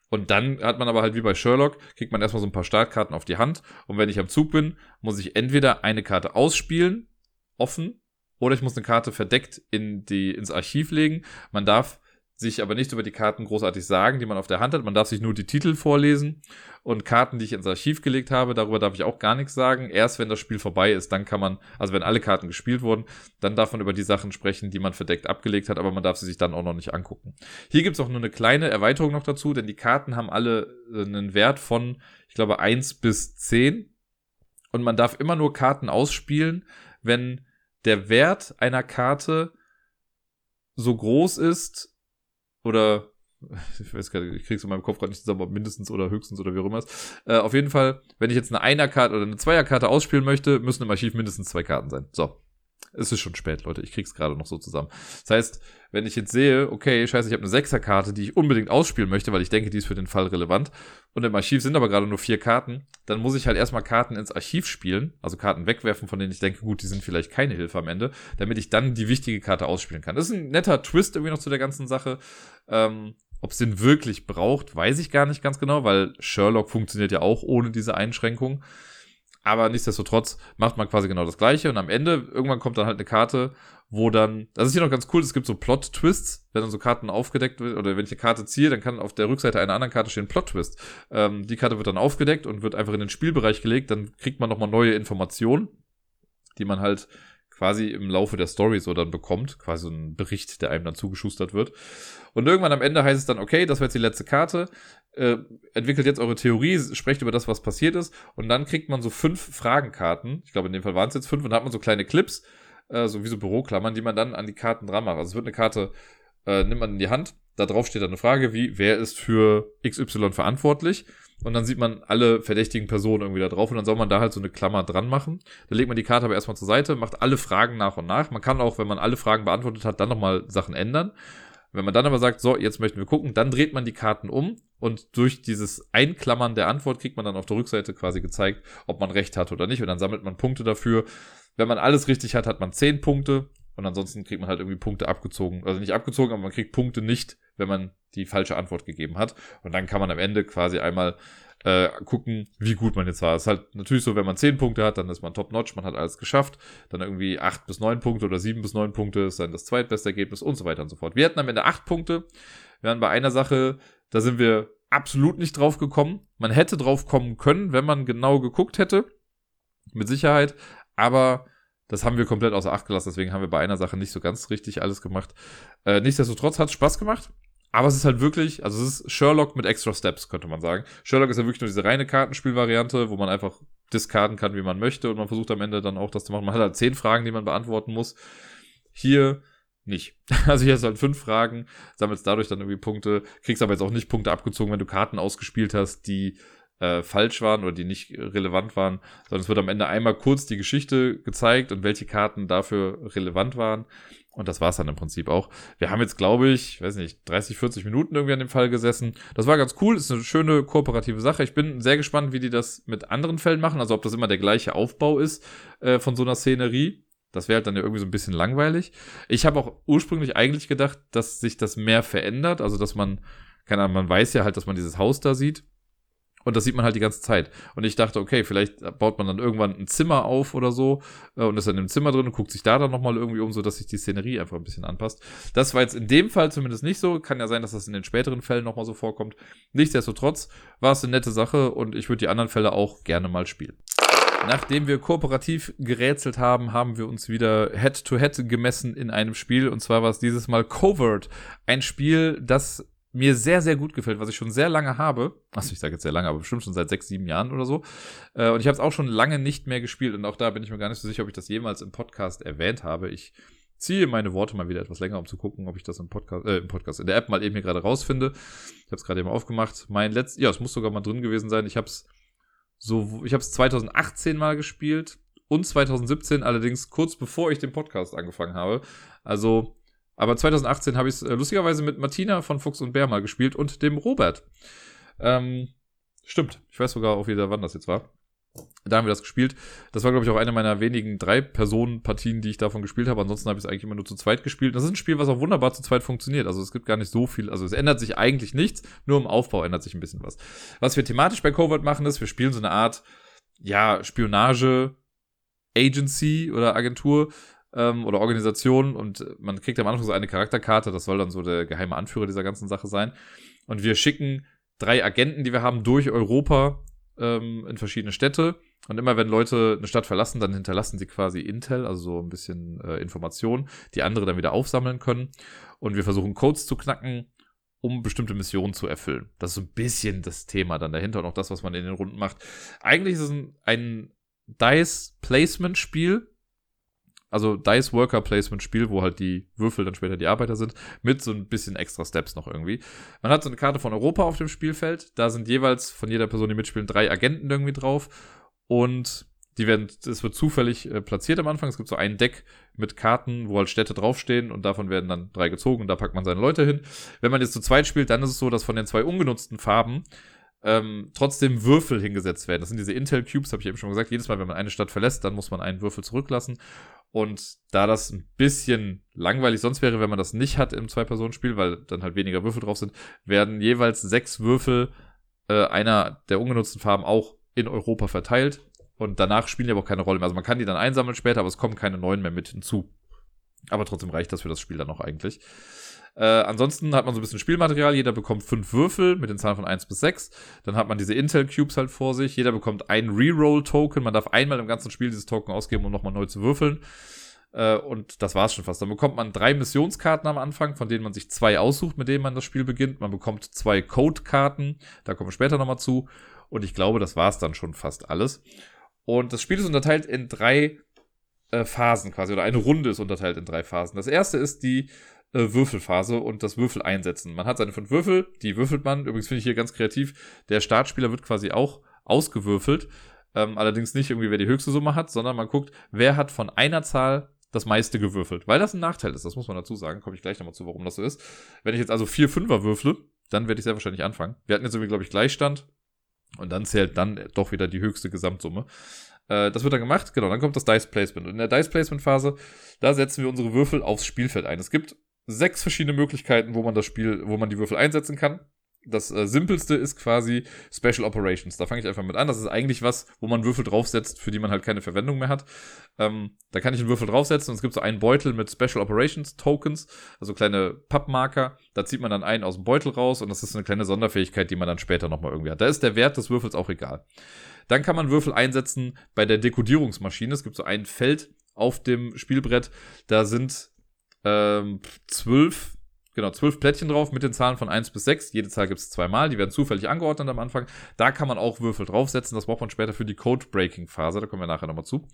und dann hat man aber halt wie bei Sherlock, kriegt man erstmal so ein paar Startkarten auf die Hand. Und wenn ich am Zug bin, muss ich entweder eine Karte ausspielen, offen, oder ich muss eine Karte verdeckt in die, ins Archiv legen. Man darf sich aber nichts über die Karten großartig sagen, die man auf der Hand hat. Man darf sich nur die Titel vorlesen und Karten, die ich ins Archiv gelegt habe, darüber darf ich auch gar nichts sagen. Erst wenn das Spiel vorbei ist, dann kann man, also wenn alle Karten gespielt wurden, dann darf man über die Sachen sprechen, die man verdeckt abgelegt hat, aber man darf sie sich dann auch noch nicht angucken. Hier gibt's auch nur eine kleine Erweiterung noch dazu, denn die Karten haben alle äh, einen Wert von, ich glaube, eins bis zehn und man darf immer nur Karten ausspielen, wenn der Wert einer Karte so groß ist, oder ich weiß gar nicht, ich krieg's in meinem Kopf gerade nicht zusammen, ob mindestens oder höchstens oder wie auch immer ist. Äh, auf jeden Fall, wenn ich jetzt eine Einerkarte oder eine Zweierkarte ausspielen möchte, müssen im Archiv mindestens zwei Karten sein. So. Es ist schon spät, Leute. Ich krieg's gerade noch so zusammen. Das heißt, wenn ich jetzt sehe, okay, scheiße, ich habe eine Sechserkarte, die ich unbedingt ausspielen möchte, weil ich denke, die ist für den Fall relevant, und im Archiv sind aber gerade nur vier Karten, dann muss ich halt erstmal Karten ins Archiv spielen, also Karten wegwerfen, von denen ich denke, gut, die sind vielleicht keine Hilfe am Ende, damit ich dann die wichtige Karte ausspielen kann. Das ist ein netter Twist irgendwie noch zu der ganzen Sache. Ähm, ob es den wirklich braucht, weiß ich gar nicht ganz genau, weil Sherlock funktioniert ja auch ohne diese Einschränkung. Aber nichtsdestotrotz macht man quasi genau das Gleiche und am Ende irgendwann kommt dann halt eine Karte, wo dann, das ist hier noch ganz cool, es gibt so Plot-Twists, wenn dann so Karten aufgedeckt wird, oder wenn ich eine Karte ziehe, dann kann auf der Rückseite einer anderen Karte stehen Plot-Twist. Ähm, die Karte wird dann aufgedeckt und wird einfach in den Spielbereich gelegt, dann kriegt man nochmal neue Informationen, die man halt quasi im Laufe der Story so dann bekommt, quasi so ein Bericht, der einem dann zugeschustert wird. Und irgendwann am Ende heißt es dann, okay, das war jetzt die letzte Karte, äh, entwickelt jetzt eure Theorie, sprecht über das, was passiert ist, und dann kriegt man so fünf Fragenkarten, ich glaube in dem Fall waren es jetzt fünf, und dann hat man so kleine Clips, äh, so wie so Büroklammern, die man dann an die Karten dran macht. Also es wird eine Karte, äh, nimmt man in die Hand, da drauf steht dann eine Frage wie, wer ist für XY verantwortlich? Und dann sieht man alle verdächtigen Personen irgendwie da drauf und dann soll man da halt so eine Klammer dran machen. Da legt man die Karte aber erstmal zur Seite, macht alle Fragen nach und nach. Man kann auch, wenn man alle Fragen beantwortet hat, dann nochmal Sachen ändern. Wenn man dann aber sagt, so, jetzt möchten wir gucken, dann dreht man die Karten um und durch dieses Einklammern der Antwort kriegt man dann auf der Rückseite quasi gezeigt, ob man recht hat oder nicht. Und dann sammelt man Punkte dafür. Wenn man alles richtig hat, hat man 10 Punkte. Und ansonsten kriegt man halt irgendwie Punkte abgezogen. Also nicht abgezogen, aber man kriegt Punkte nicht, wenn man die falsche Antwort gegeben hat. Und dann kann man am Ende quasi einmal äh, gucken, wie gut man jetzt war. Es ist halt natürlich so, wenn man 10 Punkte hat, dann ist man top-notch, man hat alles geschafft. Dann irgendwie 8 bis 9 Punkte oder 7 bis 9 Punkte ist dann das zweitbeste Ergebnis und so weiter und so fort. Wir hatten am Ende 8 Punkte. Wir waren bei einer Sache, da sind wir absolut nicht drauf gekommen. Man hätte drauf kommen können, wenn man genau geguckt hätte. Mit Sicherheit. Aber das haben wir komplett außer Acht gelassen, deswegen haben wir bei einer Sache nicht so ganz richtig alles gemacht. Äh, nichtsdestotrotz hat es Spaß gemacht. Aber es ist halt wirklich, also es ist Sherlock mit extra Steps, könnte man sagen. Sherlock ist ja wirklich nur diese reine Kartenspielvariante, wo man einfach diskarden kann, wie man möchte und man versucht am Ende dann auch das zu machen. Man hat halt zehn Fragen, die man beantworten muss. Hier nicht. Also hier hast du halt fünf Fragen, sammelst dadurch dann irgendwie Punkte, kriegst aber jetzt auch nicht Punkte abgezogen, wenn du Karten ausgespielt hast, die äh, falsch waren oder die nicht relevant waren, sondern es wird am Ende einmal kurz die Geschichte gezeigt und welche Karten dafür relevant waren. Und das war es dann im Prinzip auch. Wir haben jetzt, glaube ich, weiß nicht, 30, 40 Minuten irgendwie an dem Fall gesessen. Das war ganz cool, ist eine schöne kooperative Sache. Ich bin sehr gespannt, wie die das mit anderen Fällen machen. Also ob das immer der gleiche Aufbau ist äh, von so einer Szenerie. Das wäre halt dann ja irgendwie so ein bisschen langweilig. Ich habe auch ursprünglich eigentlich gedacht, dass sich das mehr verändert. Also dass man, keine Ahnung, man weiß ja halt, dass man dieses Haus da sieht. Und das sieht man halt die ganze Zeit. Und ich dachte, okay, vielleicht baut man dann irgendwann ein Zimmer auf oder so äh, und ist dann im Zimmer drin und guckt sich da dann nochmal irgendwie um, so dass sich die Szenerie einfach ein bisschen anpasst. Das war jetzt in dem Fall zumindest nicht so. Kann ja sein, dass das in den späteren Fällen nochmal so vorkommt. Nichtsdestotrotz war es eine nette Sache und ich würde die anderen Fälle auch gerne mal spielen. Nachdem wir kooperativ gerätselt haben, haben wir uns wieder Head-to-Head -head gemessen in einem Spiel. Und zwar war es dieses Mal Covert. Ein Spiel, das mir sehr, sehr gut gefällt, was ich schon sehr lange habe. Achso, ich sage jetzt sehr lange, aber bestimmt schon seit sechs, sieben Jahren oder so. Äh, und ich habe es auch schon lange nicht mehr gespielt. Und auch da bin ich mir gar nicht so sicher, ob ich das jemals im Podcast erwähnt habe. Ich ziehe meine Worte mal wieder etwas länger, um zu gucken, ob ich das im Podcast, äh, im Podcast, in der App mal eben hier gerade rausfinde. Ich habe es gerade eben aufgemacht. Mein letztes, ja, es muss sogar mal drin gewesen sein. Ich habe es so, ich habe es 2018 mal gespielt und 2017 allerdings kurz bevor ich den Podcast angefangen habe. Also Aber 2018 habe ich es äh, lustigerweise mit Martina von Fuchs und Bär mal gespielt und dem Robert. Ähm, stimmt. Ich weiß sogar auch wieder, wann das jetzt war. Da haben wir das gespielt. Das war, glaube ich, auch eine meiner wenigen Drei-Personen-Partien, die ich davon gespielt habe. Ansonsten habe ich es eigentlich immer nur zu zweit gespielt. Das ist ein Spiel, was auch wunderbar zu zweit funktioniert. Also es gibt gar nicht so viel. Also es ändert sich eigentlich nichts. Nur im Aufbau ändert sich ein bisschen was. Was wir thematisch bei Covert machen, ist, wir spielen so eine Art, ja, Spionage, Agency oder Agentur ähm, oder Organisation und man kriegt am Anfang so eine Charakterkarte. Das soll dann so der geheime Anführer dieser ganzen Sache sein. Und wir schicken drei Agenten, die wir haben, durch Europa ähm, in verschiedene Städte. Und immer wenn Leute eine Stadt verlassen, dann hinterlassen sie quasi Intel, also so ein bisschen äh, Informationen, die andere dann wieder aufsammeln können. Und wir versuchen Codes zu knacken, um bestimmte Missionen zu erfüllen. Das ist so ein bisschen das Thema dann dahinter und auch das, was man in den Runden macht. Eigentlich ist es ein, ein Dice-Placement-Spiel, also Dice Worker Placement Spiel, wo halt die Würfel dann später die Arbeiter sind, mit so ein bisschen extra Steps noch irgendwie. Man hat so eine Karte von Europa auf dem Spielfeld. Da sind jeweils von jeder Person, die mitspielen, drei Agenten irgendwie drauf. Und die werden, es wird zufällig äh, platziert am Anfang. Es gibt so ein Deck mit Karten, wo halt Städte draufstehen und davon werden dann drei gezogen und da packt man seine Leute hin. Wenn man jetzt zu zweit spielt, dann ist es so, dass von den zwei ungenutzten Farben ähm, trotzdem Würfel hingesetzt werden. Das sind diese Intel Cubes, habe ich eben schon gesagt. Jedes Mal, wenn man eine Stadt verlässt, dann muss man einen Würfel zurücklassen. Und da das ein bisschen langweilig sonst wäre, wenn man das nicht hat im Zwei-Personen-Spiel, weil dann halt weniger Würfel drauf sind, werden jeweils sechs Würfel äh, einer der ungenutzten Farben auch in Europa verteilt. Und danach spielen die aber auch keine Rolle mehr. Also man kann die dann einsammeln später, aber es kommen keine neuen mehr mit hinzu. Aber trotzdem reicht das für das Spiel dann noch eigentlich. Äh, ansonsten hat man so ein bisschen Spielmaterial. Jeder bekommt fünf Würfel mit den Zahlen von 1 bis 6. Dann hat man diese Intel Cubes halt vor sich. Jeder bekommt einen Reroll-Token. Man darf einmal im ganzen Spiel dieses Token ausgeben, um nochmal neu zu würfeln. Äh, und das war's schon fast. Dann bekommt man drei Missionskarten am Anfang, von denen man sich zwei aussucht, mit denen man das Spiel beginnt. Man bekommt zwei Code-Karten. Da kommen wir später nochmal zu. Und ich glaube, das war's dann schon fast alles. Und das Spiel ist unterteilt in drei äh, Phasen quasi, oder eine Runde ist unterteilt in drei Phasen. Das erste ist die äh, Würfelphase und das Würfel einsetzen. Man hat seine fünf Würfel, die würfelt man. Übrigens finde ich hier ganz kreativ. Der Startspieler wird quasi auch ausgewürfelt. Ähm, allerdings nicht irgendwie, wer die höchste Summe hat, sondern man guckt, wer hat von einer Zahl das meiste gewürfelt. Weil das ein Nachteil ist, das muss man dazu sagen. Komme ich gleich nochmal zu, warum das so ist. Wenn ich jetzt also vier Fünfer würfle, dann werde ich sehr wahrscheinlich anfangen. Wir hatten jetzt irgendwie, glaube ich, Gleichstand. Und dann zählt dann doch wieder die höchste Gesamtsumme. Äh, das wird dann gemacht, genau, dann kommt das Dice Placement. Und in der Dice Placement Phase, da setzen wir unsere Würfel aufs Spielfeld ein. Es gibt sechs verschiedene Möglichkeiten, wo man das Spiel, wo man die Würfel einsetzen kann. Das äh, simpelste ist quasi Special Operations. Da fange ich einfach mit an. Das ist eigentlich was, wo man Würfel draufsetzt, für die man halt keine Verwendung mehr hat. Ähm, da kann ich einen Würfel draufsetzen und es gibt so einen Beutel mit Special Operations Tokens, also kleine Pappmarker. Da zieht man dann einen aus dem Beutel raus und das ist eine kleine Sonderfähigkeit, die man dann später nochmal irgendwie hat. Da ist der Wert des Würfels auch egal. Dann kann man Würfel einsetzen bei der Dekodierungsmaschine. Es gibt so ein Feld auf dem Spielbrett. Da sind ähm, zwölf, genau, zwölf Plättchen drauf mit den Zahlen von 1 bis 6. Jede Zahl gibt es zweimal, die werden zufällig angeordnet am Anfang. Da kann man auch Würfel draufsetzen, das braucht man später für die Code-Breaking-Phase, da kommen wir nachher nochmal zu.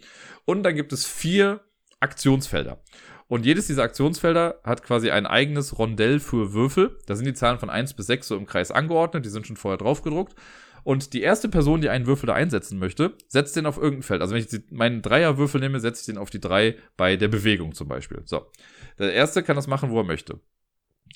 Und dann gibt es vier Aktionsfelder. Und jedes dieser Aktionsfelder hat quasi ein eigenes Rondell für Würfel. Da sind die Zahlen von 1 bis 6 so im Kreis angeordnet, die sind schon vorher drauf gedruckt. Und die erste Person, die einen Würfel da einsetzen möchte, setzt den auf irgendein Feld. Also wenn ich meinen Dreierwürfel nehme, setze ich den auf die 3 bei der Bewegung zum Beispiel. So. Der erste kann das machen, wo er möchte.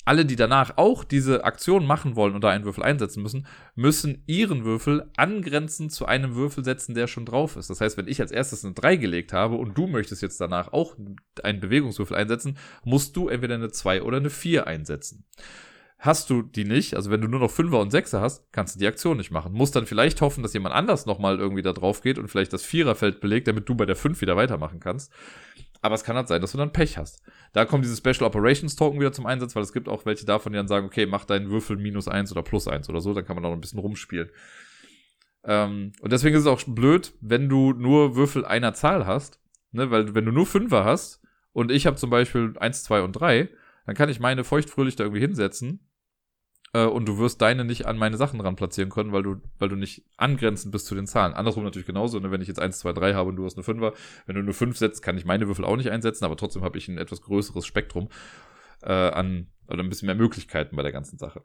Alle, die danach auch diese Aktion machen wollen und da einen Würfel einsetzen müssen, müssen ihren Würfel angrenzend zu einem Würfel setzen, der schon drauf ist. Das heißt, wenn ich als erstes eine 3 gelegt habe und du möchtest jetzt danach auch einen Bewegungswürfel einsetzen, musst du entweder eine 2 oder eine 4 einsetzen. Hast du die nicht, also wenn du nur noch Fünfer und Sechser hast, kannst du die Aktion nicht machen. Musst dann vielleicht hoffen, dass jemand anders nochmal irgendwie da drauf geht und vielleicht das Viererfeld belegt, damit du bei der 5 wieder weitermachen kannst. Aber es kann halt sein, dass du dann Pech hast. Da kommen diese Special Operations Token wieder zum Einsatz, weil es gibt auch welche davon, die dann sagen, okay, mach deinen Würfel minus eins oder plus eins oder so, dann kann man auch noch ein bisschen rumspielen. Ähm, und deswegen ist es auch blöd, wenn du nur Würfel einer Zahl hast, ne, weil wenn du nur Fünfer hast und ich habe zum Beispiel eins, zwei und drei, dann kann ich meine feuchtfröhlich da irgendwie hinsetzen äh, und du wirst deine nicht an meine Sachen ran platzieren können, weil du, weil du nicht angrenzend bist zu den Zahlen. Andersrum natürlich genauso, ne? wenn ich jetzt 1, 2, 3 habe und du hast eine 5er, wenn du eine 5 setzt, kann ich meine Würfel auch nicht einsetzen, aber trotzdem habe ich ein etwas größeres Spektrum äh, an, oder ein bisschen mehr Möglichkeiten bei der ganzen Sache.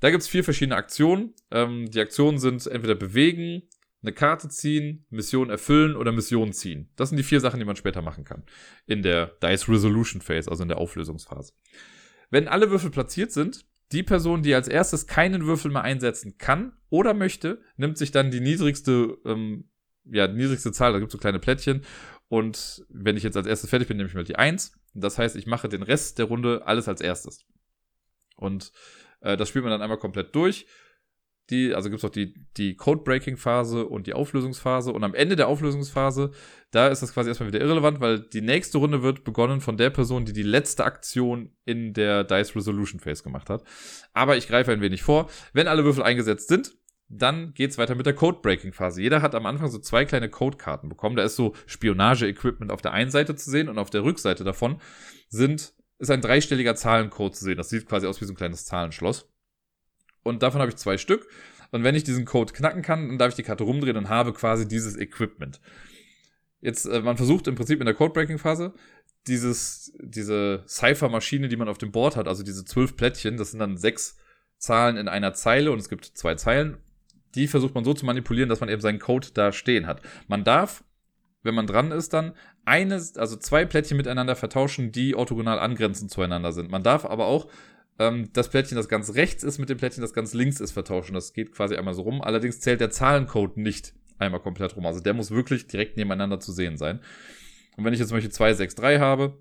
Da gibt's vier verschiedene Aktionen. Ähm, die Aktionen sind entweder bewegen, eine Karte ziehen, Mission erfüllen oder Mission ziehen. Das sind die vier Sachen, die man später machen kann. In der Dice Resolution Phase, also in der Auflösungsphase. Wenn alle Würfel platziert sind, die Person, die als erstes keinen Würfel mehr einsetzen kann oder möchte, nimmt sich dann die niedrigste, ähm, ja, niedrigste Zahl, da gibt es so kleine Plättchen. Und wenn ich jetzt als erstes fertig bin, nehme ich mal die 1. Das heißt, ich mache den Rest der Runde alles als erstes. Und äh, das spielt man dann einmal komplett durch. Die, also gibt es auch die, die Code-Breaking-Phase und die Auflösungsphase. Und am Ende der Auflösungsphase, da ist das quasi erstmal wieder irrelevant, weil die nächste Runde wird begonnen von der Person, die die letzte Aktion in der Dice Resolution Phase gemacht hat. Aber ich greife ein wenig vor. Wenn alle Würfel eingesetzt sind, dann geht's weiter mit der Code-Breaking-Phase. Jeder hat am Anfang so zwei kleine Code-Karten bekommen. Da ist so Spionage-Equipment auf der einen Seite zu sehen und auf der Rückseite davon sind, ist ein dreistelliger Zahlencode zu sehen. Das sieht quasi aus wie so ein kleines Zahlenschloss. Und davon habe ich zwei Stück. Und wenn ich diesen Code knacken kann, dann darf ich die Karte rumdrehen und habe quasi dieses Equipment. Jetzt, äh, man versucht im Prinzip in der Code-Breaking-Phase dieses, diese Cipher-Maschine, die man auf dem Board hat, also diese zwölf Plättchen, das sind dann sechs Zahlen in einer Zeile und es gibt zwei Zeilen. Die versucht man so zu manipulieren, dass man eben seinen Code da stehen hat. Man darf, wenn man dran ist, dann eine, also zwei Plättchen miteinander vertauschen, die orthogonal angrenzend zueinander sind. Man darf aber auch ähm, das Plättchen, das ganz rechts ist, mit dem Plättchen, das ganz links ist, vertauschen. Das geht quasi einmal so rum. Allerdings zählt der Zahlencode nicht einmal komplett rum. Also der muss wirklich direkt nebeneinander zu sehen sein. Und wenn ich jetzt zum Beispiel 2, 6, 3 habe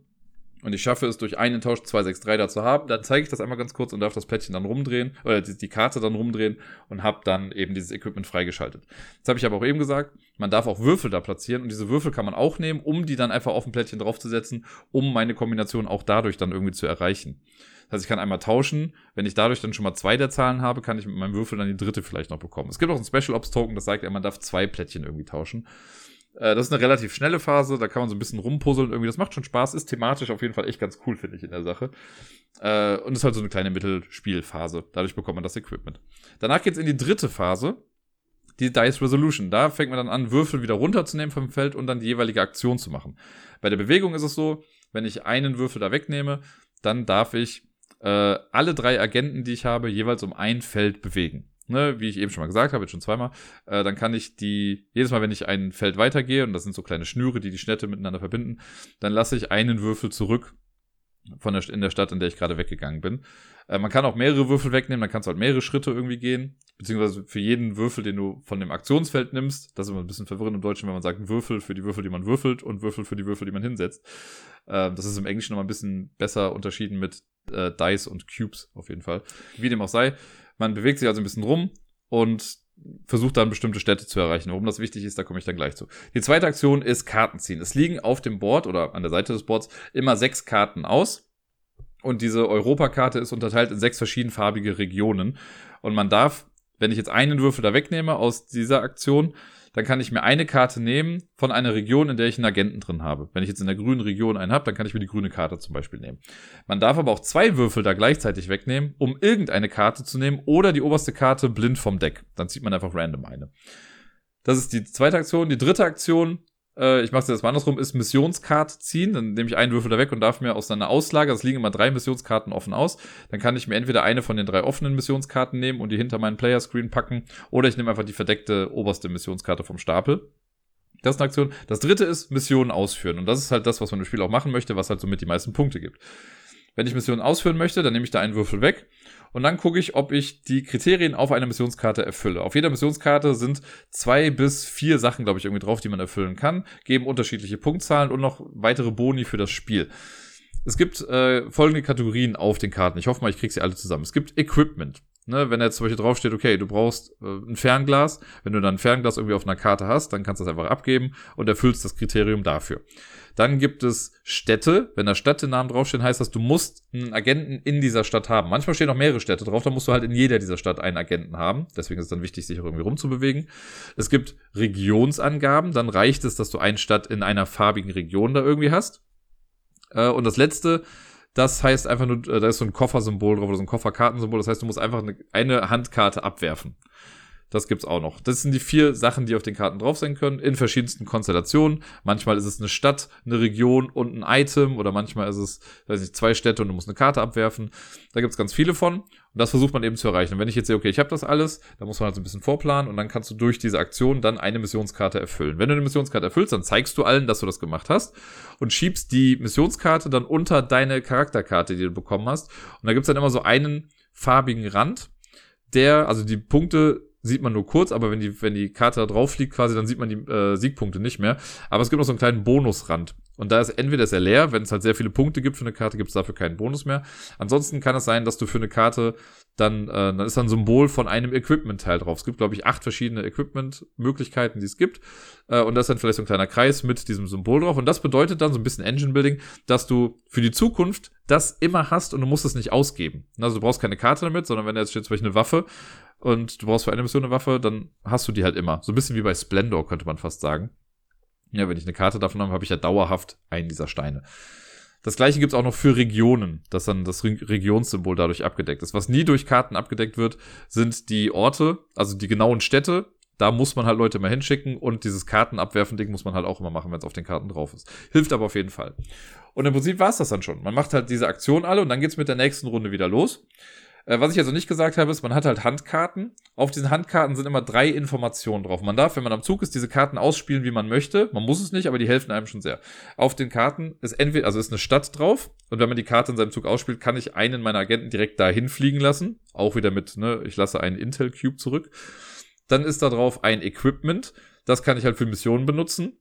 und ich schaffe es durch einen Tausch 2, 6, 3 da zu haben, dann zeige ich das einmal ganz kurz und darf das Plättchen dann rumdrehen, oder die, die Karte dann rumdrehen und habe dann eben dieses Equipment freigeschaltet. Jetzt habe ich aber auch eben gesagt, man darf auch Würfel da platzieren und diese Würfel kann man auch nehmen, um die dann einfach auf ein Plättchen draufzusetzen, um meine Kombination auch dadurch dann irgendwie zu erreichen. Das heißt, ich kann einmal tauschen. Wenn ich dadurch dann schon mal zwei der Zahlen habe, kann ich mit meinem Würfel dann die dritte vielleicht noch bekommen. Es gibt auch ein Special Ops Token, das sagt ja, man darf zwei Plättchen irgendwie tauschen. Äh, das ist eine relativ schnelle Phase, da kann man so ein bisschen rumpuzzeln irgendwie. Das macht schon Spaß, ist thematisch auf jeden Fall echt ganz cool, finde ich, in der Sache. Äh, und ist halt so eine kleine Mittelspielphase. Dadurch bekommt man das Equipment. Danach geht's in die dritte Phase die Dice Resolution. Da fängt man dann an, Würfel wieder runterzunehmen vom Feld und dann die jeweilige Aktion zu machen. Bei der Bewegung ist es so, wenn ich einen Würfel da wegnehme, dann darf ich äh, alle drei Agenten, die ich habe, jeweils um ein Feld bewegen. Ne, wie ich eben schon mal gesagt habe, jetzt schon zweimal, äh, dann kann ich die, jedes Mal, wenn ich ein Feld weitergehe, und das sind so kleine Schnüre, die die Städte miteinander verbinden, dann lasse ich einen Würfel zurück von der, in der Stadt, in der ich gerade weggegangen bin. Äh, man kann auch mehrere Würfel wegnehmen, dann kannst du halt mehrere Schritte irgendwie gehen, beziehungsweise für jeden Würfel, den du von dem Aktionsfeld nimmst, das ist immer ein bisschen verwirrend im Deutschen, wenn man sagt Würfel für die Würfel, die man würfelt und Würfel für die Würfel, die man hinsetzt. Äh, das ist im Englischen noch mal ein bisschen besser unterschieden mit äh, Dice und Cubes auf jeden Fall. Wie dem auch sei, man bewegt sich also ein bisschen rum und versucht dann bestimmte Städte zu erreichen. Warum das wichtig ist, da komme ich dann gleich zu. Die zweite Aktion ist Karten ziehen. Es liegen auf dem Board oder an der Seite des Boards immer sechs Karten aus. Und diese Europakarte ist unterteilt in sechs verschiedenfarbige Regionen. Und man darf, wenn ich jetzt einen Würfel da wegnehme aus dieser Aktion, dann kann ich mir eine Karte nehmen von einer Region, in der ich einen Agenten drin habe. Wenn ich jetzt in der grünen Region einen habe, dann kann ich mir die grüne Karte zum Beispiel nehmen. Man darf aber auch zwei Würfel da gleichzeitig wegnehmen, um irgendeine Karte zu nehmen oder die oberste Karte blind vom Deck. Dann zieht man einfach random eine. Das ist die zweite Aktion. Die dritte Aktion äh, ich mache es jetzt mal andersrum, ist Missionskarte ziehen. Dann nehme ich einen Würfel da weg und darf mir aus einer Auslage, es liegen immer drei Missionskarten offen aus, dann kann ich mir entweder eine von den drei offenen Missionskarten nehmen und die hinter meinen Player-Screen packen, oder ich nehme einfach die verdeckte oberste Missionskarte vom Stapel. Das ist eine Aktion. Das dritte ist Missionen ausführen. Und das ist halt das, was man im Spiel auch machen möchte, was halt somit die meisten Punkte gibt. Wenn ich Missionen ausführen möchte, dann nehme ich da einen Würfel weg und dann gucke ich, ob ich die Kriterien auf einer Missionskarte erfülle. Auf jeder Missionskarte sind zwei bis vier Sachen, glaube ich, irgendwie drauf, die man erfüllen kann, geben unterschiedliche Punktzahlen und noch weitere Boni für das Spiel. Es gibt äh, folgende Kategorien auf den Karten. Ich hoffe mal, ich kriege sie alle zusammen. Es gibt Equipment. Ne, wenn jetzt zum Beispiel draufsteht, okay, du brauchst äh, ein Fernglas, wenn du dann ein Fernglas irgendwie auf einer Karte hast, dann kannst du das einfach abgeben und erfüllst das Kriterium dafür. Dann gibt es Städte. Wenn da Städtenamen draufstehen, heißt das, du musst einen Agenten in dieser Stadt haben. Manchmal stehen auch mehrere Städte drauf, dann musst du halt in jeder dieser Stadt einen Agenten haben. Deswegen ist es dann wichtig, sich irgendwie rumzubewegen. Es gibt Regionsangaben, dann reicht es, dass du eine Stadt in einer farbigen Region da irgendwie hast. Äh, und das letzte, das heißt einfach nur, äh, da ist so ein Koffersymbol drauf oder so ein Kofferkartensymbol. Das heißt, du musst einfach eine, eine Handkarte abwerfen. Das gibt's auch noch. Das sind die vier Sachen, die auf den Karten drauf sein können, in verschiedensten Konstellationen. Manchmal ist es eine Stadt, eine Region und ein Item oder manchmal ist es, weiß nicht, zwei Städte und du musst eine Karte abwerfen. Da gibt's ganz viele von und das versucht man eben zu erreichen. Und wenn ich jetzt sehe, okay, ich habe das alles, dann muss man halt so ein bisschen vorplanen und dann kannst du durch diese Aktion dann eine Missionskarte erfüllen. Wenn du eine Missionskarte erfüllst, dann zeigst du allen, dass du das gemacht hast und schiebst die Missionskarte dann unter deine Charakterkarte, die du bekommen hast. Und da gibt's dann immer so einen farbigen Rand, der, also die Punkte sieht man nur kurz, aber wenn die, wenn die Karte da drauf liegt quasi, dann sieht man die äh, Siegpunkte nicht mehr. Aber es gibt noch so einen kleinen Bonusrand. Und da ist entweder ist er leer, wenn es halt sehr viele Punkte gibt für eine Karte, gibt es dafür keinen Bonus mehr. Ansonsten kann es sein, dass du für eine Karte dann, äh, dann ist ein Symbol von einem Equipment-Teil drauf. Es gibt, glaube ich, acht verschiedene Equipment-Möglichkeiten, die es gibt. Äh, und das ist dann vielleicht so ein kleiner Kreis mit diesem Symbol drauf. Und das bedeutet dann so ein bisschen Engine-Building, dass du für die Zukunft das immer hast und du musst es nicht ausgeben. Also du brauchst keine Karte damit, sondern wenn da jetzt steht zum Beispiel eine Waffe und du brauchst für eine Mission eine Waffe, dann hast du die halt immer. So ein bisschen wie bei Splendor, könnte man fast sagen. Ja, wenn ich eine Karte davon habe, habe ich ja dauerhaft einen dieser Steine. Das gleiche gibt's auch noch für Regionen, dass dann das Regionssymbol dadurch abgedeckt ist. Was nie durch Karten abgedeckt wird, sind die Orte, also die genauen Städte. Da muss man halt Leute mal hinschicken und dieses Kartenabwerfen-Ding muss man halt auch immer machen, wenn es auf den Karten drauf ist. Hilft aber auf jeden Fall. Und im Prinzip war's das dann schon. Man macht halt diese Aktion alle und dann geht's mit der nächsten Runde wieder los. Äh, was ich also nicht gesagt habe, ist, man hat halt Handkarten. Auf diesen Handkarten sind immer drei Informationen drauf. Man darf, wenn man am Zug ist, diese Karten ausspielen, wie man möchte. Man muss es nicht, aber die helfen einem schon sehr. Auf den Karten ist entweder, also ist eine Stadt drauf. Und wenn man die Karte in seinem Zug ausspielt, kann ich einen meiner Agenten direkt dahin fliegen lassen. Auch wieder mit, ne, ich lasse einen Intel Cube zurück. Dann ist da drauf ein Equipment. Das kann ich halt für Missionen benutzen.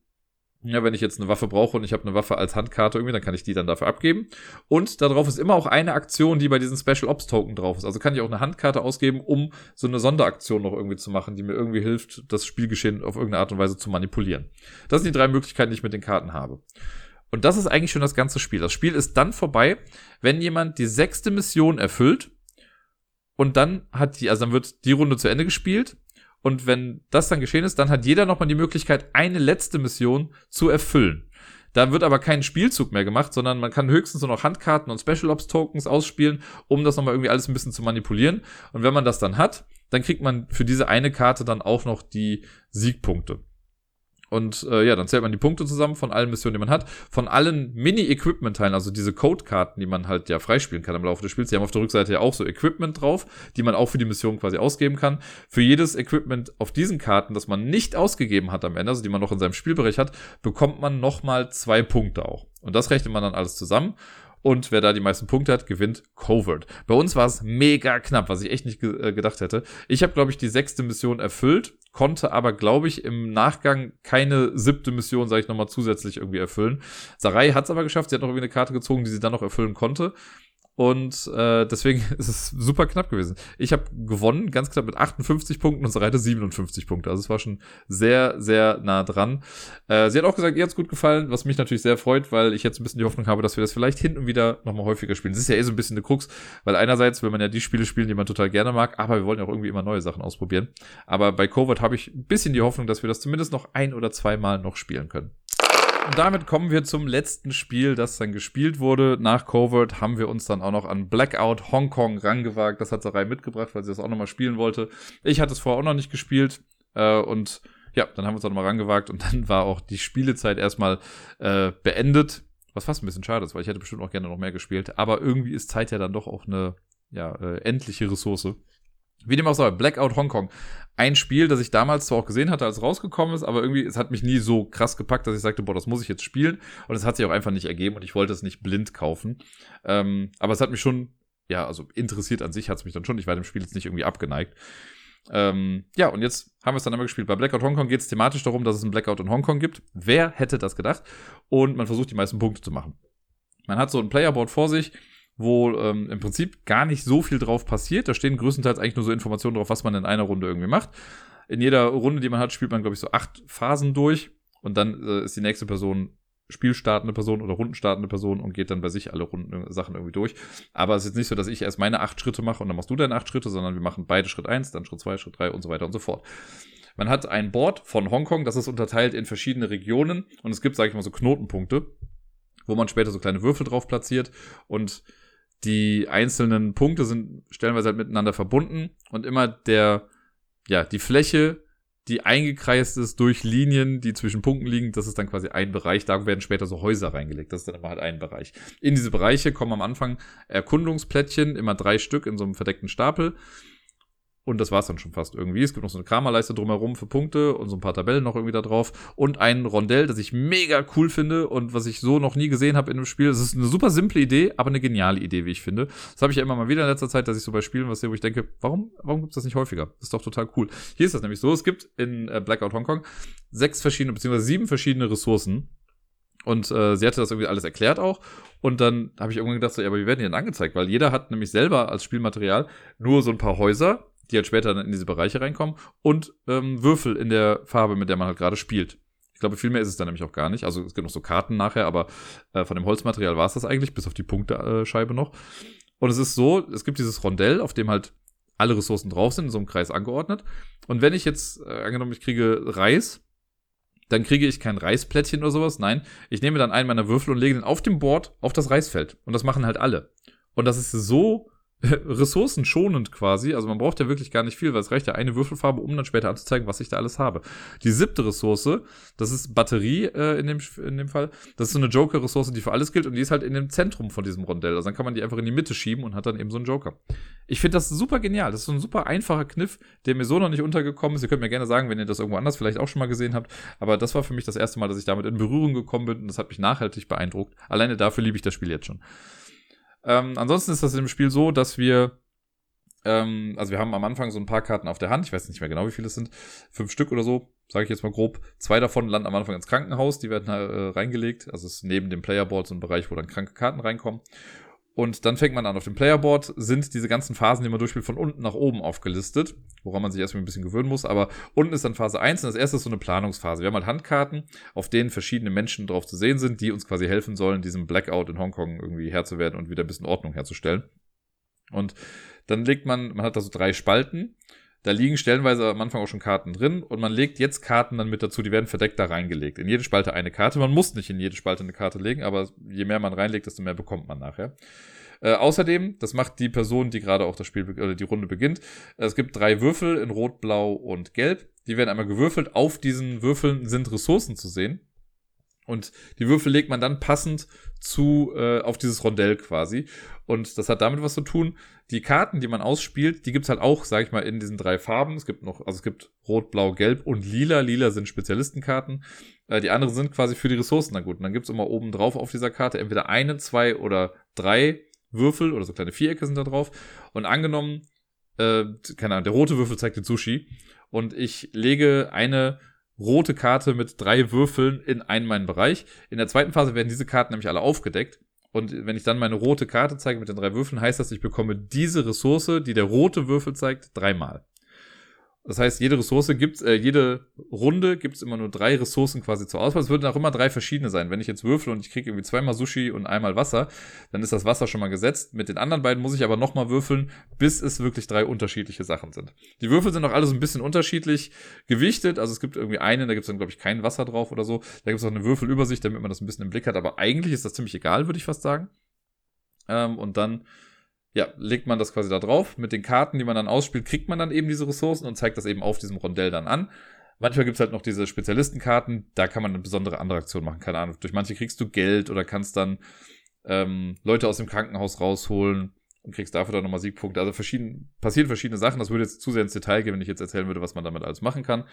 Ja, wenn ich jetzt eine Waffe brauche und ich habe eine Waffe als Handkarte irgendwie, dann kann ich die dann dafür abgeben. Und darauf ist immer auch eine Aktion, die bei diesen Special Ops Token drauf ist. Also kann ich auch eine Handkarte ausgeben, um so eine Sonderaktion noch irgendwie zu machen, die mir irgendwie hilft, das Spielgeschehen auf irgendeine Art und Weise zu manipulieren. Das sind die drei Möglichkeiten, die ich mit den Karten habe. Und das ist eigentlich schon das ganze Spiel. Das Spiel ist dann vorbei, wenn jemand die sechste Mission erfüllt und dann hat die, also dann wird die Runde zu Ende gespielt und wenn das dann geschehen ist, dann hat jeder nochmal die Möglichkeit, eine letzte Mission zu erfüllen. Da wird aber kein Spielzug mehr gemacht, sondern man kann höchstens nur noch Handkarten und Special Ops Tokens ausspielen, um das nochmal irgendwie alles ein bisschen zu manipulieren. Und wenn man das dann hat, dann kriegt man für diese eine Karte dann auch noch die Siegpunkte. Und äh, ja, dann zählt man die Punkte zusammen von allen Missionen, die man hat. Von allen Mini-Equipment-Teilen, also diese Codekarten, die man halt ja freispielen kann im Laufe des Spiels. Die haben auf der Rückseite ja auch so Equipment drauf, die man auch für die Mission quasi ausgeben kann. Für jedes Equipment auf diesen Karten, das man nicht ausgegeben hat am Ende, also die man noch in seinem Spielbereich hat, bekommt man nochmal zwei Punkte auch. Und das rechnet man dann alles zusammen. Und wer da die meisten Punkte hat, gewinnt Covert. Bei uns war es mega knapp, was ich echt nicht ge äh, gedacht hätte. Ich habe, glaube ich, die sechste Mission erfüllt, konnte aber, glaube ich, im Nachgang keine siebte Mission, sage ich nochmal, zusätzlich irgendwie erfüllen. Sarai hat es aber geschafft. Sie hat noch irgendwie eine Karte gezogen, die sie dann noch erfüllen konnte. Und äh, deswegen ist es super knapp gewesen. Ich habe gewonnen, ganz knapp mit 58 Punkten und Sarai hatte 57 Punkte. Also es war schon sehr, sehr nah dran. Äh, sie hat auch gesagt, ihr hat's gut gefallen, was mich natürlich sehr freut, weil ich jetzt ein bisschen die Hoffnung habe, dass wir das vielleicht hin und wieder nochmal häufiger spielen. Das ist ja eh so ein bisschen eine Krux, weil einerseits will man ja die Spiele spielen, die man total gerne mag, aber wir wollen ja auch irgendwie immer neue Sachen ausprobieren. Aber bei Covert habe ich ein bisschen die Hoffnung, dass wir das zumindest noch ein oder zweimal noch spielen können. Damit kommen wir zum letzten Spiel, das dann gespielt wurde. Nach Covert haben wir uns dann auch noch an Blackout Hongkong rangewagt. Das hat Sarai mitgebracht, weil sie das auch nochmal spielen wollte. Ich hatte es vorher auch noch nicht gespielt. Äh, und ja, dann haben wir uns auch nochmal rangewagt und dann war auch die Spielezeit erstmal äh, beendet. Was fast ein bisschen schade ist, weil ich hätte bestimmt auch gerne noch mehr gespielt. Aber irgendwie ist Zeit ja dann doch auch eine ja, äh, endliche Ressource. Wie dem auch sei, Blackout Hongkong. Ein Spiel, das ich damals zwar auch gesehen hatte, als es rausgekommen ist, aber irgendwie, es hat mich nie so krass gepackt, dass ich sagte, boah, das muss ich jetzt spielen. Und es hat sich auch einfach nicht ergeben und ich wollte es nicht blind kaufen. Ähm, aber es hat mich schon, ja, also interessiert an sich hat es mich dann schon. Ich war dem Spiel jetzt nicht irgendwie abgeneigt. Ähm, ja, und jetzt haben wir es dann einmal gespielt. Bei Blackout Hongkong geht es thematisch darum, dass es einen Blackout in Hongkong gibt. Wer hätte das gedacht? Und man versucht, die meisten Punkte zu machen. Man hat so ein Playerboard vor sich wo ähm, im Prinzip gar nicht so viel drauf passiert. Da stehen größtenteils eigentlich nur so Informationen drauf, was man in einer Runde irgendwie macht. In jeder Runde, die man hat, spielt man, glaube ich, so acht Phasen durch und dann äh, ist die nächste Person spielstartende Person oder rundenstartende Person und geht dann bei sich alle Runden Sachen irgendwie durch. Aber es ist jetzt nicht so, dass ich erst meine acht Schritte mache und dann machst du deine acht Schritte, sondern wir machen beide Schritt eins, dann Schritt zwei, Schritt drei und so weiter und so fort. Man hat ein Board von Hongkong, das ist unterteilt in verschiedene Regionen und es gibt, sage ich mal, so Knotenpunkte, wo man später so kleine Würfel drauf platziert und die einzelnen Punkte sind stellenweise halt miteinander verbunden und immer der, ja, die Fläche, die eingekreist ist durch Linien, die zwischen Punkten liegen, das ist dann quasi ein Bereich. Da werden später so Häuser reingelegt. Das ist dann immer halt ein Bereich. In diese Bereiche kommen am Anfang Erkundungsplättchen, immer drei Stück in so einem verdeckten Stapel. Und das war's dann schon fast irgendwie. Es gibt noch so eine Kramerleiste drumherum für Punkte und so ein paar Tabellen noch irgendwie da drauf. Und ein Rondell, das ich mega cool finde und was ich so noch nie gesehen habe in einem Spiel. Es ist eine super simple Idee, aber eine geniale Idee, wie ich finde. Das habe ich ja immer mal wieder in letzter Zeit, dass ich so bei Spielen was sehe, wo ich denke, warum, warum gibt's das nicht häufiger? Das ist doch total cool. Hier ist das nämlich so. Es gibt in äh, Blackout Hongkong sechs verschiedene, beziehungsweise sieben verschiedene Ressourcen. Und äh, sie hatte das irgendwie alles erklärt auch. Und dann habe ich irgendwann gedacht, so, ja, aber wie werden die denn angezeigt? Weil jeder hat nämlich selber als Spielmaterial nur so ein paar Häuser die halt später dann in diese Bereiche reinkommen, und ähm, Würfel in der Farbe, mit der man halt gerade spielt. Ich glaube, viel mehr ist es dann nämlich auch gar nicht. Also es gibt noch so Karten nachher, aber äh, von dem Holzmaterial war es das eigentlich, bis auf die Punktescheibe noch. Und es ist so, es gibt dieses Rondell, auf dem halt alle Ressourcen drauf sind, in so einem Kreis angeordnet. Und wenn ich jetzt, äh, angenommen, ich kriege Reis, dann kriege ich kein Reisplättchen oder sowas. Nein, ich nehme dann einen meiner Würfel und lege den auf dem Board auf das Reisfeld. Und das machen halt alle. Und das ist so ressourcenschonend quasi. Also man braucht ja wirklich gar nicht viel, weil es reicht ja eine Würfelfarbe, um dann später anzuzeigen, was ich da alles habe. Die siebte Ressource, das ist Batterie äh, in, dem, in dem Fall. Das ist so eine Joker-Ressource, die für alles gilt und die ist halt in dem Zentrum von diesem Rondell. Also dann kann man die einfach in die Mitte schieben und hat dann eben so einen Joker. Ich finde das super genial. Das ist so ein super einfacher Kniff, der mir so noch nicht untergekommen ist. Ihr könnt mir gerne sagen, wenn ihr das irgendwo anders vielleicht auch schon mal gesehen habt. Aber das war für mich das erste Mal, dass ich damit in Berührung gekommen bin und das hat mich nachhaltig beeindruckt. Alleine dafür liebe ich das Spiel jetzt schon. Ähm, ansonsten ist das im Spiel so, dass wir, ähm, also wir haben am Anfang so ein paar Karten auf der Hand, ich weiß nicht mehr genau, wie viele es sind, fünf Stück oder so, sage ich jetzt mal grob. Zwei davon landen am Anfang ins Krankenhaus, die werden äh, reingelegt, also es ist neben dem Playerboard so ein Bereich, wo dann kranke Karten reinkommen. Und dann fängt man an. Auf dem Playerboard sind diese ganzen Phasen, die man durchspielt, von unten nach oben aufgelistet, woran man sich erstmal ein bisschen gewöhnen muss. Aber unten ist dann Phase 1 und das erste ist so eine Planungsphase. Wir haben halt Handkarten, auf denen verschiedene Menschen drauf zu sehen sind, die uns quasi helfen sollen, diesem Blackout in Hongkong irgendwie Herr zu werden und wieder ein bisschen Ordnung herzustellen. Und dann legt man, man hat da so drei Spalten da liegen stellenweise am Anfang auch schon Karten drin und man legt jetzt Karten dann mit dazu, die werden verdeckt da reingelegt. In jede Spalte eine Karte. Man muss nicht in jede Spalte eine Karte legen, aber je mehr man reinlegt, desto mehr bekommt man nachher. Äh, außerdem, das macht die Person, die gerade auch das Spiel oder die Runde beginnt. Es gibt drei Würfel in Rot, Blau und Gelb. Die werden einmal gewürfelt. Auf diesen Würfeln sind Ressourcen zu sehen. Und die Würfel legt man dann passend zu äh, auf dieses Rondell quasi. Und das hat damit was zu tun. Die Karten, die man ausspielt, die gibt's halt auch, sag ich mal, in diesen drei Farben. Es gibt noch, also es gibt Rot, Blau, Gelb und Lila. Lila sind Spezialistenkarten. Äh, die anderen sind quasi für die Ressourcen dann gut. Und dann gibt's immer oben drauf auf dieser Karte entweder eine, zwei oder drei Würfel oder so kleine Vierecke sind da drauf. Und angenommen, äh, keine Ahnung, der rote Würfel zeigt den Sushi. Und ich lege eine rote Karte mit drei Würfeln in einen meinen Bereich. In der zweiten Phase werden diese Karten nämlich alle aufgedeckt. Und wenn ich dann meine rote Karte zeige mit den drei Würfeln, heißt das, ich bekomme diese Ressource, die der rote Würfel zeigt, dreimal. Das heißt, jede Ressource gibt, äh, jede Runde gibt es immer nur drei Ressourcen quasi zur Auswahl. Es würden auch immer drei verschiedene sein. Wenn ich jetzt würfel und ich kriege irgendwie zweimal Sushi und einmal Wasser, dann ist das Wasser schon mal gesetzt. Mit den anderen beiden muss ich aber nochmal würfeln, bis es wirklich drei unterschiedliche Sachen sind. Die Würfel sind auch alle so ein bisschen unterschiedlich gewichtet. Also es gibt irgendwie einen, da gibt es dann, glaube ich, kein Wasser drauf oder so. Da gibt es auch eine Würfelübersicht, damit man das ein bisschen im Blick hat. Aber eigentlich ist das ziemlich egal, würde ich fast sagen. Ähm, und dann ja, legt man das quasi da drauf. Mit den Karten, die man dann ausspielt, kriegt man dann eben diese Ressourcen und zeigt das eben auf diesem Rondell dann an. Manchmal gibt es halt noch diese Spezialistenkarten, da kann man eine besondere andere Aktion machen. Keine Ahnung. Durch manche kriegst du Geld oder kannst dann ähm, Leute aus dem Krankenhaus rausholen und kriegst dafür dann nochmal Siegpunkte. Also verschieden, passieren verschiedene Sachen. Das würde jetzt zu sehr ins Detail gehen, wenn ich jetzt erzählen würde, was man damit alles machen kann.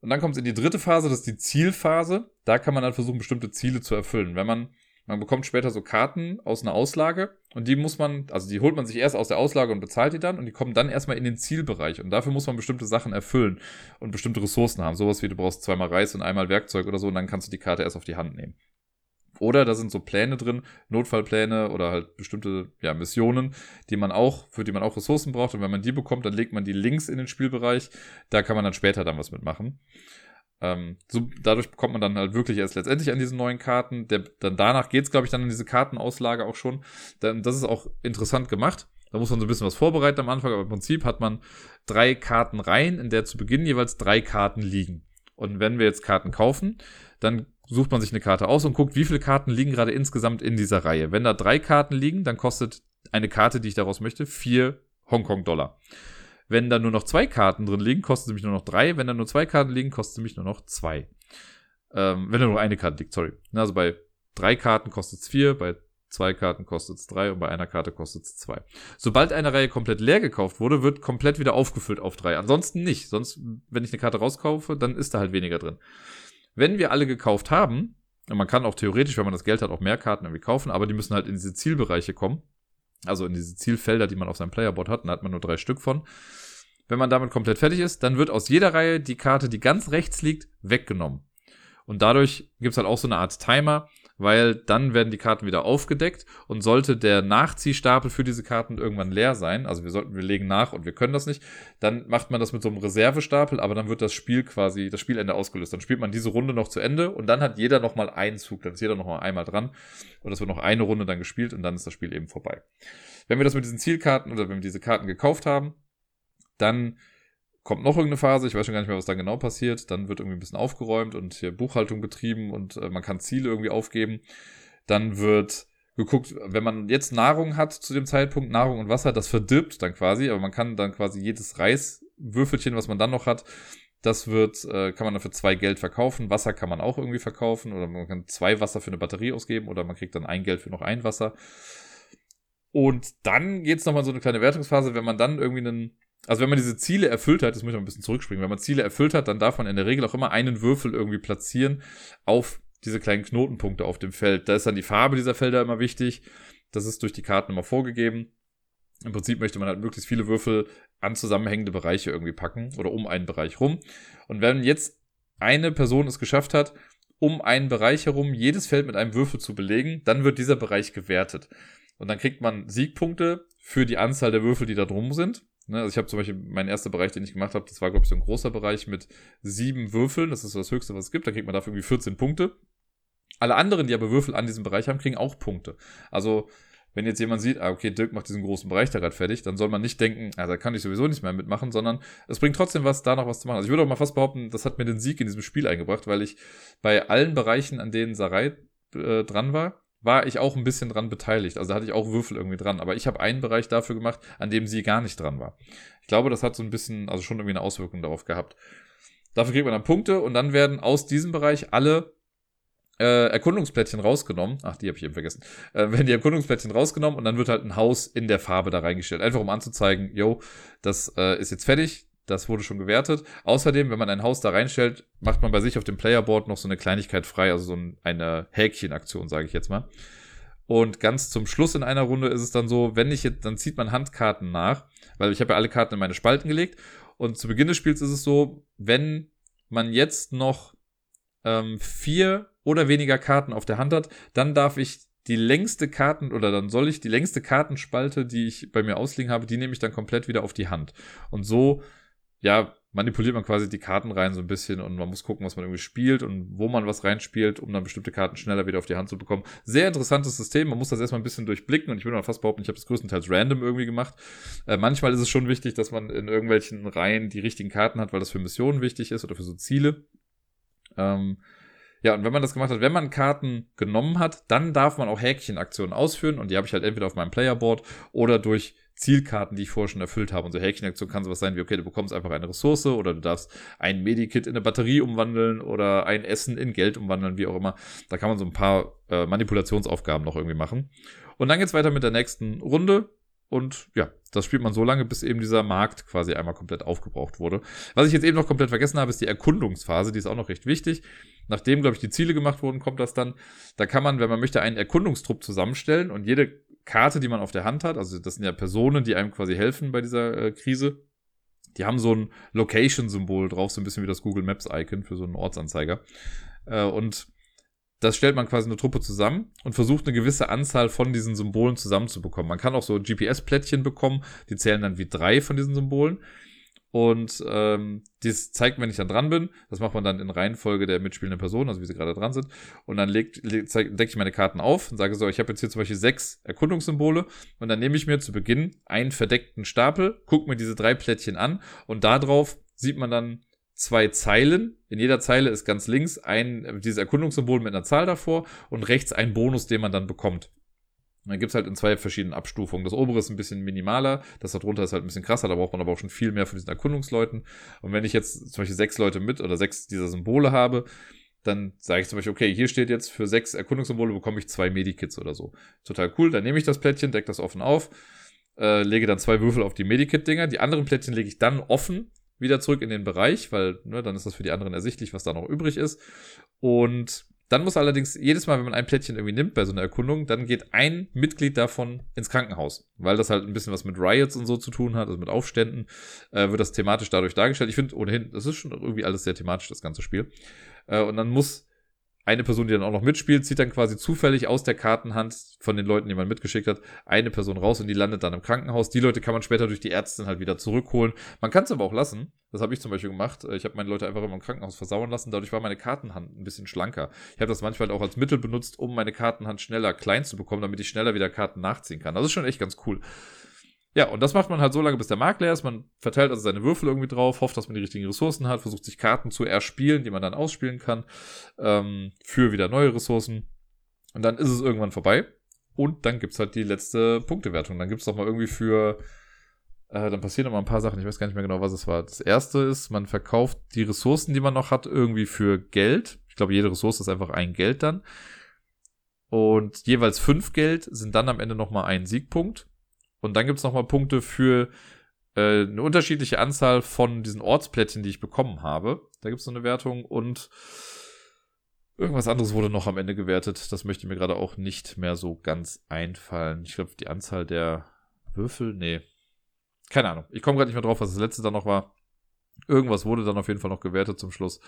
Und dann kommt es in die dritte Phase, das ist die Zielphase. Da kann man dann versuchen, bestimmte Ziele zu erfüllen. Wenn man man bekommt später so Karten aus einer Auslage und die muss man, also die holt man sich erst aus der Auslage und bezahlt die dann und die kommen dann erstmal in den Zielbereich und dafür muss man bestimmte Sachen erfüllen und bestimmte Ressourcen haben. Sowas wie du brauchst zweimal Reis und einmal Werkzeug oder so und dann kannst du die Karte erst auf die Hand nehmen. Oder da sind so Pläne drin, Notfallpläne oder halt bestimmte ja, Missionen, die man auch, für die man auch Ressourcen braucht. Und wenn man die bekommt, dann legt man die links in den Spielbereich. Da kann man dann später dann was mitmachen. Ähm, so, dadurch bekommt man dann halt wirklich erst letztendlich an diesen neuen Karten. Der, dann danach geht's, glaube ich, dann in diese Kartenauslage auch schon. Dann, das ist auch interessant gemacht. Da muss man so ein bisschen was vorbereiten am Anfang, aber im Prinzip hat man drei Karten rein, in der zu Beginn jeweils drei Karten liegen. Und wenn wir jetzt Karten kaufen, dann sucht man sich eine Karte aus und guckt, wie viele Karten liegen gerade insgesamt in dieser Reihe. Wenn da drei Karten liegen, dann kostet eine Karte, die ich daraus möchte, vier Hongkong-Dollar. Wenn da nur noch zwei Karten drin liegen, kostet sie mich nur noch drei. Wenn da nur zwei Karten liegen, kostet sie mich nur noch zwei. Ähm, wenn da nur eine Karte liegt, sorry. Also bei drei Karten kostet es vier, bei zwei Karten kostet es drei und bei einer Karte kostet es zwei. Sobald eine Reihe komplett leer gekauft wurde, wird komplett wieder aufgefüllt auf drei. Ansonsten nicht. Sonst, wenn ich eine Karte rauskaufe, dann ist da halt weniger drin. Wenn wir alle gekauft haben, und man kann auch theoretisch, wenn man das Geld hat, auch mehr Karten irgendwie kaufen, aber die müssen halt in diese Zielbereiche kommen. Also in diese Zielfelder, die man auf seinem Playerboard hat, da hat man nur drei Stück von. Wenn man damit komplett fertig ist, dann wird aus jeder Reihe die Karte, die ganz rechts liegt, weggenommen. Und dadurch gibt's halt auch so eine Art Timer, weil dann werden die Karten wieder aufgedeckt und sollte der Nachziehstapel für diese Karten irgendwann leer sein, also wir sollten, wir legen nach und wir können das nicht, dann macht man das mit so einem Reservestapel, aber dann wird das Spiel quasi, das Spielende ausgelöst. Dann spielt man diese Runde noch zu Ende und dann hat jeder nochmal einen Zug, dann ist jeder nochmal einmal dran und es wird noch eine Runde dann gespielt und dann ist das Spiel eben vorbei. Wenn wir das mit diesen Zielkarten oder wenn wir diese Karten gekauft haben, dann kommt noch irgendeine Phase, ich weiß schon gar nicht mehr, was da genau passiert. Dann wird irgendwie ein bisschen aufgeräumt und hier Buchhaltung betrieben und äh, man kann Ziele irgendwie aufgeben. Dann wird geguckt, wenn man jetzt Nahrung hat zu dem Zeitpunkt, Nahrung und Wasser, das verdirbt dann quasi, aber man kann dann quasi jedes Reiswürfelchen, was man dann noch hat, das wird, äh, kann man dann für zwei Geld verkaufen. Wasser kann man auch irgendwie verkaufen oder man kann zwei Wasser für eine Batterie ausgeben oder man kriegt dann ein Geld für noch ein Wasser. Und dann geht's nochmal so eine kleine Wertungsphase, wenn man dann irgendwie einen also wenn man diese Ziele erfüllt hat, das muss ich mal ein bisschen zurückspringen, wenn man Ziele erfüllt hat, dann darf man in der Regel auch immer einen Würfel irgendwie platzieren auf diese kleinen Knotenpunkte auf dem Feld. Da ist dann die Farbe dieser Felder immer wichtig. Das ist durch die Karten immer vorgegeben. Im Prinzip möchte man halt möglichst viele Würfel an zusammenhängende Bereiche irgendwie packen oder um einen Bereich rum. Und wenn jetzt eine Person es geschafft hat, um einen Bereich herum jedes Feld mit einem Würfel zu belegen, dann wird dieser Bereich gewertet. Und dann kriegt man Siegpunkte für die Anzahl der Würfel, die da drum sind. Ne, also ich habe zum Beispiel mein erster Bereich, den ich gemacht habe, das war, glaube ich, so ein großer Bereich mit sieben Würfeln. Das ist das Höchste, was es gibt. Da kriegt man dafür irgendwie 14 Punkte. Alle anderen, die aber Würfel an diesem Bereich haben, kriegen auch Punkte. Also, wenn jetzt jemand sieht, ah, okay, Dirk macht diesen großen Bereich da gerade fertig, dann soll man nicht denken, ah, da kann ich sowieso nicht mehr mitmachen, sondern es bringt trotzdem was, da noch was zu machen. Also ich würde auch mal fast behaupten, das hat mir den Sieg in diesem Spiel eingebracht, weil ich bei allen Bereichen, an denen Sarai äh, dran war, war ich auch ein bisschen dran beteiligt. Also da hatte ich auch Würfel irgendwie dran. Aber ich habe einen Bereich dafür gemacht, an dem sie gar nicht dran war. Ich glaube, das hat so ein bisschen, also schon irgendwie eine Auswirkung darauf gehabt. Dafür kriegt man dann Punkte und dann werden aus diesem Bereich alle äh, Erkundungsplättchen rausgenommen. Ach, die habe ich eben vergessen. Äh, werden die Erkundungsplättchen rausgenommen und dann wird halt ein Haus in der Farbe da reingestellt. Einfach um anzuzeigen, yo, das äh, ist jetzt fertig, das wurde schon gewertet. Außerdem, wenn man ein Haus da reinstellt, macht man bei sich auf dem Playerboard noch so eine Kleinigkeit frei, also so eine Häkchenaktion, sage ich jetzt mal. Und ganz zum Schluss in einer Runde ist es dann so, wenn ich jetzt, dann zieht man Handkarten nach, weil ich habe ja alle Karten in meine Spalten gelegt. Und zu Beginn des Spiels ist es so, wenn man jetzt noch ähm, vier oder weniger Karten auf der Hand hat, dann darf ich die längste Karten oder dann soll ich die längste Kartenspalte, die ich bei mir ausliegen habe, die nehme ich dann komplett wieder auf die Hand. Und so ja, manipuliert man quasi die Karten rein so ein bisschen und man muss gucken, was man irgendwie spielt und wo man was reinspielt, um dann bestimmte Karten schneller wieder auf die Hand zu bekommen. Sehr interessantes System. Man muss das erstmal ein bisschen durchblicken und ich würde mal fast behaupten, ich habe das größtenteils random irgendwie gemacht. Äh, manchmal ist es schon wichtig, dass man in irgendwelchen Reihen die richtigen Karten hat, weil das für Missionen wichtig ist oder für so Ziele. Ähm, ja, und wenn man das gemacht hat, wenn man Karten genommen hat, dann darf man auch Häkchenaktionen ausführen und die habe ich halt entweder auf meinem Playerboard oder durch Zielkarten, die ich vorher schon erfüllt habe. Und so Häkchenaktion kann sowas sein wie, okay, du bekommst einfach eine Ressource oder du darfst ein Medikit in eine Batterie umwandeln oder ein Essen in Geld umwandeln, wie auch immer. Da kann man so ein paar äh, Manipulationsaufgaben noch irgendwie machen. Und dann geht's weiter mit der nächsten Runde. Und ja, das spielt man so lange, bis eben dieser Markt quasi einmal komplett aufgebraucht wurde. Was ich jetzt eben noch komplett vergessen habe, ist die Erkundungsphase. Die ist auch noch recht wichtig. Nachdem, glaube ich, die Ziele gemacht wurden, kommt das dann. Da kann man, wenn man möchte, einen Erkundungstrupp zusammenstellen und jede Karte, die man auf der Hand hat, also das sind ja Personen, die einem quasi helfen bei dieser äh, Krise, die haben so ein Location-Symbol drauf, so ein bisschen wie das Google Maps-Icon für so einen Ortsanzeiger. Äh, und das stellt man quasi eine Truppe zusammen und versucht eine gewisse Anzahl von diesen Symbolen zusammenzubekommen. Man kann auch so GPS-Plättchen bekommen, die zählen dann wie drei von diesen Symbolen. Und ähm, dies zeigt, wenn ich dann dran bin. Das macht man dann in Reihenfolge der mitspielenden Personen, also wie sie gerade dran sind. Und dann legt, leg, decke ich meine Karten auf und sage so, ich habe jetzt hier zum Beispiel sechs Erkundungssymbole. Und dann nehme ich mir zu Beginn einen verdeckten Stapel, gucke mir diese drei Plättchen an und darauf sieht man dann zwei Zeilen. In jeder Zeile ist ganz links ein dieses Erkundungssymbol mit einer Zahl davor und rechts ein Bonus, den man dann bekommt. Dann gibt es halt in zwei verschiedenen Abstufungen. Das obere ist ein bisschen minimaler, das darunter ist halt ein bisschen krasser, da braucht man aber auch schon viel mehr von diesen Erkundungsleuten. Und wenn ich jetzt zum Beispiel sechs Leute mit oder sechs dieser Symbole habe, dann sage ich zum Beispiel, okay, hier steht jetzt für sechs Erkundungssymbole bekomme ich zwei Medikits oder so. Total cool. Dann nehme ich das Plättchen, decke das offen auf, äh, lege dann zwei Würfel auf die Medikit-Dinger. Die anderen Plättchen lege ich dann offen wieder zurück in den Bereich, weil ne, dann ist das für die anderen ersichtlich, was da noch übrig ist. Und dann muss allerdings jedes Mal, wenn man ein Plättchen irgendwie nimmt bei so einer Erkundung, dann geht ein Mitglied davon ins Krankenhaus, weil das halt ein bisschen was mit Riots und so zu tun hat, also mit Aufständen, äh, wird das thematisch dadurch dargestellt. Ich finde ohnehin, das ist schon irgendwie alles sehr thematisch, das ganze Spiel. Äh, und dann muss eine Person, die dann auch noch mitspielt, zieht dann quasi zufällig aus der Kartenhand von den Leuten, die man mitgeschickt hat, eine Person raus und die landet dann im Krankenhaus. Die Leute kann man später durch die Ärztin halt wieder zurückholen. Man kann es aber auch lassen. Das habe ich zum Beispiel gemacht. Ich habe meine Leute einfach immer im Krankenhaus versauern lassen. Dadurch war meine Kartenhand ein bisschen schlanker. Ich habe das manchmal auch als Mittel benutzt, um meine Kartenhand schneller klein zu bekommen, damit ich schneller wieder Karten nachziehen kann. Das ist schon echt ganz cool. Ja, und das macht man halt so lange, bis der Markt leer ist. Man verteilt also seine Würfel irgendwie drauf, hofft, dass man die richtigen Ressourcen hat, versucht sich Karten zu erspielen, die man dann ausspielen kann, ähm, für wieder neue Ressourcen. Und dann ist es irgendwann vorbei. Und dann gibt's halt die letzte Punktewertung. Dann gibt's doch mal irgendwie für, äh, dann passieren noch ein paar Sachen. Ich weiß gar nicht mehr genau, was es war. Das erste ist, man verkauft die Ressourcen, die man noch hat, irgendwie für Geld. Ich glaube, jede Ressource ist einfach ein Geld dann. Und jeweils fünf Geld sind dann am Ende noch mal ein Siegpunkt. Und dann gibt's noch mal Punkte für äh, eine unterschiedliche Anzahl von diesen Ortsplättchen, die ich bekommen habe. Da gibt's so eine Wertung und irgendwas anderes wurde noch am Ende gewertet. Das möchte mir gerade auch nicht mehr so ganz einfallen. Ich glaube, die Anzahl der Würfel, nee. Keine Ahnung. Ich komme gerade nicht mehr drauf, was das letzte dann noch war. Irgendwas wurde dann auf jeden Fall noch gewertet zum Schluss.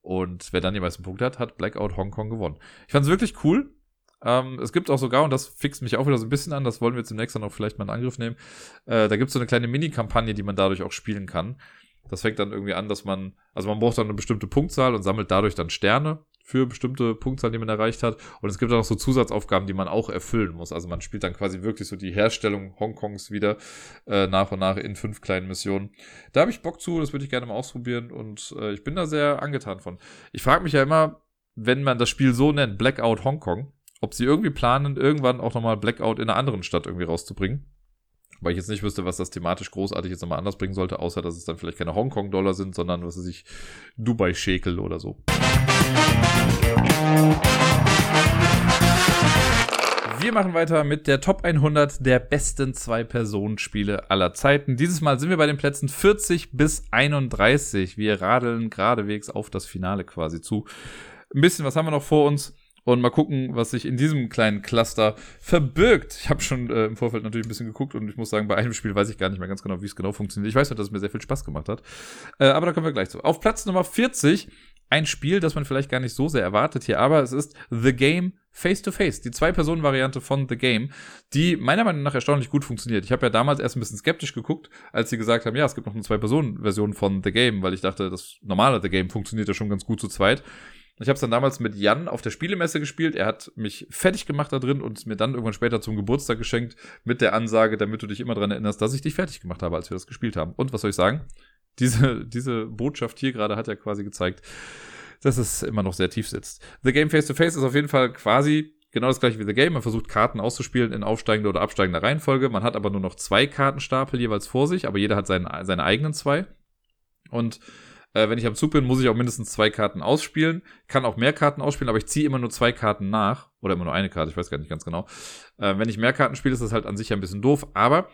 Und wer dann die meisten Punkte hat, hat Blackout Hongkong gewonnen. Ich fand es wirklich cool. Ähm, es gibt auch sogar, und das fixt mich auch wieder so ein bisschen an, das wollen wir zunächst dann auch vielleicht mal in Angriff nehmen, äh, da gibt es so eine kleine Mini-Kampagne, die man dadurch auch spielen kann. Das fängt dann irgendwie an, dass man, also man braucht dann eine bestimmte Punktzahl und sammelt dadurch dann Sterne für bestimmte Punktzahlen, die man erreicht hat. Und es gibt auch noch so Zusatzaufgaben, die man auch erfüllen muss. Also man spielt dann quasi wirklich so die Herstellung Hongkongs wieder äh, nach und nach in fünf kleinen Missionen. Da habe ich Bock zu, das würde ich gerne mal ausprobieren und äh, ich bin da sehr angetan von. Ich frage mich ja immer, wenn man das Spiel so nennt, Blackout Hongkong, ob sie irgendwie planen, irgendwann auch nochmal Blackout in einer anderen Stadt irgendwie rauszubringen. Weil ich jetzt nicht wüsste, was das thematisch großartig jetzt nochmal anders bringen sollte, außer dass es dann vielleicht keine Hongkong-Dollar sind, sondern was weiß ich, Dubai-Schekel oder so. Wir machen weiter mit der Top 100 der besten Zwei-Personen-Spiele aller Zeiten. Dieses Mal sind wir bei den Plätzen 40 bis 31. Wir radeln geradewegs auf das Finale quasi zu. Ein bisschen, was haben wir noch vor uns? Und mal gucken, was sich in diesem kleinen Cluster verbirgt. Ich habe schon äh, im Vorfeld natürlich ein bisschen geguckt und ich muss sagen, bei einem Spiel weiß ich gar nicht mehr ganz genau, wie es genau funktioniert. Ich weiß nur, dass es mir sehr viel Spaß gemacht hat. Äh, aber da kommen wir gleich zu. Auf Platz Nummer 40 ein Spiel, das man vielleicht gar nicht so sehr erwartet hier, aber es ist The Game Face to Face, die Zwei-Personen-Variante von The Game, die meiner Meinung nach erstaunlich gut funktioniert. Ich habe ja damals erst ein bisschen skeptisch geguckt, als sie gesagt haben, ja, es gibt noch eine Zwei-Personen-Version von The Game, weil ich dachte, das normale The Game funktioniert ja schon ganz gut zu zweit. Ich habe es dann damals mit Jan auf der Spielemesse gespielt. Er hat mich fertig gemacht da drin und mir dann irgendwann später zum Geburtstag geschenkt mit der Ansage, damit du dich immer dran erinnerst, dass ich dich fertig gemacht habe, als wir das gespielt haben. Und was soll ich sagen? Diese, diese Botschaft hier gerade hat ja quasi gezeigt, dass es immer noch sehr tief sitzt. The Game Face to Face ist auf jeden Fall quasi genau das gleiche wie The Game. Man versucht Karten auszuspielen in aufsteigender oder absteigender Reihenfolge. Man hat aber nur noch zwei Kartenstapel jeweils vor sich, aber jeder hat seinen, seine eigenen zwei. Und äh, wenn ich am Zug bin, muss ich auch mindestens zwei Karten ausspielen. Kann auch mehr Karten ausspielen, aber ich ziehe immer nur zwei Karten nach. Oder immer nur eine Karte, ich weiß gar nicht ganz genau. Äh, wenn ich mehr Karten spiele, ist das halt an sich ein bisschen doof. Aber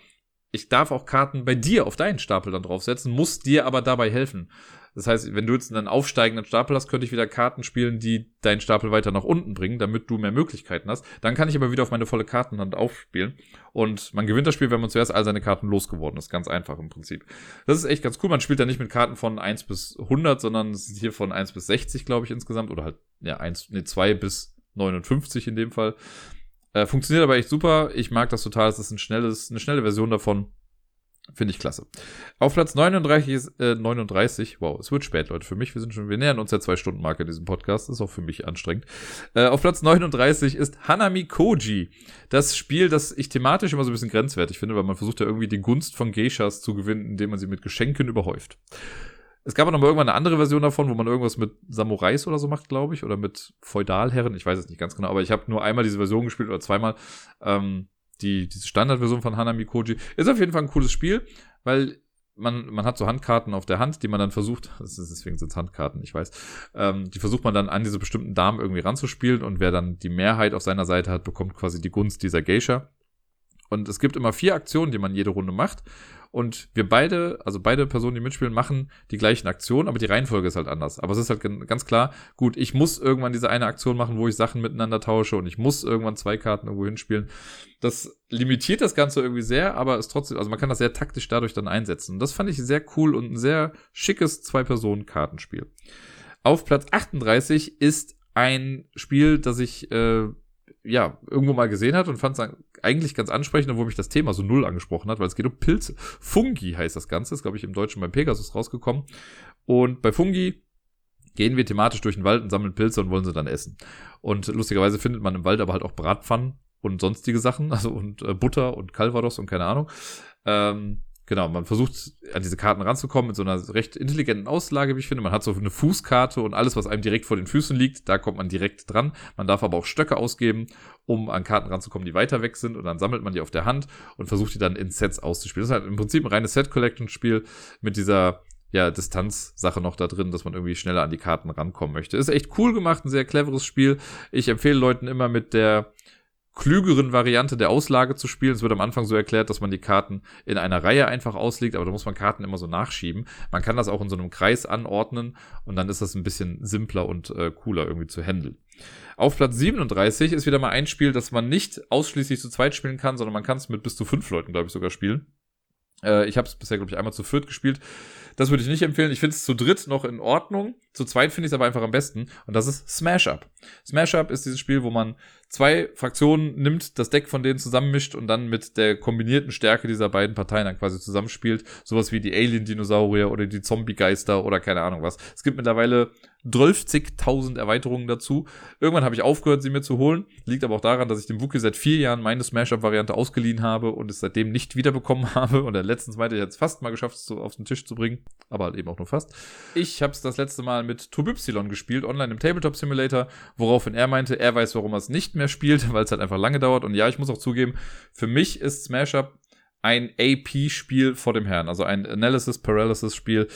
ich darf auch Karten bei dir auf deinen Stapel dann draufsetzen, muss dir aber dabei helfen. Das heißt, wenn du jetzt einen aufsteigenden Stapel hast, könnte ich wieder Karten spielen, die deinen Stapel weiter nach unten bringen, damit du mehr Möglichkeiten hast. Dann kann ich aber wieder auf meine volle Kartenhand aufspielen. Und man gewinnt das Spiel, wenn man zuerst all seine Karten losgeworden ist. Ganz einfach im Prinzip. Das ist echt ganz cool. Man spielt da nicht mit Karten von 1 bis 100, sondern hier von 1 bis 60, glaube ich, insgesamt. Oder halt, ja, 1, nee, 2 bis 59 in dem Fall. Äh, funktioniert aber echt super. Ich mag das total. Es ist ein schnelles, eine schnelle Version davon. Finde ich klasse. Auf Platz 39 ist, äh, 39, wow, es wird spät, Leute, für mich, wir sind schon, wir nähern uns der Zwei-Stunden-Marke in diesem Podcast, ist auch für mich anstrengend. Äh, auf Platz 39 ist Hanami Koji. Das Spiel, das ich thematisch immer so ein bisschen grenzwertig finde, weil man versucht ja irgendwie die Gunst von Geishas zu gewinnen, indem man sie mit Geschenken überhäuft. Es gab aber noch mal irgendwann eine andere Version davon, wo man irgendwas mit Samurais oder so macht, glaube ich, oder mit Feudalherren. Ich weiß es nicht ganz genau, aber ich habe nur einmal diese Version gespielt oder zweimal. Ähm, die, diese Standardversion von Hanami Koji. Ist auf jeden Fall ein cooles Spiel, weil man, man hat so Handkarten auf der Hand, die man dann versucht, deswegen sind es Handkarten, ich weiß, ähm, die versucht man dann an diese bestimmten Damen irgendwie ranzuspielen und wer dann die Mehrheit auf seiner Seite hat, bekommt quasi die Gunst dieser Geisha. Und es gibt immer vier Aktionen, die man jede Runde macht. Und wir beide, also beide Personen, die mitspielen, machen die gleichen Aktionen, aber die Reihenfolge ist halt anders. Aber es ist halt ganz klar, gut, ich muss irgendwann diese eine Aktion machen, wo ich Sachen miteinander tausche und ich muss irgendwann zwei Karten irgendwo hinspielen. Das limitiert das Ganze irgendwie sehr, aber ist trotzdem, also man kann das sehr taktisch dadurch dann einsetzen. Und das fand ich sehr cool und ein sehr schickes Zwei-Personen-Kartenspiel. Auf Platz 38 ist ein Spiel, das ich äh, ja, irgendwo mal gesehen hat und fand es eigentlich ganz ansprechend, obwohl mich das Thema so null angesprochen hat, weil es geht um Pilze. Fungi heißt das Ganze, ist, glaube ich, im Deutschen beim Pegasus rausgekommen. Und bei Fungi gehen wir thematisch durch den Wald und sammeln Pilze und wollen sie dann essen. Und lustigerweise findet man im Wald aber halt auch Bratpfannen und sonstige Sachen, also und äh, Butter und Calvados und keine Ahnung. Ähm, Genau, man versucht an diese Karten ranzukommen mit so einer recht intelligenten Auslage, wie ich finde. Man hat so eine Fußkarte und alles, was einem direkt vor den Füßen liegt, da kommt man direkt dran. Man darf aber auch Stöcke ausgeben, um an Karten ranzukommen, die weiter weg sind. Und dann sammelt man die auf der Hand und versucht die dann in Sets auszuspielen. Das ist halt im Prinzip ein reines Set-Collection-Spiel mit dieser ja, Distanzsache noch da drin, dass man irgendwie schneller an die Karten rankommen möchte. Ist echt cool gemacht, ein sehr cleveres Spiel. Ich empfehle Leuten immer mit der klügeren Variante der Auslage zu spielen. Es wird am Anfang so erklärt, dass man die Karten in einer Reihe einfach auslegt, aber da muss man Karten immer so nachschieben. Man kann das auch in so einem Kreis anordnen und dann ist das ein bisschen simpler und äh, cooler irgendwie zu handeln. Auf Platz 37 ist wieder mal ein Spiel, das man nicht ausschließlich zu zweit spielen kann, sondern man kann es mit bis zu fünf Leuten, glaube ich, sogar spielen. Äh, ich habe es bisher, glaube ich, einmal zu viert gespielt. Das würde ich nicht empfehlen. Ich finde es zu dritt noch in Ordnung. Zu zweit finde ich es aber einfach am besten. Und das ist Smash Up. Smash Up ist dieses Spiel, wo man zwei Fraktionen nimmt, das Deck von denen zusammenmischt und dann mit der kombinierten Stärke dieser beiden Parteien dann quasi zusammenspielt. Sowas wie die Alien-Dinosaurier oder die Zombie-Geister oder keine Ahnung was. Es gibt mittlerweile 12.000 Erweiterungen dazu. Irgendwann habe ich aufgehört, sie mir zu holen. Liegt aber auch daran, dass ich dem Wookie seit vier Jahren meine Smash-Up-Variante ausgeliehen habe und es seitdem nicht wiederbekommen habe. Und er letztens meinte, ich es fast mal geschafft, es auf den Tisch zu bringen. Aber halt eben auch nur fast. Ich habe es das letzte Mal mit Turbypsilon gespielt, online im Tabletop Simulator, woraufhin er meinte, er weiß, warum er es nicht mehr spielt, weil es halt einfach lange dauert. Und ja, ich muss auch zugeben, für mich ist Smash Up ein AP-Spiel vor dem Herrn, also ein Analysis-Paralysis-Spiel.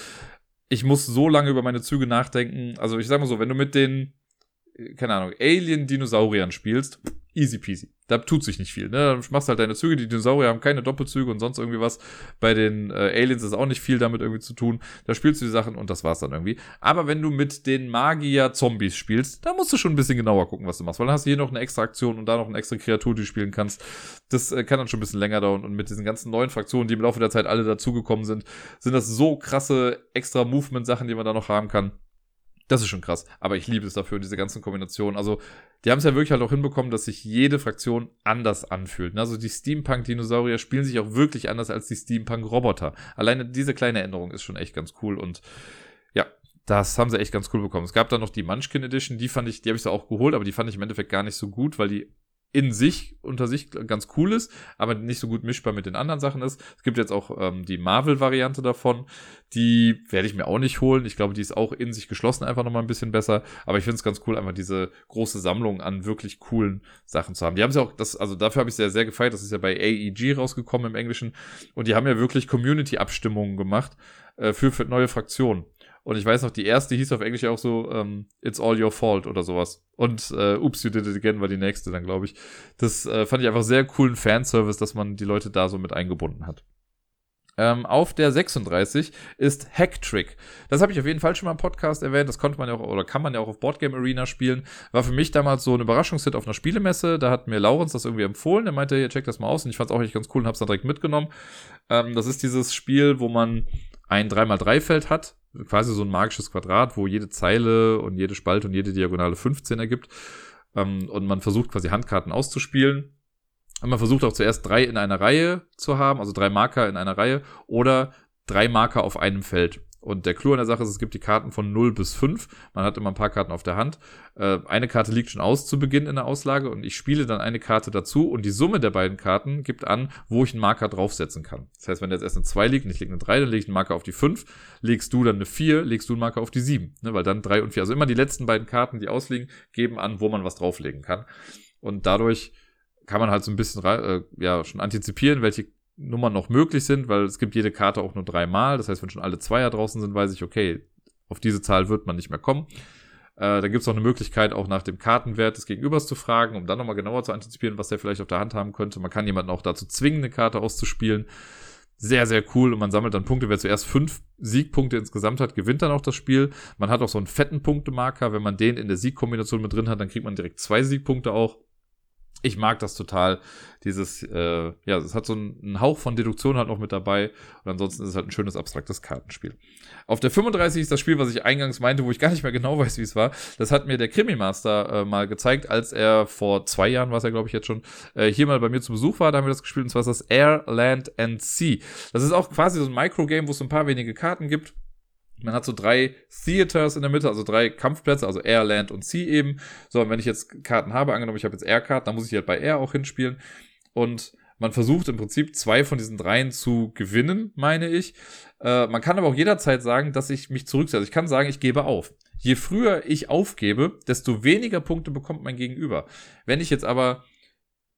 Ich muss so lange über meine Züge nachdenken. Also ich sag mal so, wenn du mit den, keine Ahnung, Alien-Dinosauriern spielst, easy peasy. Da tut sich nicht viel. Ne? Du machst halt deine Züge, die Dinosaurier haben keine Doppelzüge und sonst irgendwie was. Bei den äh, Aliens ist auch nicht viel damit irgendwie zu tun. Da spielst du die Sachen und das war's dann irgendwie. Aber wenn du mit den Magier-Zombies spielst, da musst du schon ein bisschen genauer gucken, was du machst. Weil dann hast du hier noch eine extra Aktion und da noch eine extra Kreatur, die du spielen kannst. Das äh, kann dann schon ein bisschen länger dauern. Und mit diesen ganzen neuen Fraktionen, die im Laufe der Zeit alle dazugekommen sind, sind das so krasse extra Movement-Sachen, die man da noch haben kann. Das ist schon krass. Aber ich liebe es dafür, diese ganzen Kombinationen. Also, die haben es ja wirklich halt auch hinbekommen, dass sich jede Fraktion anders anfühlt. Also, die Steampunk-Dinosaurier spielen sich auch wirklich anders als die Steampunk-Roboter. Alleine diese kleine Änderung ist schon echt ganz cool und ja, das haben sie echt ganz cool bekommen. Es gab dann noch die Munchkin Edition, die fand ich, die habe ich so auch geholt, aber die fand ich im Endeffekt gar nicht so gut, weil die in sich, unter sich ganz cool ist, aber nicht so gut mischbar mit den anderen Sachen ist. Es gibt jetzt auch ähm, die Marvel-Variante davon. Die werde ich mir auch nicht holen. Ich glaube, die ist auch in sich geschlossen einfach nochmal ein bisschen besser. Aber ich finde es ganz cool, einfach diese große Sammlung an wirklich coolen Sachen zu haben. Die haben es ja auch, das, also dafür habe ich sehr, sehr gefeiert. Das ist ja bei AEG rausgekommen im Englischen. Und die haben ja wirklich Community-Abstimmungen gemacht äh, für, für neue Fraktionen. Und ich weiß noch, die erste hieß auf Englisch auch so, ähm, It's all your fault oder sowas. Und äh, Oops, you did it again war die nächste dann, glaube ich. Das äh, fand ich einfach sehr coolen Fanservice, dass man die Leute da so mit eingebunden hat. Ähm, auf der 36 ist Hacktrick. Das habe ich auf jeden Fall schon mal im Podcast erwähnt. Das konnte man ja auch oder kann man ja auch auf Boardgame Arena spielen. War für mich damals so ein Überraschungshit auf einer Spielemesse. Da hat mir Laurens das irgendwie empfohlen. Er meinte, hier, check das mal aus. Und ich fand es auch echt ganz cool und habe es dann direkt mitgenommen. Ähm, das ist dieses Spiel, wo man ein 3x3-Feld hat quasi so ein magisches Quadrat, wo jede Zeile und jede Spalte und jede Diagonale 15 ergibt. Ähm, und man versucht quasi Handkarten auszuspielen. Und man versucht auch zuerst drei in einer Reihe zu haben, also drei Marker in einer Reihe oder drei Marker auf einem Feld. Und der Clou an der Sache ist, es gibt die Karten von 0 bis 5. Man hat immer ein paar Karten auf der Hand. Äh, eine Karte liegt schon aus zu Beginn in der Auslage und ich spiele dann eine Karte dazu und die Summe der beiden Karten gibt an, wo ich einen Marker draufsetzen kann. Das heißt, wenn jetzt erst eine 2 liegt und ich lege eine 3, dann lege ich einen Marker auf die 5. Legst du dann eine 4, legst du einen Marker auf die 7. Ne, weil dann 3 und 4. Also immer die letzten beiden Karten, die ausliegen, geben an, wo man was drauflegen kann. Und dadurch kann man halt so ein bisschen äh, ja schon antizipieren, welche Nummern noch möglich sind, weil es gibt jede Karte auch nur dreimal. Das heißt, wenn schon alle Zweier draußen sind, weiß ich, okay, auf diese Zahl wird man nicht mehr kommen. Äh, da gibt es auch eine Möglichkeit, auch nach dem Kartenwert des Gegenübers zu fragen, um dann nochmal genauer zu antizipieren, was der vielleicht auf der Hand haben könnte. Man kann jemanden auch dazu zwingen, eine Karte auszuspielen. Sehr, sehr cool. Und man sammelt dann Punkte. Wer zuerst fünf Siegpunkte insgesamt hat, gewinnt dann auch das Spiel. Man hat auch so einen fetten Punktemarker. Wenn man den in der Siegkombination mit drin hat, dann kriegt man direkt zwei Siegpunkte auch ich mag das total. Dieses, äh, ja, es hat so einen Hauch von Deduktion halt noch mit dabei. Und ansonsten ist es halt ein schönes abstraktes Kartenspiel. Auf der 35 ist das Spiel, was ich eingangs meinte, wo ich gar nicht mehr genau weiß, wie es war. Das hat mir der Krimi-Master äh, mal gezeigt, als er vor zwei Jahren, was er glaube ich jetzt schon, äh, hier mal bei mir zu Besuch war. Da haben wir das gespielt. Und zwar ist das Air, Land and Sea. Das ist auch quasi so ein Microgame, wo es ein paar wenige Karten gibt man hat so drei Theaters in der Mitte, also drei Kampfplätze, also Air, Land und Sea eben. So, und wenn ich jetzt Karten habe, angenommen, ich habe jetzt Air-Karten, dann muss ich halt bei Air auch hinspielen. Und man versucht im Prinzip zwei von diesen dreien zu gewinnen, meine ich. Äh, man kann aber auch jederzeit sagen, dass ich mich zurücksetze. Ich kann sagen, ich gebe auf. Je früher ich aufgebe, desto weniger Punkte bekommt mein Gegenüber. Wenn ich jetzt aber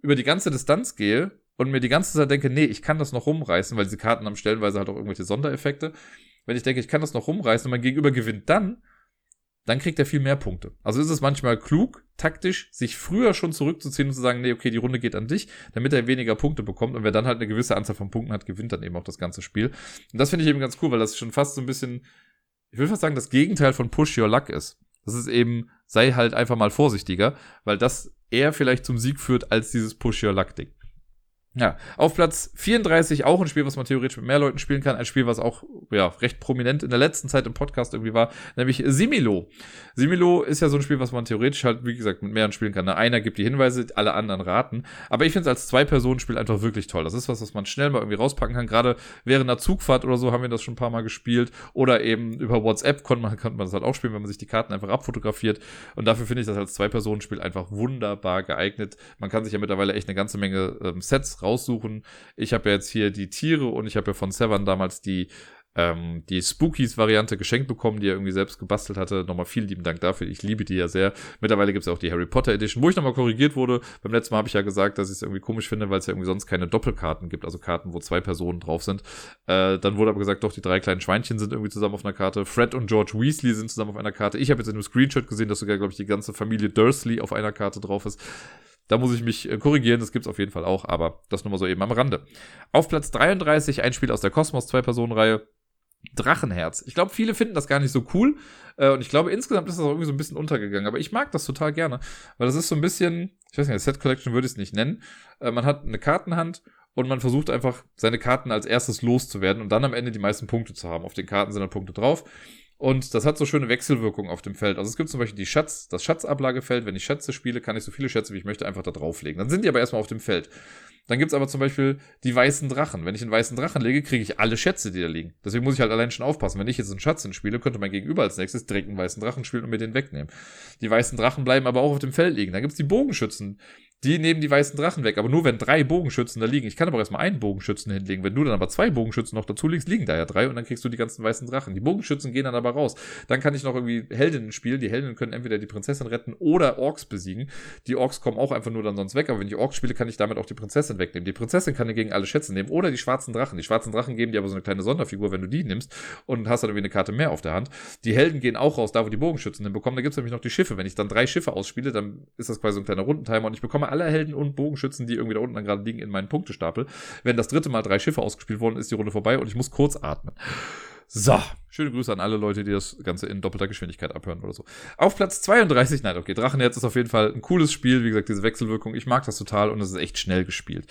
über die ganze Distanz gehe und mir die ganze Zeit denke, nee, ich kann das noch rumreißen, weil diese Karten haben stellenweise halt auch irgendwelche Sondereffekte, wenn ich denke, ich kann das noch rumreißen und mein Gegenüber gewinnt dann, dann kriegt er viel mehr Punkte. Also ist es manchmal klug, taktisch, sich früher schon zurückzuziehen und zu sagen, nee, okay, die Runde geht an dich, damit er weniger Punkte bekommt und wer dann halt eine gewisse Anzahl von Punkten hat, gewinnt dann eben auch das ganze Spiel. Und das finde ich eben ganz cool, weil das schon fast so ein bisschen, ich will fast sagen, das Gegenteil von Push Your Luck ist. Das ist eben, sei halt einfach mal vorsichtiger, weil das eher vielleicht zum Sieg führt als dieses Push Your Luck Ding. Ja, auf Platz 34 auch ein Spiel, was man theoretisch mit mehr Leuten spielen kann. Ein Spiel, was auch ja, recht prominent in der letzten Zeit im Podcast irgendwie war, nämlich Similo. Similo ist ja so ein Spiel, was man theoretisch halt, wie gesagt, mit mehreren spielen kann. Einer gibt die Hinweise, alle anderen raten. Aber ich finde es als Zwei-Personen-Spiel einfach wirklich toll. Das ist was, was man schnell mal irgendwie rauspacken kann. Gerade während einer Zugfahrt oder so haben wir das schon ein paar Mal gespielt. Oder eben über WhatsApp konnte man, konnte man das halt auch spielen, wenn man sich die Karten einfach abfotografiert. Und dafür finde ich das als Zwei-Personen-Spiel einfach wunderbar geeignet. Man kann sich ja mittlerweile echt eine ganze Menge ähm, Sets raus raussuchen. Ich habe ja jetzt hier die Tiere und ich habe ja von Severn damals die ähm, die Spookies-Variante geschenkt bekommen, die er irgendwie selbst gebastelt hatte. Nochmal vielen lieben Dank dafür. Ich liebe die ja sehr. Mittlerweile gibt es auch die Harry Potter Edition, wo ich nochmal korrigiert wurde. Beim letzten Mal habe ich ja gesagt, dass ich es irgendwie komisch finde, weil es ja irgendwie sonst keine Doppelkarten gibt, also Karten, wo zwei Personen drauf sind. Äh, dann wurde aber gesagt, doch, die drei kleinen Schweinchen sind irgendwie zusammen auf einer Karte. Fred und George Weasley sind zusammen auf einer Karte. Ich habe jetzt in einem Screenshot gesehen, dass sogar, glaube ich, die ganze Familie Dursley auf einer Karte drauf ist. Da muss ich mich äh, korrigieren, das gibt's auf jeden Fall auch, aber das nur mal so eben am Rande. Auf Platz 33 ein Spiel aus der Kosmos Zwei-Personen-Reihe. Drachenherz. Ich glaube, viele finden das gar nicht so cool. Äh, und ich glaube, insgesamt ist das auch irgendwie so ein bisschen untergegangen. Aber ich mag das total gerne. Weil das ist so ein bisschen, ich weiß nicht, Set Collection würde ich es nicht nennen. Äh, man hat eine Kartenhand und man versucht einfach, seine Karten als erstes loszuwerden und dann am Ende die meisten Punkte zu haben. Auf den Karten sind dann Punkte drauf. Und das hat so schöne Wechselwirkungen auf dem Feld. Also es gibt zum Beispiel die Schatz, das Schatzablagefeld. Wenn ich Schätze spiele, kann ich so viele Schätze, wie ich möchte, einfach da drauflegen. Dann sind die aber erstmal auf dem Feld. Dann gibt's aber zum Beispiel die weißen Drachen. Wenn ich einen weißen Drachen lege, kriege ich alle Schätze, die da liegen. Deswegen muss ich halt allein schon aufpassen. Wenn ich jetzt einen Schatz spiele, könnte mein Gegenüber als nächstes direkt einen weißen Drachen spielen und mir den wegnehmen. Die weißen Drachen bleiben aber auch auf dem Feld liegen. Dann gibt's die Bogenschützen. Die nehmen die weißen Drachen weg, aber nur wenn drei Bogenschützen da liegen. Ich kann aber erstmal einen Bogenschützen hinlegen. Wenn du dann aber zwei Bogenschützen noch dazu legst, liegen da ja drei und dann kriegst du die ganzen weißen Drachen. Die Bogenschützen gehen dann aber raus. Dann kann ich noch irgendwie Heldinnen spielen. Die Heldinnen können entweder die Prinzessin retten oder Orks besiegen. Die Orks kommen auch einfach nur dann sonst weg, aber wenn ich Orks spiele, kann ich damit auch die Prinzessin wegnehmen. Die Prinzessin kann dagegen alle Schätze nehmen oder die schwarzen Drachen. Die schwarzen Drachen geben dir aber so eine kleine Sonderfigur, wenn du die nimmst und hast dann irgendwie eine Karte mehr auf der Hand. Die Helden gehen auch raus, da wo die Bogenschützen hinbekommen. Da gibt es nämlich noch die Schiffe. Wenn ich dann drei Schiffe ausspiele, dann ist das quasi so ein kleiner Rundentimer und ich bekomme alle Helden und Bogenschützen Bogenschützen, die irgendwie da unten dann gerade liegen, in meinen Punktestapel. Wenn das dritte Mal drei Schiffe ausgespielt wurden, ist die Runde vorbei und ich muss kurz atmen. So, schöne Grüße an alle Leute, die das Ganze in doppelter Geschwindigkeit abhören oder so. Auf Platz 32, nein, okay, Drachenherz ist auf jeden Fall ein cooles Spiel, wie gesagt, diese Wechselwirkung, ich mag das total und es ist echt schnell gespielt.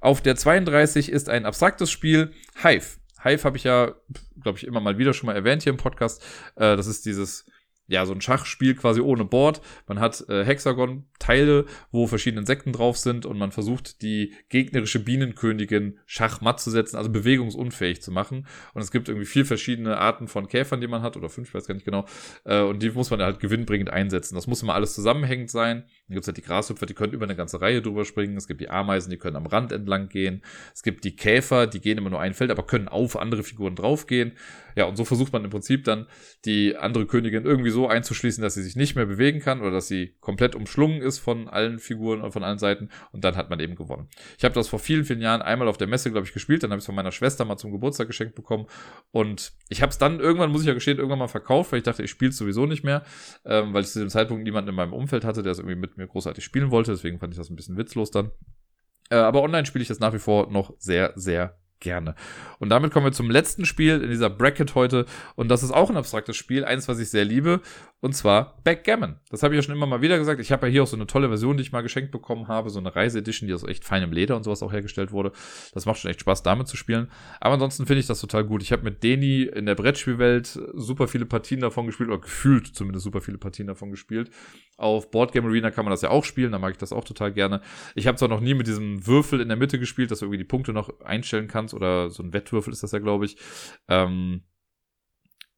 Auf der 32 ist ein abstraktes Spiel, Hive. Hive habe ich ja, glaube ich, immer mal wieder schon mal erwähnt hier im Podcast. Äh, das ist dieses ja, so ein Schachspiel quasi ohne Board. Man hat äh, Hexagon-Teile, wo verschiedene Insekten drauf sind und man versucht, die gegnerische Bienenkönigin schachmatt zu setzen, also bewegungsunfähig zu machen. Und es gibt irgendwie vier verschiedene Arten von Käfern, die man hat, oder fünf, ich weiß gar nicht genau. Äh, und die muss man halt gewinnbringend einsetzen. Das muss immer alles zusammenhängend sein. Dann gibt es halt die Grashüpfer, die können über eine ganze Reihe drüber springen. Es gibt die Ameisen, die können am Rand entlang gehen. Es gibt die Käfer, die gehen immer nur ein Feld, aber können auf andere Figuren draufgehen. Ja, und so versucht man im Prinzip dann die andere Königin irgendwie so einzuschließen, dass sie sich nicht mehr bewegen kann oder dass sie komplett umschlungen ist von allen Figuren und von allen Seiten. Und dann hat man eben gewonnen. Ich habe das vor vielen, vielen Jahren einmal auf der Messe, glaube ich, gespielt. Dann habe ich es von meiner Schwester mal zum Geburtstag geschenkt bekommen. Und ich habe es dann irgendwann, muss ich ja gestehen, irgendwann mal verkauft, weil ich dachte, ich spiele es sowieso nicht mehr, ähm, weil ich zu dem Zeitpunkt niemanden in meinem Umfeld hatte, der es irgendwie mit mir großartig spielen wollte. Deswegen fand ich das ein bisschen witzlos dann. Äh, aber online spiele ich das nach wie vor noch sehr, sehr gerne. Und damit kommen wir zum letzten Spiel in dieser Bracket heute. Und das ist auch ein abstraktes Spiel, eins, was ich sehr liebe. Und zwar Backgammon. Das habe ich ja schon immer mal wieder gesagt. Ich habe ja hier auch so eine tolle Version, die ich mal geschenkt bekommen habe. So eine Reise-Edition, die aus echt feinem Leder und sowas auch hergestellt wurde. Das macht schon echt Spaß, damit zu spielen. Aber ansonsten finde ich das total gut. Ich habe mit Deni in der Brettspielwelt super viele Partien davon gespielt, oder gefühlt zumindest super viele Partien davon gespielt. Auf Boardgame Arena kann man das ja auch spielen, da mag ich das auch total gerne. Ich habe zwar noch nie mit diesem Würfel in der Mitte gespielt, dass du irgendwie die Punkte noch einstellen kannst, oder so ein Wettwürfel ist das ja, glaube ich. Ähm,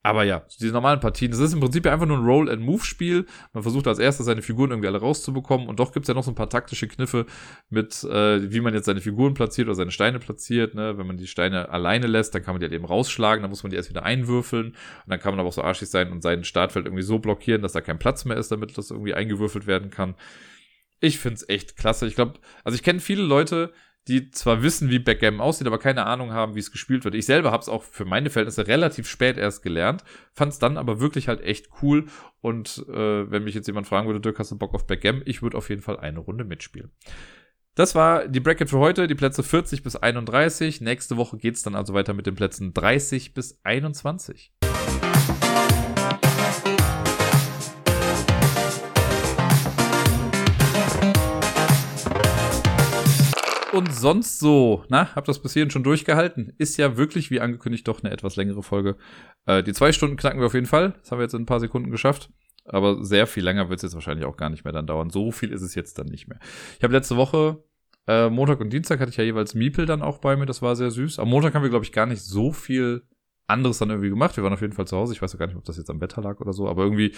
aber ja, diese normalen Partien, das ist im Prinzip ja einfach nur ein Roll-and-Move-Spiel. Man versucht als erstes seine Figuren irgendwie alle rauszubekommen und doch gibt's ja noch so ein paar taktische Kniffe mit, äh, wie man jetzt seine Figuren platziert oder seine Steine platziert. Ne? Wenn man die Steine alleine lässt, dann kann man die halt eben rausschlagen, dann muss man die erst wieder einwürfeln und dann kann man aber auch so arschig sein und sein Startfeld irgendwie so blockieren, dass da kein Platz mehr ist, damit das irgendwie eingewürfelt werden kann. Ich find's echt klasse. Ich glaube, also ich kenne viele Leute, die zwar wissen, wie Backgammon aussieht, aber keine Ahnung haben, wie es gespielt wird. Ich selber habe es auch für meine Verhältnisse relativ spät erst gelernt, fand es dann aber wirklich halt echt cool. Und äh, wenn mich jetzt jemand fragen würde, Dirk, hast du Bock auf Backgammon? Ich würde auf jeden Fall eine Runde mitspielen. Das war die Bracket für heute, die Plätze 40 bis 31. Nächste Woche geht's dann also weiter mit den Plätzen 30 bis 21. und sonst so? Na, habt das bis hierhin schon durchgehalten? Ist ja wirklich, wie angekündigt, doch eine etwas längere Folge. Äh, die zwei Stunden knacken wir auf jeden Fall. Das haben wir jetzt in ein paar Sekunden geschafft. Aber sehr viel länger wird es jetzt wahrscheinlich auch gar nicht mehr dann dauern. So viel ist es jetzt dann nicht mehr. Ich habe letzte Woche, äh, Montag und Dienstag hatte ich ja jeweils Miepel dann auch bei mir. Das war sehr süß. Am Montag haben wir, glaube ich, gar nicht so viel anderes dann irgendwie gemacht. Wir waren auf jeden Fall zu Hause. Ich weiß auch gar nicht, ob das jetzt am Wetter lag oder so, aber irgendwie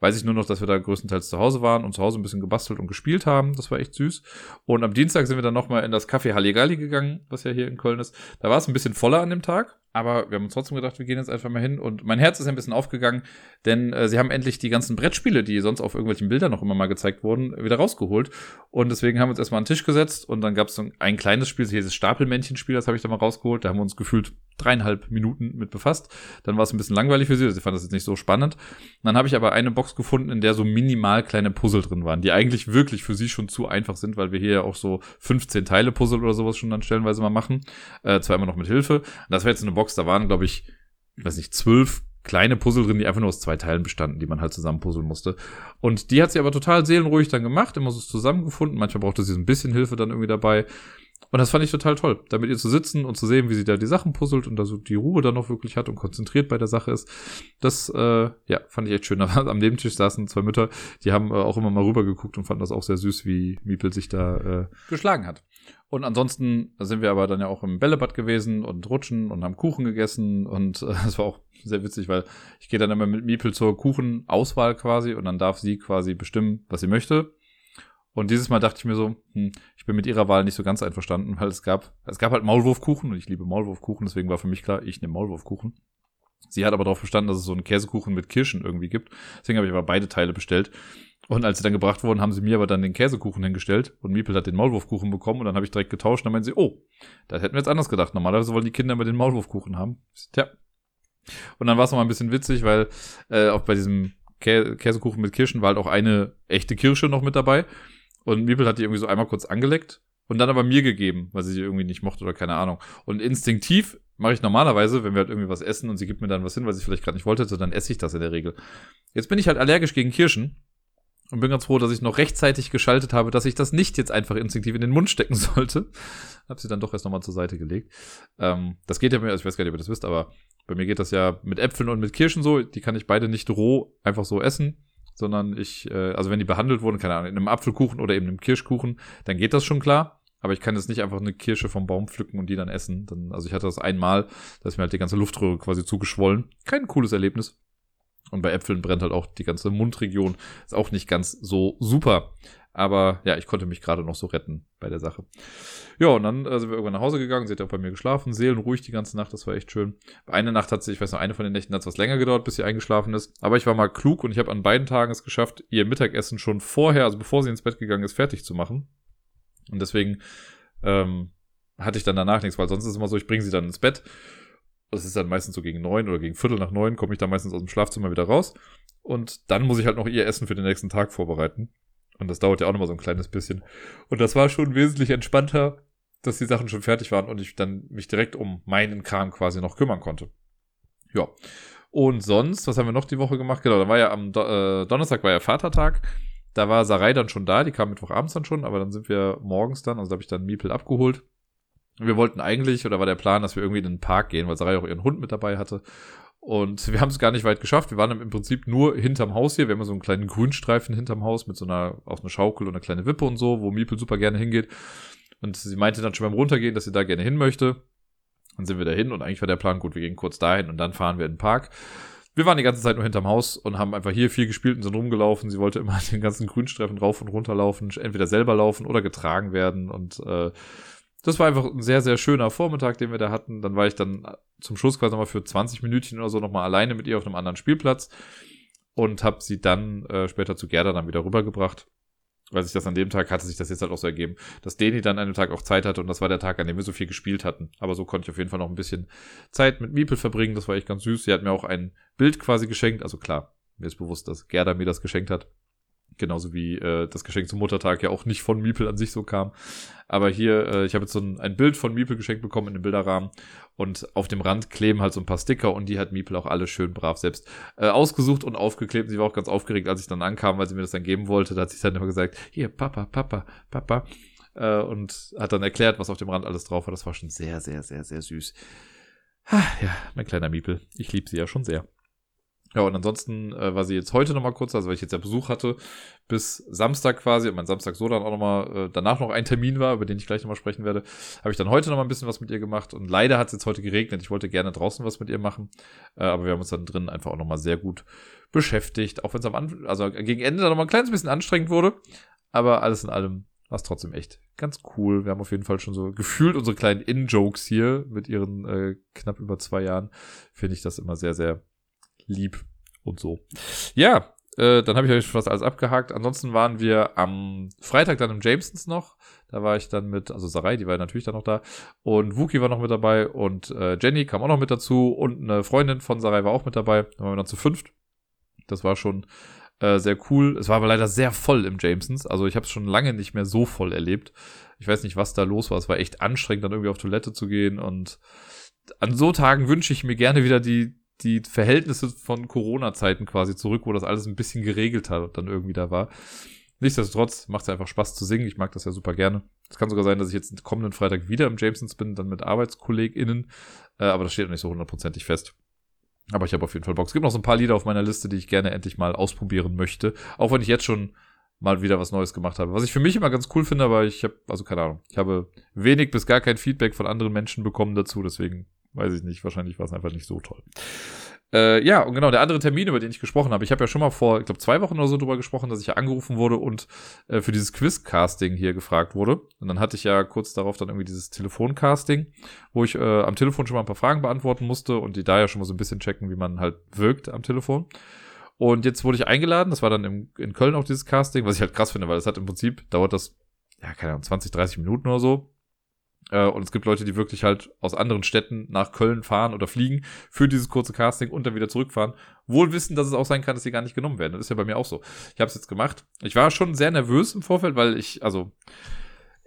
weiß ich nur noch, dass wir da größtenteils zu Hause waren und zu Hause ein bisschen gebastelt und gespielt haben. Das war echt süß. Und am Dienstag sind wir dann nochmal in das Café Halligalli gegangen, was ja hier in Köln ist. Da war es ein bisschen voller an dem Tag. Aber wir haben uns trotzdem gedacht, wir gehen jetzt einfach mal hin. Und mein Herz ist ein bisschen aufgegangen, denn äh, sie haben endlich die ganzen Brettspiele, die sonst auf irgendwelchen Bildern noch immer mal gezeigt wurden, wieder rausgeholt. Und deswegen haben wir uns erstmal an den Tisch gesetzt und dann gab es so ein kleines Spiel, hier dieses Stapelmännchenspiel, das habe ich da mal rausgeholt. Da haben wir uns gefühlt dreieinhalb Minuten mit befasst. Dann war es ein bisschen langweilig für sie, sie fanden das jetzt nicht so spannend. dann habe ich aber eine Box gefunden, in der so minimal kleine Puzzle drin waren, die eigentlich wirklich für sie schon zu einfach sind, weil wir hier ja auch so 15 Teile Puzzle oder sowas schon dann stellenweise mal machen. Äh, zwar immer noch mit Hilfe. Und das war jetzt eine Box, da waren, glaube ich, ich weiß nicht, zwölf kleine Puzzle drin, die einfach nur aus zwei Teilen bestanden, die man halt zusammen puzzeln musste. Und die hat sie aber total seelenruhig dann gemacht, immer so zusammengefunden. Manchmal brauchte sie so ein bisschen Hilfe dann irgendwie dabei. Und das fand ich total toll, da mit ihr zu sitzen und zu sehen, wie sie da die Sachen puzzelt und da so die Ruhe dann noch wirklich hat und konzentriert bei der Sache ist. Das, äh, ja, fand ich echt schön. Am Nebentisch saßen zwei Mütter, die haben äh, auch immer mal rübergeguckt und fanden das auch sehr süß, wie Miepel sich da äh, geschlagen hat. Und ansonsten sind wir aber dann ja auch im Bällebad gewesen und rutschen und haben Kuchen gegessen und äh, das war auch sehr witzig, weil ich gehe dann immer mit Miepel zur Kuchenauswahl quasi und dann darf sie quasi bestimmen, was sie möchte. Und dieses Mal dachte ich mir so, hm, ich bin mit ihrer Wahl nicht so ganz einverstanden, weil es gab, es gab halt Maulwurfkuchen und ich liebe Maulwurfkuchen, deswegen war für mich klar, ich nehme Maulwurfkuchen. Sie hat aber darauf verstanden, dass es so einen Käsekuchen mit Kirschen irgendwie gibt. Deswegen habe ich aber beide Teile bestellt. Und als sie dann gebracht wurden, haben sie mir aber dann den Käsekuchen hingestellt und Miepel hat den Maulwurfkuchen bekommen und dann habe ich direkt getauscht und dann meinen sie, oh, das hätten wir jetzt anders gedacht. Normalerweise wollen die Kinder immer den Maulwurfkuchen haben. Tja. Und dann war es nochmal ein bisschen witzig, weil äh, auch bei diesem Kä Käsekuchen mit Kirschen war halt auch eine echte Kirsche noch mit dabei. Und Miepel hat die irgendwie so einmal kurz angeleckt und dann aber mir gegeben, weil sie sie irgendwie nicht mochte oder keine Ahnung. Und instinktiv mache ich normalerweise, wenn wir halt irgendwie was essen und sie gibt mir dann was hin, weil sie vielleicht gerade nicht wollte, dann esse ich das in der Regel. Jetzt bin ich halt allergisch gegen Kirschen und bin ganz froh, dass ich noch rechtzeitig geschaltet habe, dass ich das nicht jetzt einfach instinktiv in den Mund stecken sollte. Hab sie dann doch erst nochmal zur Seite gelegt. Ähm, das geht ja mir, also ich weiß gar nicht, ob ihr das wisst, aber Bei mir geht das ja mit Äpfeln und mit Kirschen so. Die kann ich beide nicht roh einfach so essen, sondern ich, äh, also wenn die behandelt wurden, keine Ahnung, in einem Apfelkuchen oder eben einem Kirschkuchen, dann geht das schon klar. Aber ich kann jetzt nicht einfach eine Kirsche vom Baum pflücken und die dann essen. Dann, also ich hatte das einmal, da ist mir halt die ganze Luftröhre quasi zugeschwollen. Kein cooles Erlebnis. Und bei Äpfeln brennt halt auch die ganze Mundregion. Ist auch nicht ganz so super. Aber ja, ich konnte mich gerade noch so retten bei der Sache. Ja, und dann äh, sind wir irgendwann nach Hause gegangen. Sie hat auch bei mir geschlafen, seelenruhig die ganze Nacht. Das war echt schön. Eine Nacht hat sie, ich weiß noch, eine von den Nächten hat es was länger gedauert, bis sie eingeschlafen ist. Aber ich war mal klug und ich habe an beiden Tagen es geschafft, ihr Mittagessen schon vorher, also bevor sie ins Bett gegangen ist, fertig zu machen. Und deswegen ähm, hatte ich dann danach nichts, weil sonst ist es immer so, ich bringe sie dann ins Bett. Das ist dann meistens so gegen neun oder gegen Viertel nach neun, komme ich dann meistens aus dem Schlafzimmer wieder raus. Und dann muss ich halt noch ihr Essen für den nächsten Tag vorbereiten. Und das dauert ja auch nochmal so ein kleines bisschen. Und das war schon wesentlich entspannter, dass die Sachen schon fertig waren und ich dann mich direkt um meinen Kram quasi noch kümmern konnte. Ja. Und sonst, was haben wir noch die Woche gemacht? Genau, da war ja am Do äh, Donnerstag war ja Vatertag. Da war Sarai dann schon da, die kam Mittwochabends dann schon, aber dann sind wir morgens dann, also da habe ich dann Miepel abgeholt. Wir wollten eigentlich, oder war der Plan, dass wir irgendwie in den Park gehen, weil Sarai auch ihren Hund mit dabei hatte. Und wir haben es gar nicht weit geschafft. Wir waren im Prinzip nur hinterm Haus hier. Wir haben so einen kleinen Grünstreifen hinterm Haus mit so einer, auf einer Schaukel und einer kleinen Wippe und so, wo Miepel super gerne hingeht. Und sie meinte dann schon beim Runtergehen, dass sie da gerne hin möchte. Dann sind wir da hin und eigentlich war der Plan, gut, wir gehen kurz dahin und dann fahren wir in den Park wir waren die ganze Zeit nur hinterm Haus und haben einfach hier viel gespielt und sind rumgelaufen. Sie wollte immer den ganzen Grünstreifen rauf und runter laufen, entweder selber laufen oder getragen werden. Und äh, das war einfach ein sehr, sehr schöner Vormittag, den wir da hatten. Dann war ich dann zum Schluss quasi nochmal für 20 Minütchen oder so nochmal alleine mit ihr auf einem anderen Spielplatz und habe sie dann äh, später zu Gerda dann wieder rübergebracht weil sich das an dem Tag hatte sich das jetzt halt auch so ergeben, dass Deni dann an dem Tag auch Zeit hatte und das war der Tag, an dem wir so viel gespielt hatten. Aber so konnte ich auf jeden Fall noch ein bisschen Zeit mit Miepel verbringen. Das war echt ganz süß. Sie hat mir auch ein Bild quasi geschenkt. Also klar, mir ist bewusst, dass Gerda mir das geschenkt hat. Genauso wie äh, das Geschenk zum Muttertag ja auch nicht von Miepel an sich so kam. Aber hier, äh, ich habe jetzt so ein, ein Bild von Miepel geschenkt bekommen in dem Bilderrahmen. Und auf dem Rand kleben halt so ein paar Sticker und die hat Miepel auch alle schön brav selbst äh, ausgesucht und aufgeklebt. Sie war auch ganz aufgeregt, als ich dann ankam, weil sie mir das dann geben wollte. Da hat sie dann immer gesagt, hier, Papa, Papa, Papa. Äh, und hat dann erklärt, was auf dem Rand alles drauf war. Das war schon sehr, sehr, sehr, sehr süß. Ha, ja, mein kleiner Miepel. Ich liebe sie ja schon sehr. Ja, und ansonsten äh, war sie jetzt heute nochmal kurz, also weil ich jetzt ja Besuch hatte, bis Samstag quasi, und mein Samstag so dann auch nochmal, äh, danach noch ein Termin war, über den ich gleich nochmal sprechen werde, habe ich dann heute nochmal ein bisschen was mit ihr gemacht. Und leider hat es jetzt heute geregnet. Ich wollte gerne draußen was mit ihr machen, äh, aber wir haben uns dann drin einfach auch nochmal sehr gut beschäftigt, auch wenn es am Anfang, also gegen Ende dann nochmal ein kleines bisschen anstrengend wurde. Aber alles in allem war es trotzdem echt ganz cool. Wir haben auf jeden Fall schon so gefühlt unsere kleinen In-Jokes hier mit ihren äh, knapp über zwei Jahren. Finde ich das immer sehr, sehr lieb und so. Ja, äh, dann habe ich euch fast alles abgehakt. Ansonsten waren wir am Freitag dann im Jamesons noch. Da war ich dann mit, also Sarai, die war natürlich dann noch da. Und Wookie war noch mit dabei und äh, Jenny kam auch noch mit dazu und eine Freundin von Sarai war auch mit dabei. Dann waren wir dann zu fünft. Das war schon äh, sehr cool. Es war aber leider sehr voll im Jamesons. Also ich habe es schon lange nicht mehr so voll erlebt. Ich weiß nicht, was da los war. Es war echt anstrengend, dann irgendwie auf Toilette zu gehen. Und an so Tagen wünsche ich mir gerne wieder die, die Verhältnisse von Corona-Zeiten quasi zurück, wo das alles ein bisschen geregelt hat und dann irgendwie da war. Nichtsdestotrotz macht es einfach Spaß zu singen. Ich mag das ja super gerne. Es kann sogar sein, dass ich jetzt kommenden Freitag wieder im Jamesons bin, dann mit ArbeitskollegInnen. Äh, aber das steht noch nicht so hundertprozentig fest. Aber ich habe auf jeden Fall Bock. Es gibt noch so ein paar Lieder auf meiner Liste, die ich gerne endlich mal ausprobieren möchte. Auch wenn ich jetzt schon mal wieder was Neues gemacht habe. Was ich für mich immer ganz cool finde, aber ich habe, also keine Ahnung, ich habe wenig bis gar kein Feedback von anderen Menschen bekommen dazu. Deswegen Weiß ich nicht. Wahrscheinlich war es einfach nicht so toll. Äh, ja, und genau, der andere Termin, über den ich gesprochen habe. Ich habe ja schon mal vor, ich glaube, zwei Wochen oder so drüber gesprochen, dass ich ja angerufen wurde und äh, für dieses Quizcasting hier gefragt wurde. Und dann hatte ich ja kurz darauf dann irgendwie dieses Telefoncasting, wo ich äh, am Telefon schon mal ein paar Fragen beantworten musste und die da ja schon mal so ein bisschen checken, wie man halt wirkt am Telefon. Und jetzt wurde ich eingeladen, das war dann im, in Köln auch dieses Casting, was ich halt krass finde, weil das hat im Prinzip, dauert das, ja, keine Ahnung, 20, 30 Minuten oder so. Äh, und es gibt Leute, die wirklich halt aus anderen Städten nach Köln fahren oder fliegen für dieses kurze Casting und dann wieder zurückfahren. Wohl wissen, dass es auch sein kann, dass sie gar nicht genommen werden. Das ist ja bei mir auch so. Ich habe es jetzt gemacht. Ich war schon sehr nervös im Vorfeld, weil ich, also,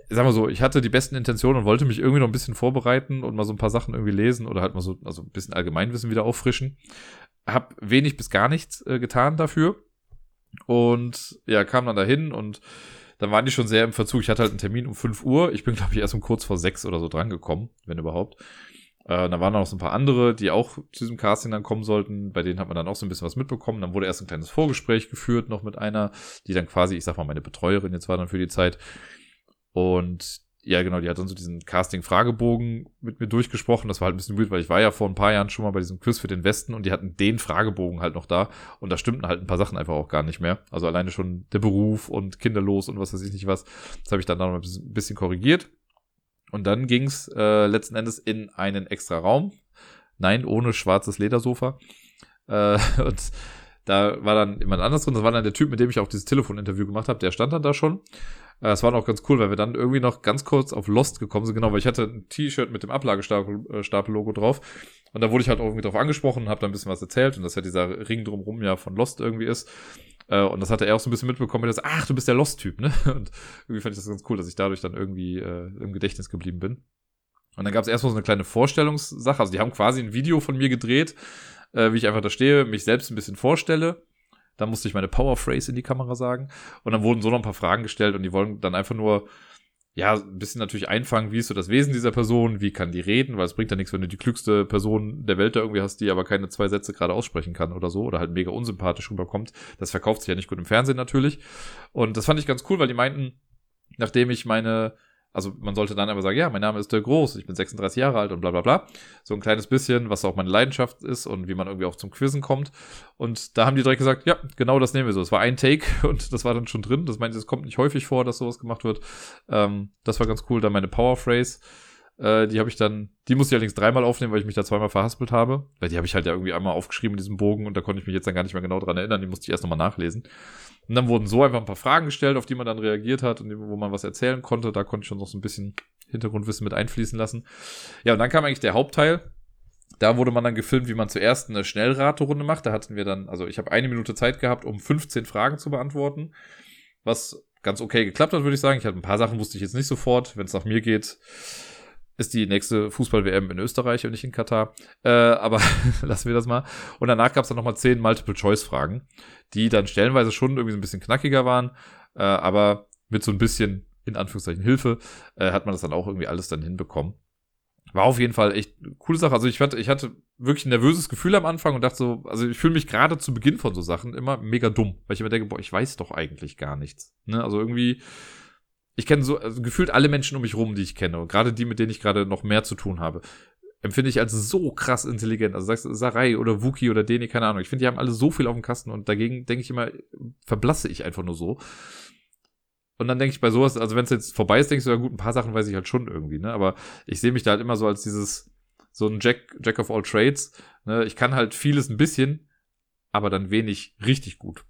sag mal so, ich hatte die besten Intentionen und wollte mich irgendwie noch ein bisschen vorbereiten und mal so ein paar Sachen irgendwie lesen oder halt mal so, also ein bisschen Allgemeinwissen wieder auffrischen. Hab wenig bis gar nichts äh, getan dafür. Und ja, kam dann dahin und dann waren die schon sehr im Verzug. Ich hatte halt einen Termin um 5 Uhr. Ich bin, glaube ich, erst um kurz vor 6 oder so drangekommen, wenn überhaupt. Äh, da waren noch so ein paar andere, die auch zu diesem Casting dann kommen sollten. Bei denen hat man dann auch so ein bisschen was mitbekommen. Dann wurde erst ein kleines Vorgespräch geführt, noch mit einer, die dann quasi, ich sag mal, meine Betreuerin jetzt war dann für die Zeit. Und ja, genau, die hat dann so diesen Casting-Fragebogen mit mir durchgesprochen. Das war halt ein bisschen weird, weil ich war ja vor ein paar Jahren schon mal bei diesem Quiz für den Westen und die hatten den Fragebogen halt noch da und da stimmten halt ein paar Sachen einfach auch gar nicht mehr. Also alleine schon der Beruf und kinderlos und was weiß ich nicht was. Das habe ich dann noch ein bisschen korrigiert. Und dann ging's äh, letzten Endes in einen extra Raum. Nein, ohne schwarzes Ledersofa. Äh, und da war dann jemand anders drin. Das war dann der Typ, mit dem ich auch dieses Telefoninterview gemacht habe. Der stand dann da schon. Äh, das war auch ganz cool, weil wir dann irgendwie noch ganz kurz auf Lost gekommen sind. Genau, weil ich hatte ein T-Shirt mit dem Ablagestapel-Logo äh, drauf. Und da wurde ich halt auch irgendwie drauf angesprochen und habe da ein bisschen was erzählt. Und dass ja dieser Ring drumrum ja von Lost irgendwie ist. Äh, und das hatte er auch so ein bisschen mitbekommen, dass, ach, du bist der Lost-Typ, ne? Und irgendwie fand ich das ganz cool, dass ich dadurch dann irgendwie äh, im Gedächtnis geblieben bin. Und dann gab es erstmal so eine kleine Vorstellungssache. Also die haben quasi ein Video von mir gedreht, äh, wie ich einfach da stehe, mich selbst ein bisschen vorstelle. Dann musste ich meine Power Phrase in die Kamera sagen. Und dann wurden so noch ein paar Fragen gestellt und die wollen dann einfach nur ja, ein bisschen natürlich einfangen, wie ist so das Wesen dieser Person, wie kann die reden, weil es bringt ja nichts, wenn du die klügste Person der Welt da irgendwie hast, die aber keine zwei Sätze gerade aussprechen kann oder so, oder halt mega unsympathisch rüberkommt. Das verkauft sich ja nicht gut im Fernsehen natürlich. Und das fand ich ganz cool, weil die meinten, nachdem ich meine also man sollte dann aber sagen, ja, mein Name ist Dirk Groß, ich bin 36 Jahre alt und bla bla bla. So ein kleines bisschen, was auch meine Leidenschaft ist und wie man irgendwie auch zum Quizzen kommt. Und da haben die direkt gesagt, ja, genau das nehmen wir so. Es war ein Take und das war dann schon drin. Das meinte, es kommt nicht häufig vor, dass sowas gemacht wird. Ähm, das war ganz cool. Dann meine Power Phrase. Äh, die habe ich dann, die musste ich allerdings dreimal aufnehmen, weil ich mich da zweimal verhaspelt habe. Weil die habe ich halt ja irgendwie einmal aufgeschrieben in diesem Bogen und da konnte ich mich jetzt dann gar nicht mehr genau dran erinnern. Die musste ich erst nochmal nachlesen. Und dann wurden so einfach ein paar Fragen gestellt, auf die man dann reagiert hat und wo man was erzählen konnte. Da konnte ich schon noch so ein bisschen Hintergrundwissen mit einfließen lassen. Ja, und dann kam eigentlich der Hauptteil. Da wurde man dann gefilmt, wie man zuerst eine Schnellraterunde macht. Da hatten wir dann, also ich habe eine Minute Zeit gehabt, um 15 Fragen zu beantworten. Was ganz okay geklappt hat, würde ich sagen. Ich hatte ein paar Sachen wusste ich jetzt nicht sofort. Wenn es nach mir geht, ist die nächste Fußball-WM in Österreich und nicht in Katar. Äh, aber lassen wir das mal. Und danach gab es dann nochmal zehn Multiple-Choice-Fragen, die dann stellenweise schon irgendwie so ein bisschen knackiger waren, äh, aber mit so ein bisschen, in Anführungszeichen, Hilfe, äh, hat man das dann auch irgendwie alles dann hinbekommen. War auf jeden Fall echt eine coole Sache. Also ich hatte, ich hatte wirklich ein nervöses Gefühl am Anfang und dachte so, also ich fühle mich gerade zu Beginn von so Sachen immer mega dumm, weil ich immer denke, boah, ich weiß doch eigentlich gar nichts. Ne? Also irgendwie ich kenne so also gefühlt alle Menschen um mich rum, die ich kenne, und gerade die, mit denen ich gerade noch mehr zu tun habe, empfinde ich als so krass intelligent. Also sagst du Sarai oder Wookie oder Deni, keine Ahnung. Ich finde, die haben alle so viel auf dem Kasten und dagegen denke ich immer, verblasse ich einfach nur so. Und dann denke ich bei sowas, also wenn es jetzt vorbei ist, ich so, ja gut, ein paar Sachen weiß ich halt schon irgendwie, ne? Aber ich sehe mich da halt immer so als dieses, so ein Jack, Jack of all Trades. Ne? Ich kann halt vieles ein bisschen, aber dann wenig richtig gut.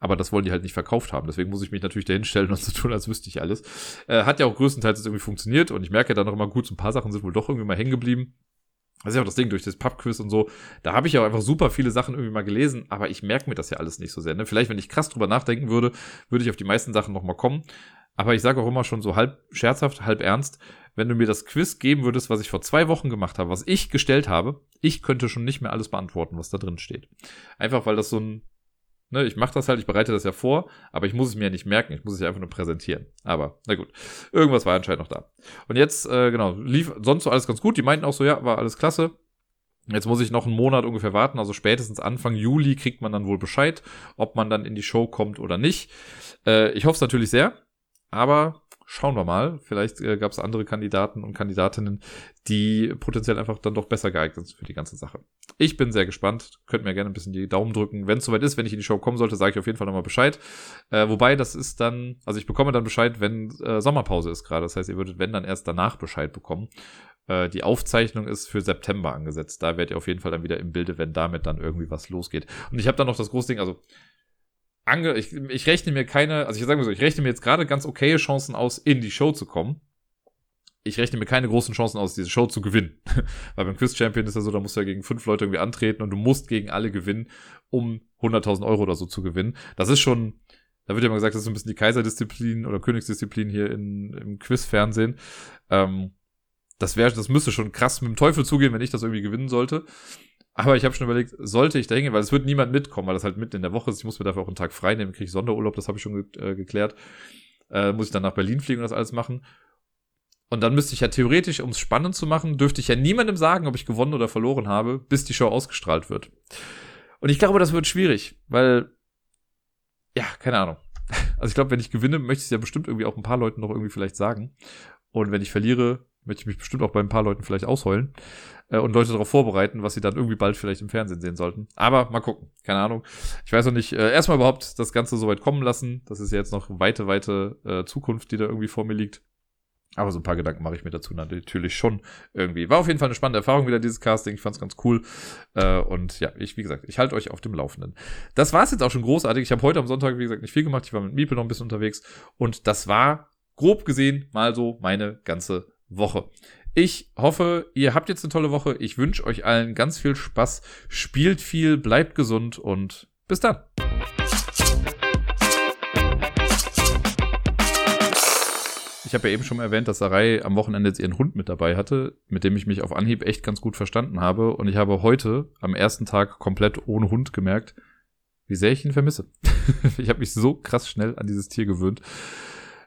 Aber das wollen die halt nicht verkauft haben. Deswegen muss ich mich natürlich dahinstellen und so tun, als wüsste ich alles. Äh, hat ja auch größtenteils jetzt irgendwie funktioniert und ich merke ja dann noch immer gut, so ein paar Sachen sind wohl doch irgendwie mal hängen geblieben. Das ist ja auch das Ding durch das Pubquiz und so. Da habe ich ja auch einfach super viele Sachen irgendwie mal gelesen, aber ich merke mir das ja alles nicht so sehr. Ne? Vielleicht, wenn ich krass drüber nachdenken würde, würde ich auf die meisten Sachen nochmal kommen. Aber ich sage auch immer schon so halb scherzhaft, halb ernst, wenn du mir das Quiz geben würdest, was ich vor zwei Wochen gemacht habe, was ich gestellt habe, ich könnte schon nicht mehr alles beantworten, was da drin steht. Einfach weil das so ein Ne, ich mache das halt, ich bereite das ja vor, aber ich muss es mir ja nicht merken, ich muss es ja einfach nur präsentieren. Aber, na gut, irgendwas war anscheinend noch da. Und jetzt, äh, genau, lief sonst so alles ganz gut. Die meinten auch so, ja, war alles klasse. Jetzt muss ich noch einen Monat ungefähr warten, also spätestens Anfang Juli kriegt man dann wohl Bescheid, ob man dann in die Show kommt oder nicht. Äh, ich hoffe es natürlich sehr, aber schauen wir mal. Vielleicht äh, gab es andere Kandidaten und Kandidatinnen, die potenziell einfach dann doch besser geeignet sind für die ganze Sache. Ich bin sehr gespannt. Könnt mir gerne ein bisschen die Daumen drücken. Wenn es soweit ist, wenn ich in die Show kommen sollte, sage ich auf jeden Fall nochmal Bescheid. Äh, wobei, das ist dann, also ich bekomme dann Bescheid, wenn äh, Sommerpause ist gerade. Das heißt, ihr würdet, wenn, dann erst danach Bescheid bekommen. Äh, die Aufzeichnung ist für September angesetzt. Da werdet ihr auf jeden Fall dann wieder im Bilde, wenn damit dann irgendwie was losgeht. Und ich habe dann noch das große Ding, also ange ich, ich rechne mir keine, also ich sage mal so, ich rechne mir jetzt gerade ganz okaye Chancen aus, in die Show zu kommen. Ich rechne mir keine großen Chancen aus, diese Show zu gewinnen. Weil beim Quiz Champion ist ja so, da musst du ja gegen fünf Leute irgendwie antreten und du musst gegen alle gewinnen, um 100.000 Euro oder so zu gewinnen. Das ist schon, da wird ja mal gesagt, das ist so ein bisschen die Kaiserdisziplin oder Königsdisziplin hier in, im Quiz-Fernsehen. Ähm, das wäre, das müsste schon krass mit dem Teufel zugehen, wenn ich das irgendwie gewinnen sollte. Aber ich habe schon überlegt, sollte ich da hingehen, weil es wird niemand mitkommen, weil das halt mitten in der Woche ist. Ich muss mir dafür auch einen Tag frei nehmen, kriege ich Sonderurlaub, das habe ich schon ge äh, geklärt. Äh, muss ich dann nach Berlin fliegen und das alles machen. Und dann müsste ich ja theoretisch, um es spannend zu machen, dürfte ich ja niemandem sagen, ob ich gewonnen oder verloren habe, bis die Show ausgestrahlt wird. Und ich glaube, das wird schwierig, weil, ja, keine Ahnung. Also ich glaube, wenn ich gewinne, möchte ich es ja bestimmt irgendwie auch ein paar Leuten noch irgendwie vielleicht sagen. Und wenn ich verliere, möchte ich mich bestimmt auch bei ein paar Leuten vielleicht ausheulen äh, und Leute darauf vorbereiten, was sie dann irgendwie bald vielleicht im Fernsehen sehen sollten. Aber mal gucken, keine Ahnung. Ich weiß noch nicht, äh, erstmal überhaupt das Ganze so weit kommen lassen. Das ist ja jetzt noch weite, weite äh, Zukunft, die da irgendwie vor mir liegt. Aber so ein paar Gedanken mache ich mir dazu natürlich schon irgendwie. War auf jeden Fall eine spannende Erfahrung wieder, dieses Casting. Ich fand es ganz cool. Äh, und ja, ich, wie gesagt, ich halte euch auf dem Laufenden. Das war es jetzt auch schon großartig. Ich habe heute am Sonntag, wie gesagt, nicht viel gemacht. Ich war mit Miepel noch ein bisschen unterwegs. Und das war grob gesehen mal so meine ganze Woche. Ich hoffe, ihr habt jetzt eine tolle Woche. Ich wünsche euch allen ganz viel Spaß. Spielt viel, bleibt gesund und bis dann. Ich habe ja eben schon erwähnt, dass Sarai am Wochenende jetzt ihren Hund mit dabei hatte, mit dem ich mich auf Anhieb echt ganz gut verstanden habe. Und ich habe heute am ersten Tag komplett ohne Hund gemerkt, wie sehr ich ihn vermisse. ich habe mich so krass schnell an dieses Tier gewöhnt.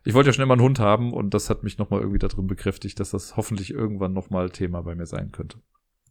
Ich wollte ja schon immer einen Hund haben und das hat mich nochmal irgendwie darin bekräftigt, dass das hoffentlich irgendwann nochmal Thema bei mir sein könnte.